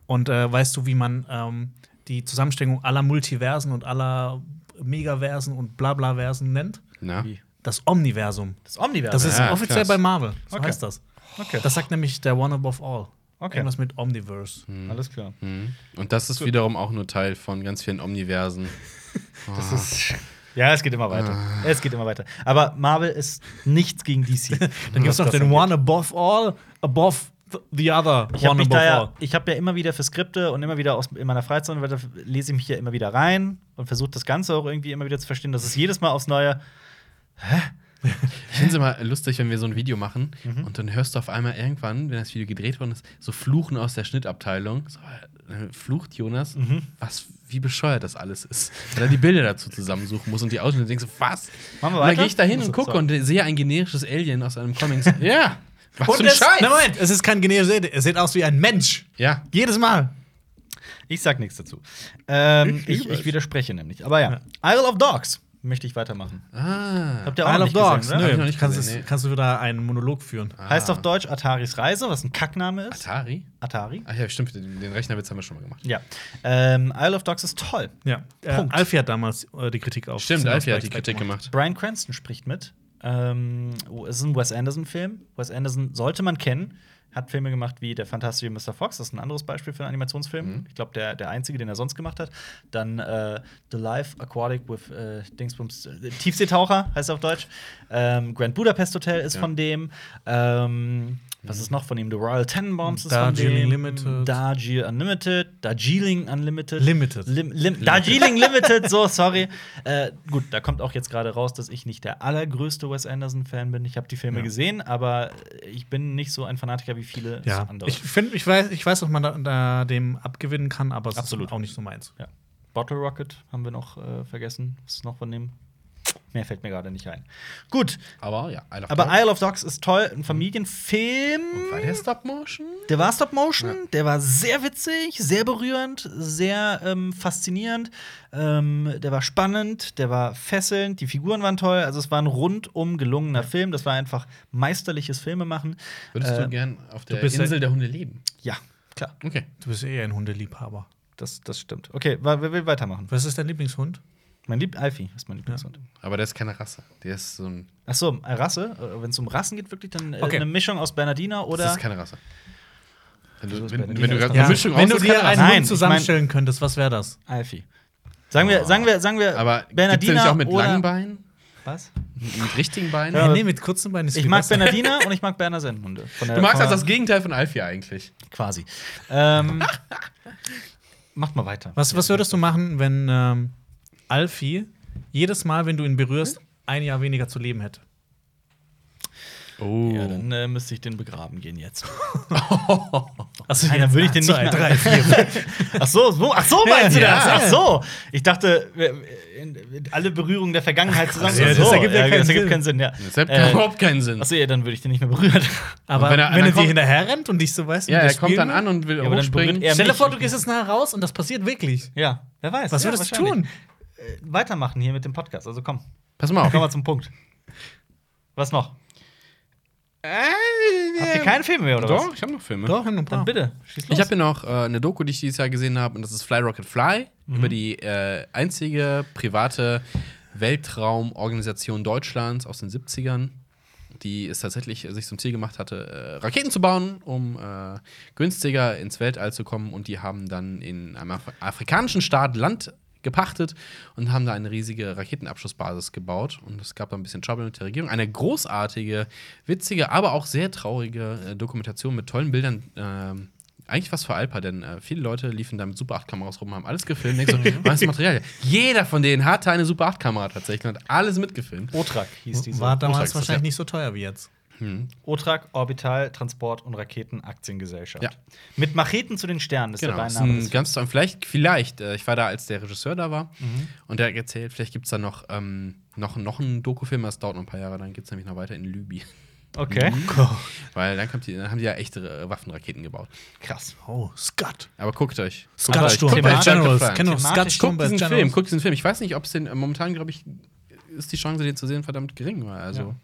Und äh, weißt du, wie man ähm, die Zusammenstellung aller Multiversen und aller Megaversen und Blablaversen nennt? Na? Das Omniversum. Das Omniversum. Das ist Ja, offiziell krass. bei Marvel. So Okay. heißt das. Okay. Das sagt nämlich der One Above All. Okay. Irgendwas mit Omniverse. Alles klar. Mhm. Und das ist wiederum auch nur Teil von ganz vielen Omniversen. Das ist. Ja, es geht immer weiter. Es geht immer weiter. Aber Marvel ist nichts gegen DC. Dann gibt es noch den One Above All, above the other Ich habe One mich da ja, All. ich habe ja immer wieder für Skripte und immer wieder aus, in meiner Freizeit und weiter lese ich mich ja immer wieder rein und versuche das Ganze auch irgendwie immer wieder zu verstehen. Das ist jedes Mal aufs Neue. Ich finde es immer lustig, wenn wir so ein Video machen Mhm. und dann hörst du auf einmal irgendwann, wenn das Video gedreht worden ist, so Fluchen aus der Schnittabteilung. So, äh, flucht Jonas, Mhm. was, wie bescheuert das alles ist. Weil er die Bilder dazu zusammensuchen muss und die Ausschnitte denkst so, was? Machen wir und dann weiter? gehe ich da hin und gucke und sehe ein generisches Alien aus einem Comic. So, ja, was für Und ein es, Scheiß. na Moment, es ist kein generisches Es sieht aus wie ein Mensch. Ja, Jedes Mal. Ich sag nichts dazu. Ähm, ich, ich widerspreche nämlich. Aber ja, Isle of Dogs möchte ich weitermachen. ah. Habt ihr auch Isle of Dogs. gesehen, ich Nö, kannst, gesehen, es- nee. kannst du wieder einen Monolog führen. Heißt auf Deutsch Ataris Reise, was ein Kackname ist. Atari? Atari. Ach ja, stimmt, den, den Rechnerwitz haben wir schon mal gemacht. Ja. Ähm, Isle of Dogs ist toll. Ja. Äh, Punkt. Alfie hat damals äh, die Kritik auf. Stimmt, Alfie hat die Kritik gemacht. gemacht. Brian Cranston spricht mit. Ähm, es ist ein Wes Anderson-Film. Wes Anderson sollte man kennen. Hat Filme gemacht wie Der fantastische Mr. Fox, das ist ein anderes Beispiel für einen Animationsfilm. Mhm. Ich glaube, der, der einzige, den er sonst gemacht hat. Dann äh, The Life Aquatic with äh, Dingsbums, äh, Tiefseetaucher heißt er auf Deutsch. Ähm, Grand Budapest Hotel ist Ja. von dem. Ähm, was ist noch von ihm? The Royal Tenenbaums ist von dem. Limited. Darjeeling Unlimited. Darjeeling Unlimited. Limited. Lim, lim, Darjeeling Limited, so, sorry. Äh, gut, da kommt auch jetzt gerade raus, dass ich nicht der allergrößte Wes Anderson-Fan bin. Ich habe die Filme Ja. gesehen, aber ich bin nicht so ein Fanatiker wie viele Ja, andere. ich finde, ich weiß, ich weiß, dass man da, da dem abgewinnen kann, aber es Absolut. ist auch nicht so meins. ja. Bottle Rocket haben wir noch äh, vergessen. Was ist noch von dem? Mehr fällt mir gerade nicht ein. Gut, Aber ja, Isle of aber Dogs. Isle of Dogs ist toll, ein Familienfilm. War der Stop Motion? Der war Stop Motion, der war sehr witzig, sehr berührend, sehr ähm, faszinierend. Ähm, der war spannend, der war fesselnd, die Figuren waren toll. Also es war ein rundum gelungener Film. Das war einfach meisterliches Filmemachen. Würdest Äh, du gern auf der bist ja- Insel der Hunde leben? Ja, klar, Okay. Du bist eher ein Hundeliebhaber. das, das stimmt. Okay, wer will weitermachen? Was ist dein Lieblingshund? Mein Lieb Alfie ist mein Lieblingshund. Aber der ist keine Rasse. Der ist so ein. Ach so, äh, Rasse. Wenn es um Rassen geht, wirklich dann äh, Okay. eine Mischung aus Bernardiner Das oder. ist keine Rasse. Wenn du, ist wenn, wenn du gerade keine eine Rasse? Mischung Wenn du dir einen. Nein, Hund ich zusammenstellen könntest, was wäre das? Alfie. Sagen wir, sagen wir, sagen wir Aber gibt's Bernardiner nicht auch mit oder langen Beinen? Was? Mit richtigen Beinen? Ja, Äh, nee, mit kurzen Beinen ist Ich viel mag besser. Bernardiner und ich mag Berner der- Du magst also das Gegenteil von Alfie eigentlich. Quasi. Ähm, macht mal weiter. Was, was würdest du machen, wenn ähm, Alfie jedes Mal, wenn du ihn berührst, ein Jahr weniger zu leben hätte? Oh. Ja, dann äh, müsste ich den begraben gehen jetzt. Also, Nein, dann würde ich den nicht mehr. drei, vier. Ach so, so, ach so meinst du Ja, das? ja. Ach so. Ich dachte, äh, alle Berührungen der Vergangenheit zusammen. Ja, Ach das so. ergibt ja keinen das ergibt Sinn. keinen Sinn, ja. Das hat Äh, überhaupt keinen Sinn. Achso, ja, dann würde ich den nicht mehr berühren. Aber Und wenn wenn er- er, dann dir hinterher rennt und dich so weißt, ja, er kommt dann an und will Ja, hochspringen. er Stell dir vor, du gehst jetzt nachher raus und das passiert wirklich. Ja, wer weiß. Was ja, würdest du tun? Äh, weitermachen hier mit dem Podcast. Also komm, Pass mal auf. kommen wir zum Punkt. Was noch? Habt ihr keine Filme mehr, oder Doch, was? ich habe noch Filme. Doch, ein paar. Dann bitte, schieß los. Ich habe hier noch äh, eine Doku, die ich dieses Jahr gesehen habe, und das ist Fly Rocket Fly, über die äh, einzige private Weltraumorganisation Deutschlands aus den 70ern, die es tatsächlich äh, sich zum Ziel gemacht hatte, äh, Raketen zu bauen, um äh, günstiger ins Weltall zu kommen. Und die haben dann in einem Af afrikanischen Staat Land gepachtet und haben da eine riesige Raketenabschussbasis gebaut. Und es gab da ein bisschen Trouble mit der Regierung. Eine großartige, witzige, aber auch sehr traurige äh, Dokumentation mit tollen Bildern. ähm, eigentlich was für Alpa, denn äh, viele Leute liefen da mit Super 8-Kameras rum, haben alles gefilmt. Denk so, was Material? Jeder von denen hatte eine Super 8-Kamera tatsächlich und hat alles mitgefilmt. Otrak hieß diese. War damals Großartig, wahrscheinlich ja. nicht so teuer wie jetzt. Otrak Orbital Transport und Raketen Aktiengesellschaft. Ja. Mit Macheten zu den Sternen, das Genau, ist der ist Beiname. ein des ganz toll. Vielleicht, vielleicht, äh, ich war da, als der Regisseur da war und der hat erzählt, vielleicht gibt es da noch, ähm, noch, noch einen Dokufilm, das dauert noch ein paar Jahre, dann geht es nämlich noch weiter in Libyen. Okay, Weil dann, kommt die, dann haben die ja echte äh, Waffenraketen gebaut. krass. Oh, Scott. Aber guckt euch. Scott Sturm, euch Generals. Kennt noch Sturm, Film, Generals? guckt diesen Film. Ich weiß nicht, ob es den äh, momentan, glaube ich, ist die Chance, den zu sehen, verdammt gering war. Also Ja.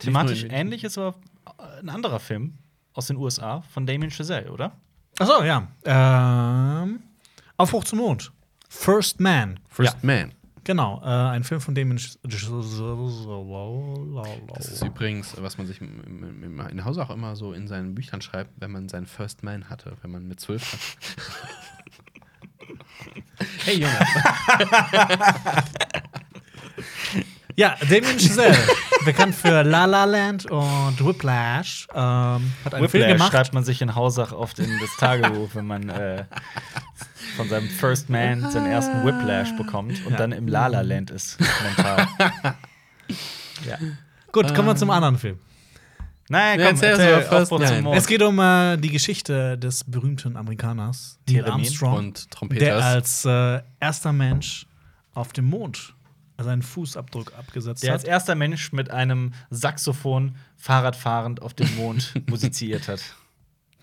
Thematisch ähnlich ist aber äh, ein anderer Film aus den USA von Damien Chazelle, oder? Achso, ja. Ähm, Aufbruch zum Mond. First Man. First Man. Genau, äh, ein Film von dem Das ist übrigens, was man sich in Hause auch immer so in seinen Büchern schreibt, wenn man seinen First Man hatte, wenn man mit zwölf hat. hey Jonas. Ja, Damien Chazelle, bekannt für La La Land und Whiplash, ähm, hat einen Film Whiplash gemacht. schreibt man sich in Hausach oft in das Tagebuch, wenn man äh, von seinem First Man seinen ersten Whiplash bekommt und Ja. dann im La La Land ist mental. ja. Gut, kommen wir zum anderen Film. Nein, Ja, komm, erzähl erzähl, aber First. Mond. Es geht um äh, die Geschichte des berühmten Amerikaners Neil Armstrong, Und der als äh, erster Mensch auf dem Mond seinen Fußabdruck abgesetzt der als hat. erster Mensch mit einem Saxophon Fahrradfahrend auf dem Mond musiziert hat.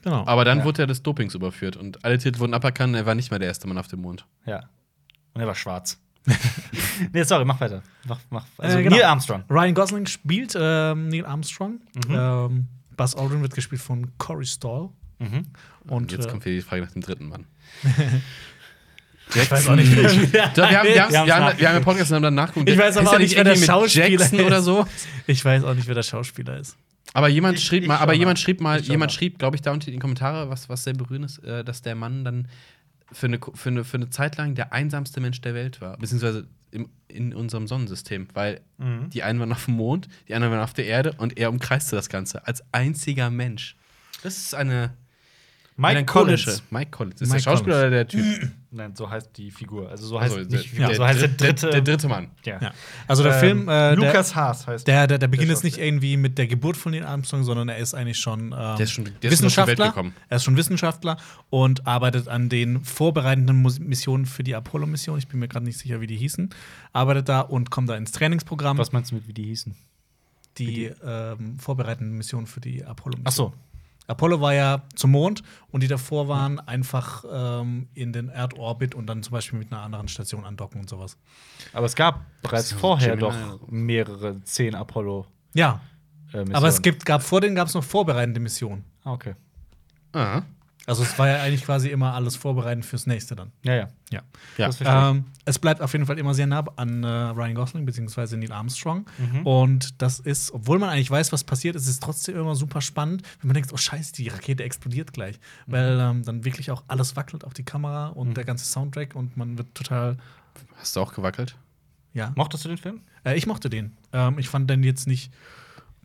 Genau. Aber dann Ja. wurde er des Dopings überführt und alle Titel wurden aberkannt. Er war nicht mehr der erste Mann auf dem Mond. Ja. Und er war schwarz. nee, sorry, mach weiter. Mach, mach. Also Äh, genau. Neil Armstrong. Ryan Gosling spielt ähm, Neil Armstrong. Mhm. Ähm, Buzz Aldrin wird gespielt von Corey Stoll. Mhm. Und jetzt äh, kommt wieder die Frage nach dem dritten Mann. ich weiß auch nicht, wer Doch, wir haben, wir haben, Wir haben's wir haben, nachgeguckt. wir haben einen Podcast und haben dann nachgeguckt. Ich weiß aber Ist auch nicht, wer der Schauspieler Jackson ist. oder so. Ich weiß auch nicht, wer der Schauspieler ist. Aber jemand Ich- schrieb ich mal, aber jemand schrieb mal, Ich jemand schrieb, glaube ich, da unten in die Kommentare, was, was sehr berührend ist, äh, dass der Mann dann für eine, für, eine, für eine Zeit lang der einsamste Mensch der Welt war. Beziehungsweise im, in unserem Sonnensystem. Weil Mhm. die einen waren auf dem Mond, die anderen waren auf der Erde und er umkreiste das Ganze als einziger Mensch. Das ist eine Mike Collins. Mike Collins. Ist Mike der Schauspieler Collins. oder der Typ? Nein, so heißt die Figur. Also so heißt Also, nicht der, Figur, so heißt der dritte. Der, der dritte Mann. ja. Ja. Also der Ähm, Film, äh, der, Lukas Haas heißt der, der, der beginnt der jetzt nicht irgendwie mit der Geburt von Neil Armstrong, sondern er ist eigentlich schon, ähm, Der ist schon- der ist schon die Wissenschaftler. Er ist schon Wissenschaftler und arbeitet an den vorbereitenden Missionen für die Apollo-Mission. Ich bin mir gerade nicht sicher, wie die hießen. Arbeitet da und kommt da ins Trainingsprogramm. Was meinst du mit, wie die hießen? die ähm, vorbereitenden Missionen für die Apollo-Mission. Ach so. Apollo war ja zum Mond und die davor waren einfach ähm, in den Erdorbit und dann zum Beispiel mit einer anderen Station andocken und sowas. Aber es gab bereits So, vorher Gemini. doch mehrere zehn Apollo. Ja, Äh, aber es gibt, gab vor denen gab es noch vorbereitende Missionen. Ah, okay. Ah. Also es war ja eigentlich quasi immer alles vorbereitend fürs nächste dann. Ja, ja. Ja. Ja. Das verstehe Ähm, es bleibt auf jeden Fall immer sehr nah an äh, Ryan Gosling bzw. Neil Armstrong. Mhm. Und das ist, obwohl man eigentlich weiß, was passiert, ist es trotzdem immer super spannend, wenn man denkt, oh scheiße, die Rakete explodiert gleich. Mhm. Weil ähm, dann wirklich auch alles wackelt auf die Kamera und der ganze Soundtrack und man wird total, Hast du auch gewackelt? ja. Mochtest du den Film? Äh, ich mochte den. Ähm, ich fand den jetzt nicht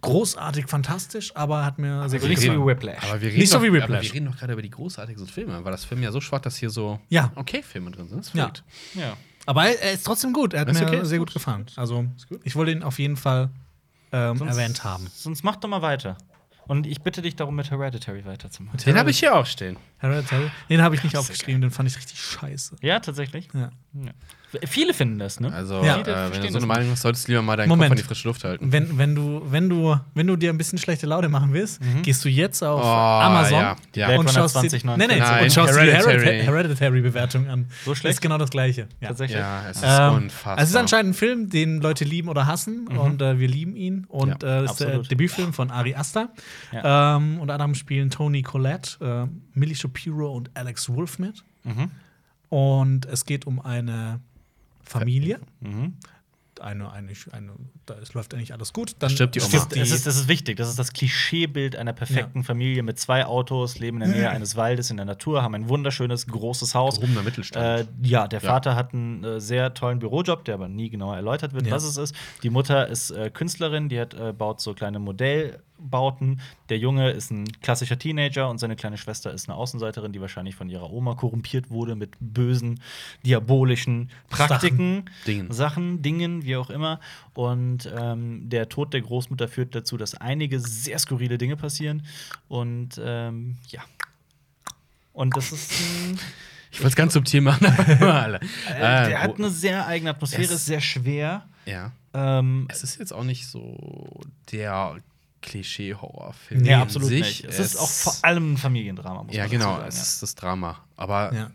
großartig fantastisch, aber hat mir sehr Also gut nicht so gefallen. wie Whiplash. Aber wir reden Nicht so doch, wie Aber Whiplash. wir reden doch gerade über die großartigsten Filme, weil das Film ja so schwach, dass hier so Ja. okay Filme drin sind. Das ist Ja. ja. Aber er ist trotzdem gut. Er hat Ist mir okay, sehr gut, gut gefallen. Also, ich wollte ihn auf jeden Fall ähm, Sonst- erwähnt haben. Sonst mach doch mal weiter. Und ich bitte dich darum, mit Hereditary weiterzumachen. Den habe ich hier auch stehen. Hereditary. Den habe ich nicht aufgeschrieben, den fand ich richtig scheiße. Ja, tatsächlich. Ja. Ja. Viele finden das, ne? Also, Ja. äh, wenn du so das eine Meinung hast, solltest du lieber mal deinen Moment. Kopf an die frische Luft halten. Wenn, wenn, du, wenn, du, wenn du dir ein bisschen schlechte Laune machen willst, gehst du jetzt auf Oh, Amazon ja, und schaust, dir, 2019. nee, nee, Nein, und schaust dir die Hereditary. Hereditary-Bewertung an. So schlecht? Ist genau das Gleiche. Ja. Tatsächlich. Ja, es ist Ähm, unfassbar. Es ist anscheinend ein Film, den Leute lieben oder hassen und äh, wir lieben ihn. Und Ja, äh, es ist der absolut. Debütfilm von Ari Aster. Ähm, unter anderem spielen Tony Collette, äh, Millie Shapiro und Alex Wolf mit. Mhm. Und es geht um eine Familie. Mhm. Eine, eine, eine, da ist, läuft eigentlich alles gut. Dann Stirbt die Oma. stirbt Das ist, das ist wichtig. Das ist das Klischeebild einer perfekten Familie mit zwei Autos, leben in der Nähe eines Waldes in der Natur, haben ein wunderschönes, großes Haus. Gehobener Mittelstand. Äh, ja, der Ja. Vater hat einen äh, sehr tollen Bürojob, der aber nie genauer erläutert wird, Ja. was es ist. Die Mutter ist äh, Künstlerin, die hat, äh, baut so kleine Modellbauten. Der Junge ist ein klassischer Teenager und seine kleine Schwester ist eine Außenseiterin, die wahrscheinlich von ihrer Oma korrumpiert wurde mit bösen, diabolischen Praktiken, Dingen. Sachen, Dingen, wie auch immer. Und ähm, der Tod der Großmutter führt dazu, dass einige sehr skurrile Dinge passieren. Und ähm, ja. Und das ist ein ich wollte es ganz subtil machen, äh, Äh, der hat wo- eine sehr eigene Atmosphäre, ist sehr schwer. ja. Ähm, Es ist jetzt auch nicht so der Klischee-Horrorfilm. nee, in absolut sich. nicht. Es, ist auch vor allem ein Familiendrama, muss Ja, man genau, sagen, es ja. ist das Drama. Aber Ja.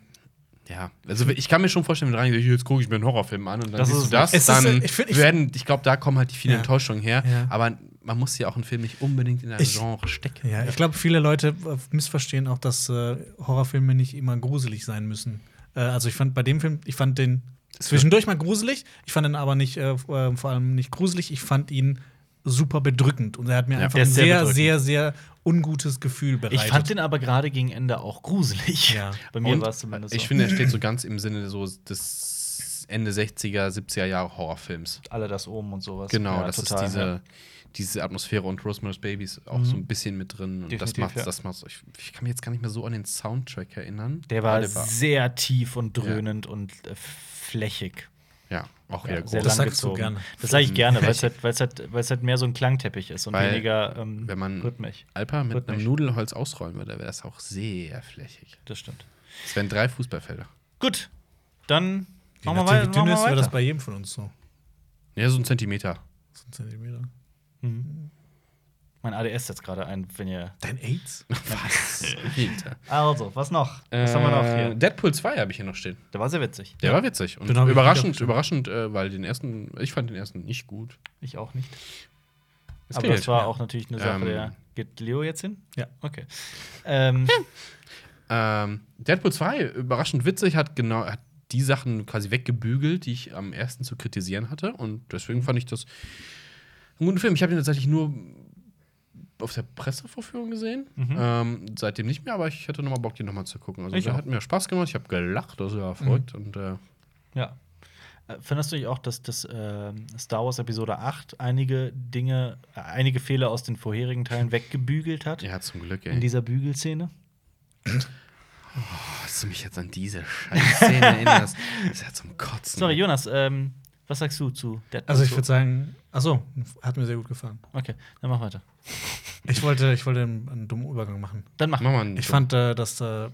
ja, also ich kann mir schon vorstellen, wenn du reingehst, jetzt gucke ich mir einen Horrorfilm an und dann Das siehst du das, es. Es ist, dann ich find- ich- werden, ich glaube, da kommen halt die vielen Ja. Enttäuschungen her. Ja. Aber man muss ja auch einen Film nicht unbedingt in ein Ich- Genre stecken. Ja, ich glaube, viele Leute äh, missverstehen auch, dass äh, Horrorfilme nicht immer gruselig sein müssen. Äh, also ich fand bei dem Film, ich fand den zwischendurch mal gruselig, ich fand ihn aber nicht, äh, äh, vor allem nicht gruselig, ich fand ihn super bedrückend und er hat mir Ja, einfach ein sehr sehr, sehr, sehr ungutes Gefühl bereitet. Ich fand den aber gerade gegen Ende auch gruselig. Ja. Bei mir war es zumindest ich so. finde, er steht so ganz im Sinne so des Ende 60er, 70er Jahre Horrorfilms. alle das oben und sowas. Genau, Ja, das total, ist diese, ja. diese Atmosphäre und Rosemary's Babies auch Mhm. so ein bisschen mit drin. Und das Definitiv, macht ja. das macht's. Ich, ich kann mich jetzt gar nicht mehr so an den Soundtrack erinnern. Der war, der war sehr tief und dröhnend und äh, flächig. Ja auch Ja, wieder sehr groß. Das lang sagst du gezogen. gerne. Das sage ich gerne, weil es halt, weil's halt, weil's halt mehr so ein Klangteppich ist und Weil, weniger ähm, wenn man- rhythmisch. Alper mit Rhythmisch. einem Nudelholz ausrollen würde, wäre das auch sehr flächig. Das stimmt. Es wären drei Fußballfelder. Gut, dann Je machen wir weiter. wie dünn ist, wäre das bei jedem von uns so. Ja, so ein Zentimeter. So ein Zentimeter. Mhm. Mein ADS setzt gerade ein, wenn ihr. Dein AIDS? Was? Also, was noch? Was haben wir noch Äh, hier? Deadpool 2 habe ich hier noch stehen. Der war sehr witzig. Der war witzig. Und ich überraschend, überraschend, äh, weil den ersten, ich fand den ersten nicht gut. Ich auch nicht. Es Aber das war ja. auch natürlich eine Sache Ähm. der. Geht Leo jetzt hin? Ja. Okay. Ähm, Ähm, Deadpool 2, überraschend witzig, hat genau hat die Sachen quasi weggebügelt, die ich am ersten zu kritisieren hatte. Und deswegen fand ich das einen guten Film. Ich habe ihn tatsächlich nur auf der Pressevorführung gesehen. Mhm. Ähm, seitdem nicht mehr, aber ich hätte noch mal Bock, den noch mal zu gucken. Also Ich der auch. hat mir Spaß gemacht, ich habe gelacht, das war verrückt. Und äh, ja. Äh, Findest du nicht auch, dass das ähm, Star Wars Episode 8 einige Dinge, äh, einige Fehler aus den vorherigen Teilen weggebügelt hat? ja, zum Glück, In ey. dieser Bügelszene? Hast du mich jetzt an diese Scheißszene erinnerst? Das ist ja zum Kotzen. Sorry, Jonas, ähm, was sagst du zu Deadpool? Also ich würde sagen, achso, hat mir sehr gut gefallen. Okay, dann mach weiter. Ich wollte, ich wollte einen, einen dummen Übergang machen. Dann mach. Mach mal einen Ich fand, äh, dass äh,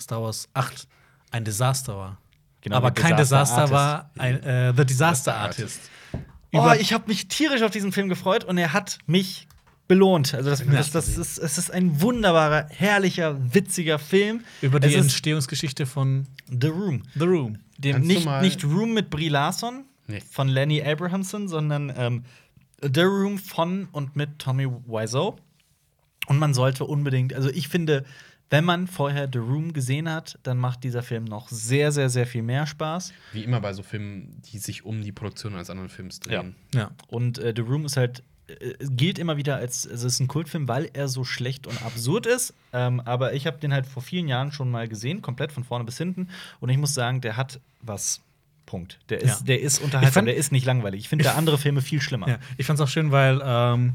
Star Wars 8 ein Desaster war. Genau, aber kein Disaster Desaster Artist. war ein äh, The Disaster Artist. Oh, ich habe mich tierisch auf diesen Film gefreut und er hat mich belohnt. Also das, das, das ist, es ist ein wunderbarer, herrlicher, witziger Film. über die Entstehungsgeschichte von The Room. The Room. Dem nicht, nicht Room mit Brie Larson Nee. von Lenny Abrahamson, sondern ähm, The Room von und mit Tommy Wiseau. Und man sollte unbedingt, also ich finde, wenn man vorher The Room gesehen hat, dann macht dieser Film noch sehr, sehr, sehr viel mehr Spaß. Wie immer bei so Filmen, die sich um die Produktion eines anderen Films drehen. Ja. Und äh, The Room ist halt äh, gilt immer wieder als also es ist ein Kultfilm, weil er so schlecht und absurd ist. Ähm, aber ich habe den halt vor vielen Jahren schon mal gesehen, komplett von vorne bis hinten. Und ich muss sagen, der hat was. Punkt. Der ist, Ja. der ist unterhaltsam, fand- der ist nicht langweilig. Ich finde da andere Filme viel schlimmer. Ja, ich fand's auch schön, weil ähm,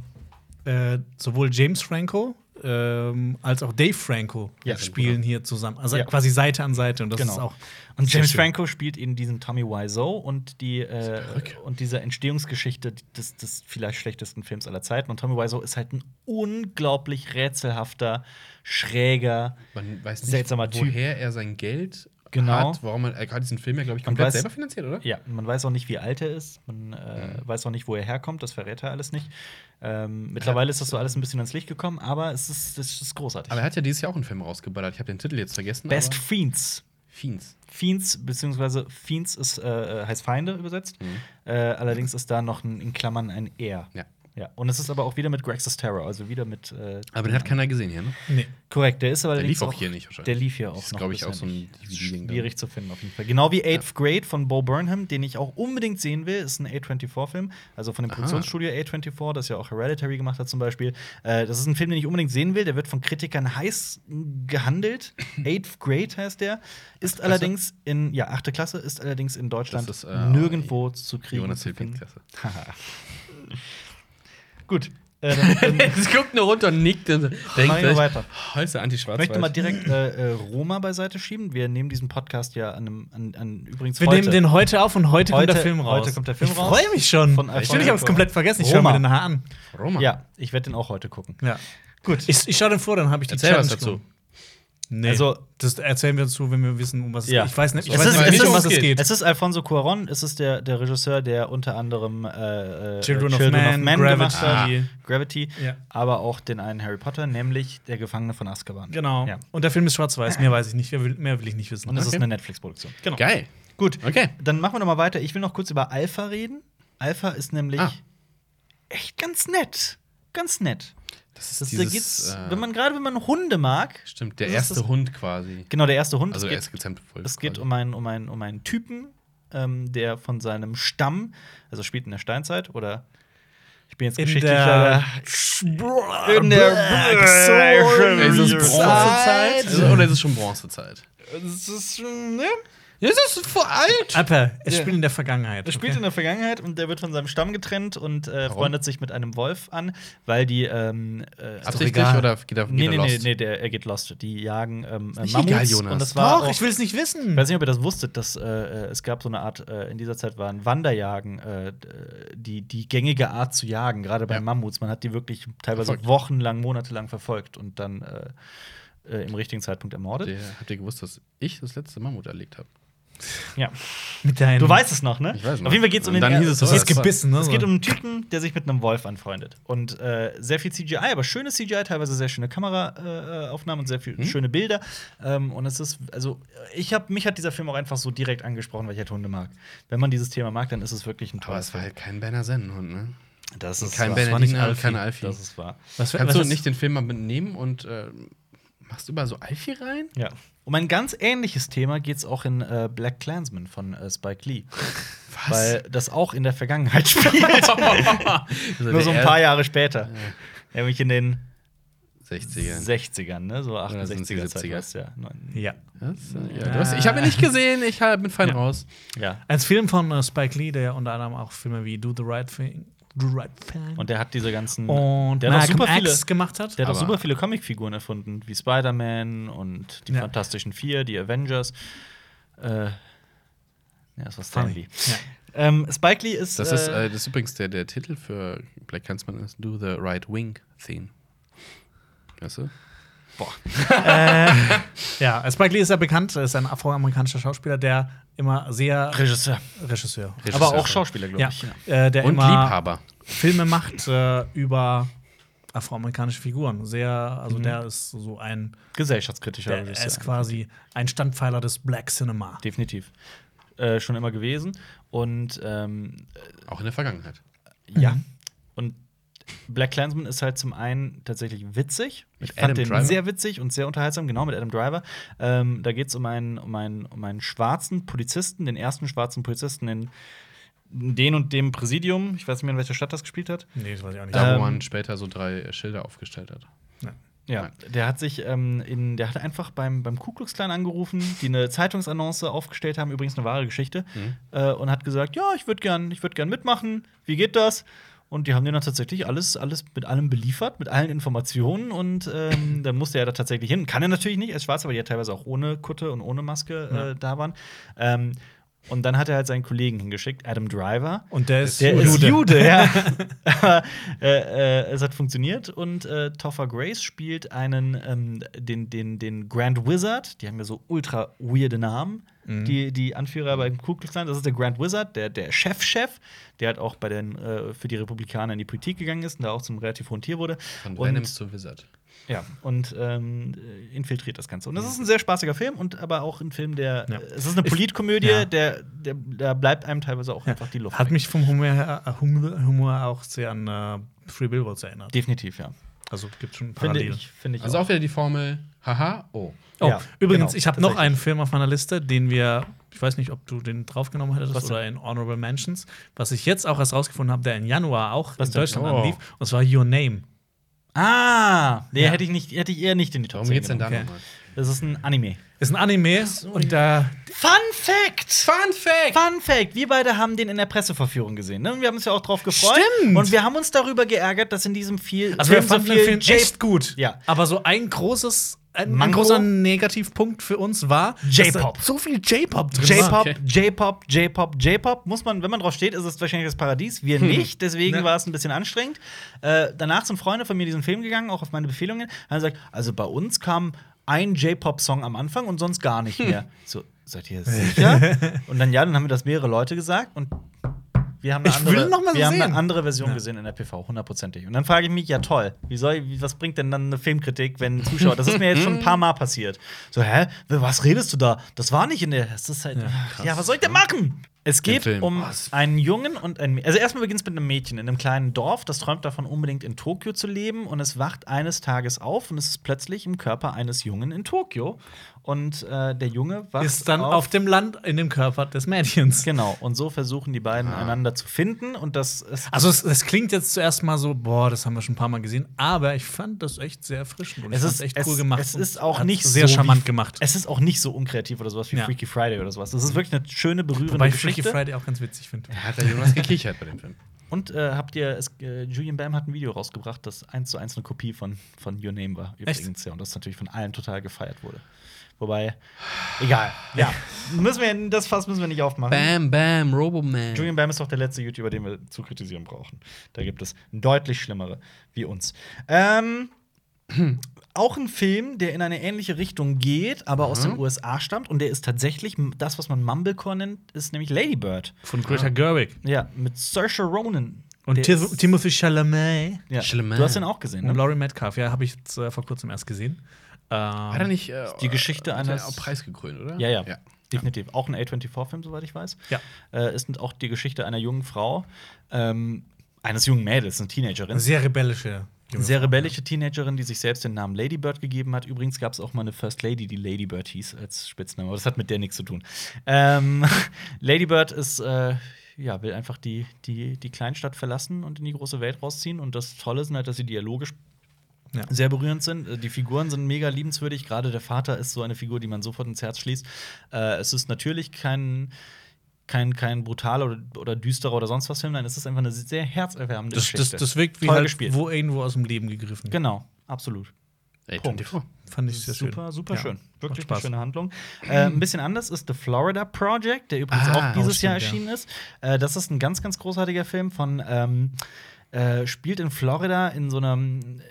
äh, sowohl James Franco ähm, als auch Dave Franco Ja, spielen hier zusammen. Also Ja. quasi Seite an Seite. Und das Genau. ist auch. Und James schön. Franco spielt in diesem Tommy Wiseau und die äh, und dieser Entstehungsgeschichte des, des vielleicht schlechtesten Films aller Zeiten. Und Tommy Wiseau ist halt ein unglaublich rätselhafter, schräger, Man weiß nicht, Seltsamer Typ. woher er sein Geld Genau. hat, warum er, er gerade diesen Film ja, glaube ich, komplett weiß- selber finanziert, oder? Ja, man weiß auch nicht, wie alt er ist. Man äh, Mhm. weiß auch nicht, wo er herkommt. Das verrät er alles nicht. Ähm, mittlerweile ist das so alles ein bisschen ans Licht gekommen, aber es ist, es ist großartig. Aber er hat ja dieses Jahr auch einen Film rausgeballert. Ich habe den Titel jetzt vergessen. Best Fiends. Fiends. Fiends, beziehungsweise Fiends ist, äh, heißt Feinde übersetzt. Mhm. Äh, allerdings ist da noch ein, in Klammern ein R. Ja. Ja, und es ist aber auch wieder mit Greg Terror, also wieder mit. Äh, Aber den hat keiner gesehen hier, ne? Nee. korrekt, der ist aber Der lief auch hier nicht wahrscheinlich. Der lief hier auch Das ist, noch. glaub ich, auch so ein. Schwierig zu finden auf jeden Fall. Genau wie Eighth Grade von Bo Burnham, den ich auch unbedingt sehen will, ist ein A24-Film, also von dem Aha. Produktionsstudio A24, das ja auch Hereditary gemacht hat zum Beispiel. Äh, das ist ein Film, den ich unbedingt sehen will. Der wird von Kritikern heiß gehandelt. Eighth Grade heißt der. Ist allerdings in ja achte Klasse ist allerdings in Deutschland Das ist, äh, nirgendwo zu kriegen. Jonas finden. Klasse. Gut. Äh, dann, dann Es guckt nur runter und nickt und denkt wir weiter. "Oh, ist der anti Ich möchte mal direkt äh, äh, Roma beiseite schieben. Wir nehmen diesen Podcast ja an, einem, an, an übrigens Wir heute. nehmen den heute auf und heute, kommt Heute- der Film raus. heute kommt der Film ich raus. freue mich schon. Von ich ich habe es komplett vergessen. Ich schaue Roma. mir den nachher an. Roma. Ja, ich werde den auch heute gucken. Ja. Gut. Ich, ich schaue den vor, dann habe ich die Erzähl was dazu. genommen. Nee. Also- das erzählen wir dazu, wenn wir wissen, um was es Ja. geht. Ich weiß nicht, ich Es weiß ist- nicht, es um was es geht. Es ist Alfonso Cuaron, es ist der, der Regisseur, der unter anderem äh, äh, Children of Man, gemacht hat. Gravity. Gravity, Ja. aber auch den einen Harry Potter, nämlich Der Gefangene von Azkaban. Genau. Ja. Und der Film ist schwarz-weiß. Mehr weiß ich nicht. Mehr will, mehr will ich nicht wissen. Und es Okay. ist eine Netflix-Produktion. genau. Geil. Gut, Okay. dann machen wir noch mal weiter. Ich will noch kurz über Alpha reden. Alpha ist nämlich Ah. echt ganz nett. Ganz nett. Das ist Das, da dieses, geht's, äh, wenn man gerade wenn man Hunde mag, Stimmt, der erste das- Hund quasi. genau der erste Hund. Also es geht, es geht um einen, um einen, um einen Typen, ähm, der von seinem Stamm, also spielt in der Steinzeit oder ich bin jetzt In geschichtlich der in der Black Ist es Zeit. Bronzezeit? Also, oder ist es schon Bronzezeit? Es ist schon, ne? Es ist voll alt. Alper, es Ja. spielt in der Vergangenheit. Er spielt in der Vergangenheit und der wird von seinem Stamm getrennt und äh, freundet sich mit einem Wolf an, weil die ähm, äh, Absichtlich oder geht er, geht Nee, er nee, nee, lost? nee, der, er geht lost. Die jagen ähm, äh, Mammuts egal, Jonas. und das war Doch, auch, ich will es nicht Ich wissen. weiß nicht, ob ihr das wusstet, dass äh, äh, es gab so eine Art, äh, in dieser Zeit waren Wanderjagen, äh, die, die gängige Art zu jagen, gerade bei Ja. Mammuts. Man hat die wirklich teilweise Verfolgt. wochenlang, monatelang verfolgt und dann äh, äh, im richtigen Zeitpunkt ermordet. Der, habt ihr gewusst, dass ich das letzte Mammut erlegt habe? Ja. Mit deinem Du weißt es noch, ne? Ich weiß noch. Auf jeden Fall geht es um den dann hieß es das war- gebissen, ne? Es geht um einen Typen, der sich mit einem Wolf anfreundet. Und äh, sehr viel CGI, aber schönes CGI, teilweise sehr schöne Kameraaufnahmen äh, und sehr viel schöne Bilder. Ähm, und es ist, also, ich habe mich hat dieser Film auch einfach so direkt angesprochen, weil ich halt Hunde mag. Wenn man dieses Thema mag, dann ist es wirklich ein Aber toller es war halt kein Berner Sennenhund, ne? Das Und kein und Alfie. kein Alfie. Das ist wahr. Was, Kannst was du ist- nicht den Film mal mitnehmen und äh, machst du über so Alfie rein? Ja. Um ein ganz ähnliches Thema geht es auch in äh, Black Klansman von äh, Spike Lee. Weil das auch in der Vergangenheit spielt. Also Nur so ein der paar Jahre später. Nämlich in den 60er. 60ern, ne? So Oder sind's die 68er Zeit. 70er? weißt du Ja. Ja. Das, ja, du hast, ich habe ihn nicht gesehen, ich hab- bin fein Ja. raus. ja. Ein Film von äh, Spike Lee, der unter anderem auch Filme wie Do the Right Thing, Und der hat diese ganzen. und der hat super viele, gemacht hat. der hat auch super viele Comicfiguren erfunden, wie Spider-Man und die Ja. Fantastischen Vier, die Avengers. Äh, ja, das war Stan Lee. Ja. Ähm, Spike Lee ist. Das ist, äh, äh, das ist übrigens der, der Titel für Black Clansman ist Do the Right Wing Theme. Weißt du? Ja, Spike Lee ist ja bekannt, er ist ein afroamerikanischer Schauspieler, der immer sehr Regisseur. Regisseur. Regisseur. Aber auch Schauspieler, glaube Ja, ich. äh, der Und immer Liebhaber. Filme macht äh, über afroamerikanische Figuren. Sehr, also Mhm. der ist so ein, Gesellschaftskritischer der Regisseur. ist quasi ein Standpfeiler des Black Cinema. Definitiv. Äh, schon immer gewesen. Und ähm, Auch in der Vergangenheit. ja. Mhm. Und Black Klansman ist halt zum einen tatsächlich witzig. Mit ich fand Adam den Driver? sehr witzig und sehr unterhaltsam, genau mit Adam Driver. Ähm, da geht es um einen, um, einen, um einen schwarzen Polizisten, den ersten schwarzen Polizisten in den und dem Präsidium. Ich weiß nicht mehr, in welcher Stadt das gespielt hat. Nee, das weiß ich auch nicht. Da, Ähm, wo man später so drei Schilder aufgestellt hat. Ja, der hat sich ähm, in, der hat einfach beim, beim Ku Klux Klan angerufen, die eine Zeitungsannonce aufgestellt haben, übrigens eine wahre Geschichte, Mhm. äh, und hat gesagt, ja, ich würde gern, ich würde gern mitmachen. Wie geht das? Und die haben den dann tatsächlich alles, alles mit allem beliefert, mit allen Informationen. Und ähm, dann musste er da tatsächlich hin. Kann er natürlich nicht als Schwarzer, weil die ja teilweise auch ohne Kutte und ohne Maske äh, da waren. Ähm, und dann hat er halt seinen Kollegen hingeschickt, Adam Driver. Und der ist Der ist Jude. Jude, ja. Aber äh, äh, es hat funktioniert und äh, Topher Grace spielt einen, ähm, den, den, den Grand Wizard. Die haben ja so ultra weirde Namen. Mhm. Die, die Anführer beim Ku Klux Klan, das ist der Grand Wizard, der, der Chef-Chef, der halt auch bei den, äh, für die Republikaner in die Politik gegangen ist und da auch zum relativ hohen Tier wurde. Von und, Venom zu Wizard. ja, und ähm, äh, infiltriert das Ganze. Und das ist ein sehr spaßiger Film und aber auch ein Film, der. Ja. Es ist eine Politkomödie, ja. der, der, da bleibt einem teilweise auch einfach die Luft. Hat weg. mich vom Humor, her, äh, Humor, Humor auch sehr an äh, Free Billboards erinnert. Definitiv, ja. Also gibt schon Finde Parallelen. ich, finde ich Also auch wieder die Formel, haha, oh. Oh, Ja, übrigens, genau, ich habe noch einen Film auf meiner Liste, den wir, ich weiß nicht, ob du den draufgenommen hättest Was oder in Honorable Mentions, was ich jetzt auch erst rausgefunden habe, der in Januar auch Was in? Deutschland Oh. anlief, und zwar Your Name. Ah, nee, Ja. hätte ich nicht, hätte ich eher nicht in die Top Warum 10 geht's denn da genommen. nochmal? Das ist ein Anime. Ist ein Anime und da Fun Fact! Fun Fact! Fun Fact: Wir beide haben den in der Presseverführung gesehen. Ne? Wir haben uns ja auch drauf gefreut. Stimmt. Und wir haben uns darüber geärgert, dass in diesem viel Also wir Film so fanden den viel Film J- echt gut. Ja. Aber so ein großes, ein, Manko? großer Negativpunkt für uns war, J-Pop. so viel J-Pop drin. J-Pop, Okay. J-Pop, J-Pop, J-Pop. Muss man, wenn man drauf steht, ist es wahrscheinlich das Paradies. Wir nicht, deswegen Ja. war es ein bisschen anstrengend. Äh, danach sind Freunde von mir diesen Film gegangen, auch auf meine Befehlungen. Haben gesagt, also bei uns kam ein J-Pop-Song am Anfang und sonst gar nicht mehr. So, seid ihr sicher? und dann ja, dann haben mir das mehrere Leute gesagt und wir haben eine andere, will noch mal wir haben eine andere Version Ja. gesehen in der PV, hundertprozentig. Und dann frage ich mich, ja toll, wie soll, was bringt denn dann eine Filmkritik, wenn Zuschauer, das ist mir jetzt schon ein paar Mal passiert. So, hä, was redest du da? Das war nicht in der, das ist halt, ja, was soll ich denn machen? Es geht um Was? einen Jungen und ein Mädchen. Also erstmal beginnt es mit einem Mädchen in einem kleinen Dorf, das träumt davon, unbedingt in Tokio zu leben und es wacht eines Tages auf und es ist plötzlich im Körper eines Jungen in Tokio. Und äh, der Junge wacht Ist dann auf dem Land in dem Körper des Mädchens. Genau, und so versuchen die beiden einander zu finden und das ist Also es, es klingt jetzt zuerst mal so, boah, das haben wir schon ein paar Mal gesehen, aber ich fand das echt sehr erfrischend und Es ist echt es, cool gemacht. Es ist auch nicht sehr so charmant wie, gemacht. Es ist auch nicht so unkreativ oder sowas wie Ja. Freaky Friday oder sowas. Das ist wirklich eine schöne berührende Wobei Geschichte. Freaky Friday auch ganz witzig finde. Hat der Jonas gekichert bei dem Film. Und äh, habt ihr es, äh, Julian Bam hat ein Video rausgebracht, das eins zu eins eine Kopie von, von Your Name war übrigens ja und das natürlich von allen total gefeiert wurde. Wobei egal. Ja, müssen wir das Fass müssen wir nicht aufmachen. Bam, bam, Roboman. Julian Bam ist doch der letzte YouTuber, den wir zu kritisieren brauchen. Da gibt es deutlich schlimmere wie uns. Ähm, auch ein Film, der in eine ähnliche Richtung geht, aber aus den USA stammt und der ist tatsächlich das, was man Mumblecore nennt, ist nämlich Lady Bird. Von Greta Gerwig. Ja, mit Saoirse Ronan. Und Timothy Chalamet ja. Schlimmer. Du hast den auch gesehen, und ne? Laurie Metcalf. Ja, habe ich jetzt äh, vor kurzem erst gesehen. Ähm, Hat er nicht äh, Die Geschichte eines- auch preisgekrönt, oder? Ja, ja, ja. definitiv. Auch ein A24-Film, soweit ich weiß. Ja. Äh, ist auch die Geschichte einer jungen Frau, ähm, eines jungen Mädels, eine Teenagerin. eine sehr rebellische. Sehr rebellische Teenagerin, die sich selbst den Namen Lady Bird gegeben hat. Übrigens gab es auch mal eine First Lady, die Lady Bird hieß als Spitzname. Aber das hat mit der nichts zu tun. Ähm, Lady Bird ist, äh, ja, will einfach die, die, die Kleinstadt verlassen und in die große Welt rausziehen. Und das Tolle sind halt, dass sie dialogisch Ja. sehr berührend sind. Äh, Die Figuren sind mega liebenswürdig. Gerade der Vater ist so eine Figur, die man sofort ins Herz schließt. Äh, es ist natürlich kein kein, kein brutaler oder, oder düsterer oder sonst was Film, nein, es ist einfach eine sehr herzerwärmende Das, das, Geschichte. das wirkt wie Toll halt gespielt. wo irgendwo aus dem Leben gegriffen. Genau, absolut. Ey, Punkt. 24. Fand ich sehr schön. Super, super Ja, schön. Wirklich eine schöne Handlung. Äh, ein bisschen anders ist The Florida Project, der übrigens Ah, auch dieses oh, Jahr stimmt, erschienen ist. Äh, das ist ein ganz, ganz großartiger Film von ähm, äh, spielt in Florida in so einem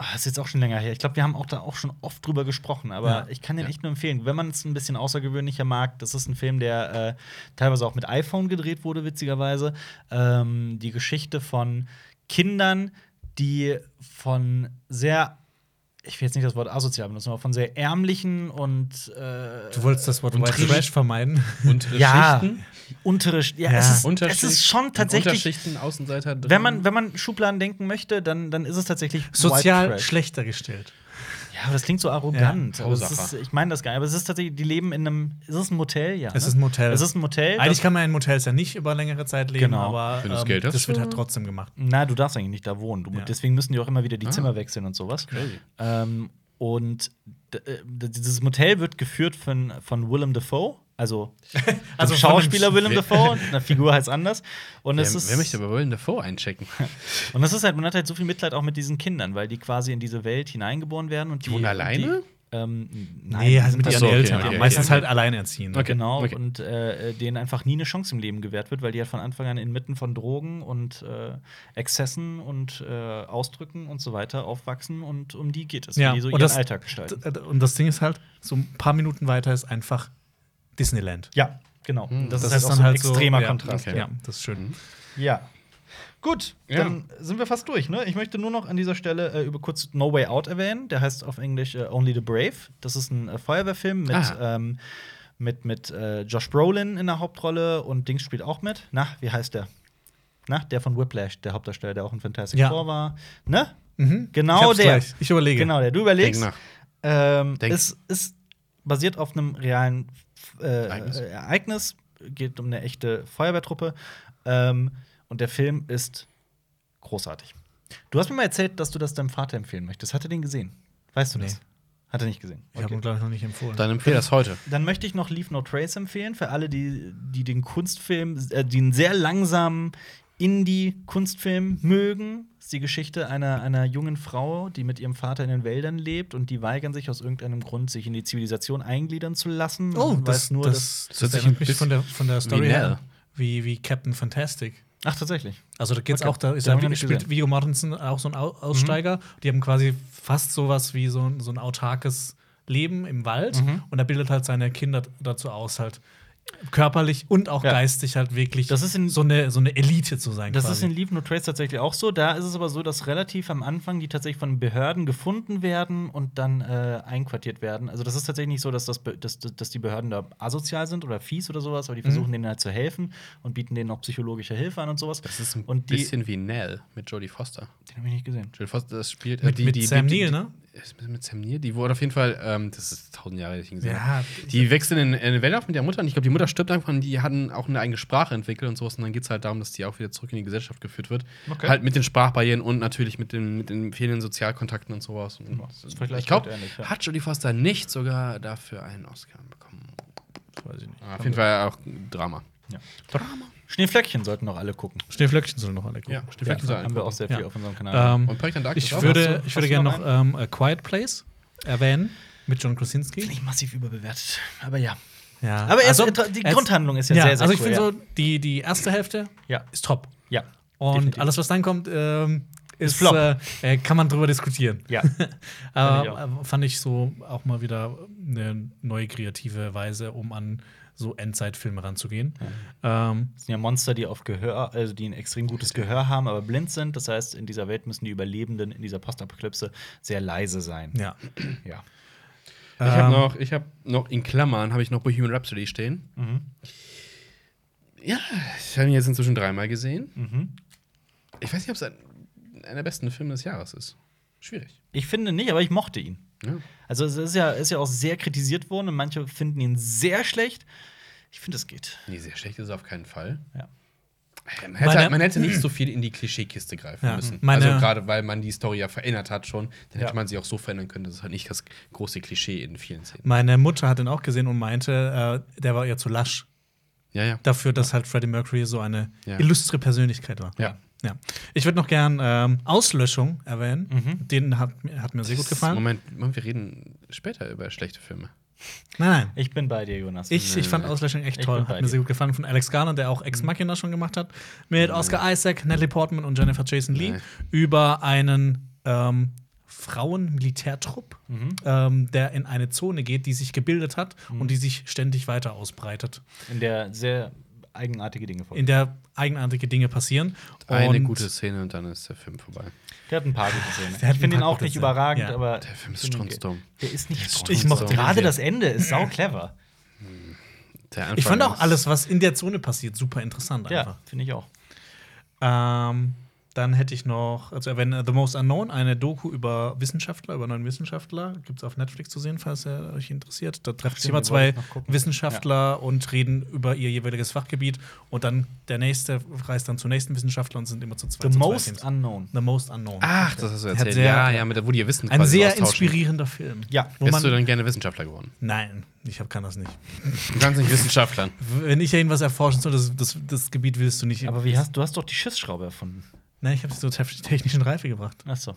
Ah, ist jetzt auch schon länger her. Ich glaube, wir haben auch da auch schon oft drüber gesprochen, aber Ja. ich kann den echt nur empfehlen. Wenn man es ein bisschen außergewöhnlicher mag, das ist ein Film, der äh, teilweise auch mit iPhone gedreht wurde, witzigerweise. Ähm, die Geschichte von Kindern, die von sehr, ich will jetzt nicht das Wort asozial benutzen, aber von sehr ärmlichen und äh, Du wolltest das Wort White Trash vermeiden. Untere ja, Schichten. untere, ja, Ja. Es, ist, es Unterschicht- ist schon tatsächlich, Unterschichten, Außenseiter drin. wenn man, wenn man Schubladen denken möchte, dann, dann ist es tatsächlich White Sozial Trash. schlechter gestellt. Ja, aber das klingt so arrogant. Ja, ist, ich meine das gar nicht. Aber es ist tatsächlich, die leben in einem. Ist es ein Motel? Ja. Es ne? ist ein Motel. Es ist ein Motel. Eigentlich das- kann man in Motels ja nicht über längere Zeit leben, Genau. aber ähm, Geld hast, das wird ja. halt trotzdem gemacht. Na, du darfst eigentlich nicht da wohnen. Du, Ja. Deswegen müssen die auch immer wieder die Ah. Zimmer wechseln und sowas. Crazy. Ähm, und äh, dieses Motel wird geführt von, von Willem Dafoe. Also, Also also Schauspieler Willem Dafoe, und eine Figur heißt anders. Und Wer, es ist wer möchte aber Willem Dafoe einchecken? und das ist halt, man hat halt so viel Mitleid auch mit diesen Kindern, weil die quasi in diese Welt hineingeboren werden und die. wohnen alleine? Die, ähm, nein, Nee, die halt mit ihren so, okay, Eltern. okay, Meistens okay. halt alleinerziehend. Okay. Genau, okay. und äh, denen einfach nie eine Chance im Leben gewährt wird, weil die halt von Anfang an inmitten von Drogen und äh, Exzessen und äh, Ausdrücken und so weiter aufwachsen und um die geht es, Ja, wie die so und ihren das- Alltag gestalten. Und das Ding ist halt, so ein paar Minuten weiter ist einfach Disneyland. Ja, genau. Und das, Das ist halt ist auch dann so ein halt so- extremer ja, Kontrast. okay. Ja, das ist schön. Ja. Gut, Ja. dann sind wir fast durch. Ne? Ich möchte nur noch an dieser Stelle äh, über kurz No Way Out erwähnen. Der heißt auf Englisch äh, Only the Brave. Das ist ein äh, Feuerwehrfilm mit, Ah. ähm, mit, mit äh, Josh Brolin in der Hauptrolle und Dings spielt auch mit. Na, wie heißt der? Na, der von Whiplash, der Hauptdarsteller, der auch in Fantastic Ja. Four war. Ne? Mhm. Genau ich der. Gleich. Ich überlege. Genau, der. Du überlegst. Denk nach. Ähm, Denk. es ist basiert auf einem realen äh, Ereignis. Geht um eine echte Feuerwehrtruppe. Ähm, und der Film ist großartig. Du hast mir mal erzählt, dass du das deinem Vater empfehlen möchtest. Hat er den gesehen? Weißt du Nee. das? Hat er nicht gesehen. Ich habe ihn, glaube ich, noch nicht empfohlen. Dann empfehle das heute. Dann möchte ich noch Leave No Trace empfehlen für alle, die, die den Kunstfilm, äh, einen sehr langsamen Indie-Kunstfilm mögen. Das ist die Geschichte einer, einer jungen Frau, die mit ihrem Vater in den Wäldern lebt und die weigern sich aus irgendeinem Grund, sich in die Zivilisation eingliedern zu lassen. oh, Man das, weiß nur, das. Das hört das sich erinnert ein mich von der, von der Story wie her. Wie, wie Captain Fantastic. Ach, tatsächlich. Also da geht's Okay. auch, da ist ja, nicht spielt. Viggo Mortensen auch so ein Au- Aussteiger. Die haben quasi fast sowas wie so, ein- so ein autarkes Leben im Wald Mhm. und er bildet halt seine Kinder dazu aus, halt körperlich und auch Ja. geistig halt wirklich Das ist in- so, eine, so eine Elite zu sein. Das quasi. ist in Leave No Trace tatsächlich auch so. Da ist es aber so, dass relativ am Anfang die tatsächlich von Behörden gefunden werden und dann äh, einquartiert werden. Also das ist tatsächlich nicht so, dass, das, dass, dass die Behörden da asozial sind oder fies oder sowas, aber die versuchen denen halt zu helfen und bieten denen auch psychologische Hilfe an und sowas. Das ist ein und die, bisschen wie Nell mit Jodie Foster. den habe ich nicht gesehen. Jodie Foster, das spielt Mit- mit Sam Neill, ne? Ist mit- mit Sam Neill. Die wurde auf jeden Fall, ähm, das ist tausend Jahre, die ich gesehen Ja. Die wechseln in, in eine Welt auf mit der Mutter und ich glaube, die Mutter stirbt einfach und die hatten auch eine eigene Sprache entwickelt und sowas. Und dann geht es halt darum, dass die auch wieder zurück in die Gesellschaft geführt wird. Okay. Halt mit den Sprachbarrieren und natürlich mit den, mit den fehlenden Sozialkontakten und sowas. Und vielleicht ich glaube, ja. hat Jodie Foster nicht sogar dafür einen Oscar bekommen? Weiß ich nicht. Auf jeden Fall auch Drama. Ja. Schneeflöckchen sollten noch alle gucken. Schneeflöckchen sollen noch alle gucken. Ja, Schneeflöckchen Ja, sollen haben wir auch sehr viel Ja. auf unserem Kanal. Ähm, Und Project Darkness ich würde, Hast du- ich würde gerne noch noch ähm, A Quiet Place erwähnen mit John Krasinski. Finde ich massiv überbewertet. Aber ja. Ja. Aber erst, Also, die erst- Grundhandlung ist ja, ja, sehr, sehr also ich cool. finde ja. so, die, die erste Hälfte Ja. ist top. Ja. Und Definitiv. alles, was dann kommt, ähm, ist, Flop. Äh, äh, kann man drüber diskutieren. Ja. Aber ich fand ich so auch mal wieder eine neue kreative Weise, um an so Endzeitfilme ranzugehen. Ähm, Das sind ja Monster, die auf Gehör, also die ein extrem gutes Gehör haben, aber blind sind. Das heißt, in dieser Welt müssen die Überlebenden in dieser Postapokalypse sehr leise sein. ja. Ja. Ich habe Ähm, noch, ich habe noch in Klammern habe ich noch Bohemian Rhapsody stehen. Mhm. Ja, ich habe ihn jetzt inzwischen dreimal gesehen. Mhm. Ich weiß nicht, ob es ein, einer der besten Filme des Jahres ist. Schwierig. Ich finde nicht, aber ich mochte ihn. Ja. Also es ist ja, ist ja auch sehr kritisiert worden und manche finden ihn sehr schlecht. Ich finde, es geht. Nee, sehr schlecht ist es auf keinen Fall. Ja. Man hätte, Meine- man hätte nicht so viel in die Klischeekiste greifen Ja, müssen. also gerade weil man die Story ja verändert hat schon, dann hätte Ja. man sie auch so verändern können, dass es halt nicht das große Klischee in vielen Szenen. Meine Mutter hat ihn auch gesehen und meinte, äh, der war eher zu lasch. Ja, ja. Dafür, dass halt Freddie Mercury so eine illustre Persönlichkeit war. Ja. Ja. Ich würde noch gern ähm, Auslöschung erwähnen. Mhm. Den hat, mir- hat mir sehr gut gefallen. Moment, Moment, wir reden später über schlechte Filme. Nein, nein. Ich bin bei dir, Jonas. Ich, ich fand Auslöschung echt toll. Hat mir dir. sehr gut gefallen. Von Alex Garner, der auch Ex Machina schon gemacht hat. Mit Oscar Isaac, Natalie Portman und Jennifer Jason Lee. Nee. Über einen ähm, Frauenmilitärtrupp, Mhm. ähm, der in eine Zone geht, die sich gebildet hat und die sich ständig weiter ausbreitet. in der sehr eigenartige Dinge vor. In der eigenartige Dinge passieren. Eine Und gute Szene und dann ist der Film vorbei. Der hat ein paar gute Szenen. Der hat Ich finde ihn auch nicht Szenen. überragend, Ja. aber Der Film ist strunzdumm. Der ist nicht strunzdumm. Ich mochte Gerade das Ende ist sau clever. Der Anfang ich fand auch alles, was in der Zone passiert, super interessant Ja, einfach. finde ich auch. Ähm, Dann hätte ich noch zu erwähnen äh, The Most Unknown, eine Doku über Wissenschaftler, über neuen Wissenschaftler. Gibt es auf Netflix zu sehen, falls ihr euch interessiert. Da treffen sich immer zwei. Wissenschaftler und reden über ihr jeweiliges Fachgebiet. Und dann der nächste reist dann zum nächsten Wissenschaftler und sind immer zu zweit. The zu zwei Most Teams. Unknown. The Most Unknown. Ach, das hast du erzählt. sehr- ja, ja, mit der, wo die ihr Wissen Ein quasi sehr inspirierender Film. Ja. Wo Wärst du dann gerne Wissenschaftler geworden? nein, ich hab, kann das nicht. Du kannst nicht Wissenschaftlern. Wenn ich irgendwas erforschen soll, das, das, das Gebiet willst du nicht. Aber wie hast du hast doch die Schiffsschraube erfunden. Nein, ich habe es zur te- technischen Reife gebracht. Ach so.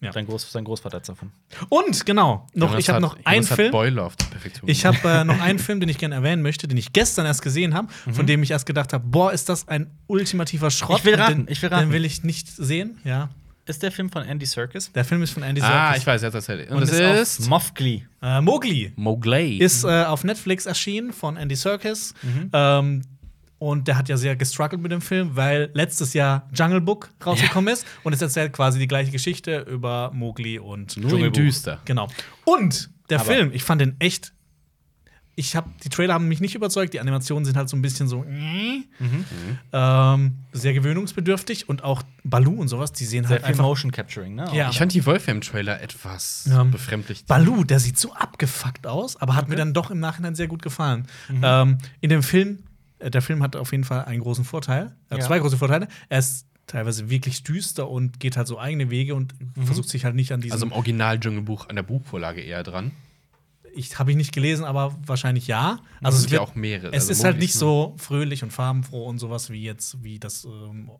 Ja. Sein, Groß, sein Großvater hat's davon. Und genau, noch, Jonas ich habe hat- noch einen Jonas hat Film. Boiler auf die Perfektion. Ich habe äh, noch einen Film, den ich gerne erwähnen möchte, den ich gestern erst gesehen habe, von dem ich erst gedacht habe, boah, ist das ein ultimativer Schrott. Ich will raten, den, ich will raten. Den will ich nicht sehen, ja. Ist der Film von Andy Serkis? Der Film ist von Andy ah, Serkis. ich weiß, jetzt erzählt. Und, Und das ist Mofgli. Äh, Mowgli Mowgli. ist äh, auf Netflix erschienen von Andy Serkis. Mhm. Ähm, und der hat ja sehr gestruggelt mit dem Film, weil letztes Jahr Jungle Book rausgekommen ist. Und es erzählt quasi die gleiche Geschichte über Mowgli und Nur Dschungelbuch. düster. Genau. Und der Aber- Film, ich fand den echt. Ich habe die Trailer haben mich nicht überzeugt. Die Animationen sind halt so ein bisschen so äh, Mhm. ähm, sehr gewöhnungsbedürftig und auch Baloo und sowas. Die sehen Sehr halt viel einfach. Motion Capturing, ne? Ja. Ich fand die Wolfie im Trailer etwas Ja. befremdlich. Baloo, der sieht so abgefuckt aus, aber hat mir dann doch im Nachhinein sehr gut gefallen. Mhm. Ähm, in dem Film, der Film hat auf jeden Fall einen großen Vorteil, äh, Ja. zwei große Vorteile. Er ist teilweise wirklich düster und geht halt so eigene Wege und Mhm. versucht sich halt nicht an diesem. Also im Original-Dschungelbuch an der Buchvorlage eher dran. ich habe ich nicht gelesen, aber wahrscheinlich ja. Also Also es es sind ja auch mehrere. Es Also ist halt nicht so fröhlich und farbenfroh und sowas wie jetzt wie das ähm,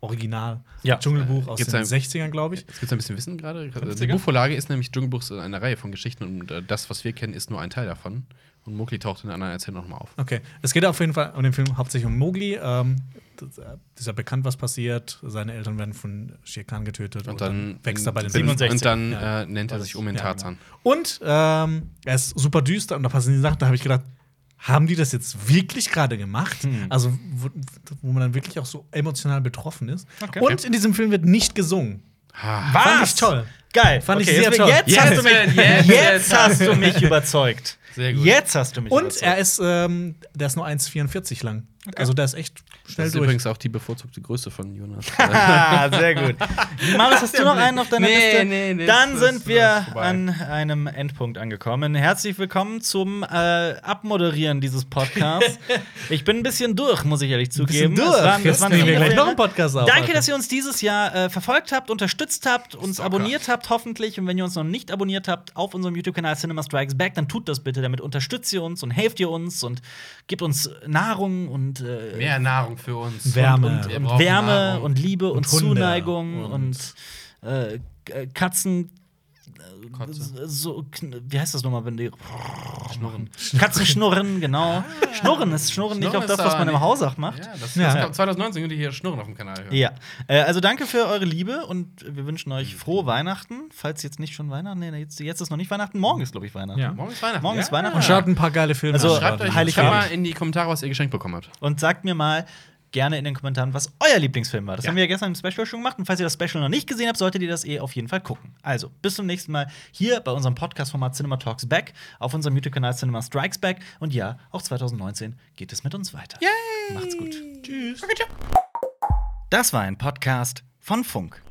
Original Ja. Dschungelbuch aus Gibt's den ein- 60ern, glaube ich. Jetzt gibt es ein bisschen Wissen gerade. Die 50er? Buchvorlage ist nämlich Dschungelbuchs eine Reihe von Geschichten und äh, das, was wir kennen, ist nur ein Teil davon. Und Mowgli taucht in einer anderen Erzählung nochmal auf. Okay, es geht auf jeden Fall um den Film hauptsächlich um Mowgli. Ähm, das, äh, ist ja bekannt, was passiert. Seine Eltern werden von Shere Khan getötet Und dann, wächst er bei den 67. Und dann Ja. äh, nennt er sich um in Ja, Tarzan. Und ähm, er ist super düster und da passieren die Sachen. Da habe ich gedacht, haben die das jetzt wirklich gerade gemacht? Hm. Also, wo, wo man dann wirklich auch so emotional betroffen ist. Okay. Und in diesem Film wird nicht gesungen. Ah, Fand ich toll. Geil. Fand ich Okay, sehr jetzt, toll. Jetzt, Yes, hast du mich, yes, jetzt hast du mich überzeugt. Sehr gut. Jetzt hast du mich Und überzeugt. er ist, ähm, der ist nur 1,44 lang. Also, der ist echt das schnell ist durch. übrigens auch die bevorzugte Größe von Jonas. Ah, sehr gut. Marius, hast du noch einen auf deiner Nee, Liste? nee, nee, Dann das sind wir an einem Endpunkt angekommen. Herzlich willkommen zum äh, Abmoderieren dieses Podcasts. ich bin ein bisschen durch, muss ich ehrlich zugeben. durch. Es waren- es Jetzt nehmen wir gleich noch einen Podcast auf, Danke, dass ihr uns dieses Jahr äh, verfolgt habt, unterstützt habt, uns Stalker. abonniert habt, hoffentlich. Und wenn ihr uns noch nicht abonniert habt auf unserem YouTube-Kanal Cinema Strikes Back, dann tut das bitte. Damit unterstützt ihr uns und helft ihr uns und gebt uns Nahrung und äh, Mehr Nahrung für uns. Wärme. Und, und, Wärme Nahrung. und Liebe und, Und Zuneigung und, und- äh, Katzen. Kotze. So, wie heißt das nochmal, wenn die. Schnurren. Katzen schnurren, genau. Schnurren ist Schnurren, nicht Schnurren auch das, ist was man im nicht- Hausach macht. Ja, das, Ja. das kommt 2019 könnt ihr hier Schnurren auf dem Kanal hören. Ja, äh, also danke für eure Liebe und wir wünschen euch frohe Weihnachten. Falls jetzt nicht schon Weihnachten, nee, jetzt, jetzt ist noch nicht Weihnachten, morgen ist, glaube ich, Weihnachten. Ja. Morgen ist Weihnachten. Morgen ist Weihnachten. Und schaut ein paar geile Filme Also, an. Schreibt euch Heiligabend. schreibt mal in die Kommentare, was ihr geschenkt bekommen habt. Und sagt mir mal gerne in den Kommentaren, was euer Lieblingsfilm war. Das Ja. haben wir ja gestern im Special schon gemacht. Und falls ihr das Special noch nicht gesehen habt, solltet ihr das eh auf jeden Fall gucken. Also, bis zum nächsten Mal hier bei unserem Podcast-Format Cinema Talks Back auf unserem YouTube-Kanal Cinema Strikes Back. Und ja, auch 2019 geht es mit uns weiter. Yay! Macht's gut. Tschüss. Das war ein Podcast von Funk.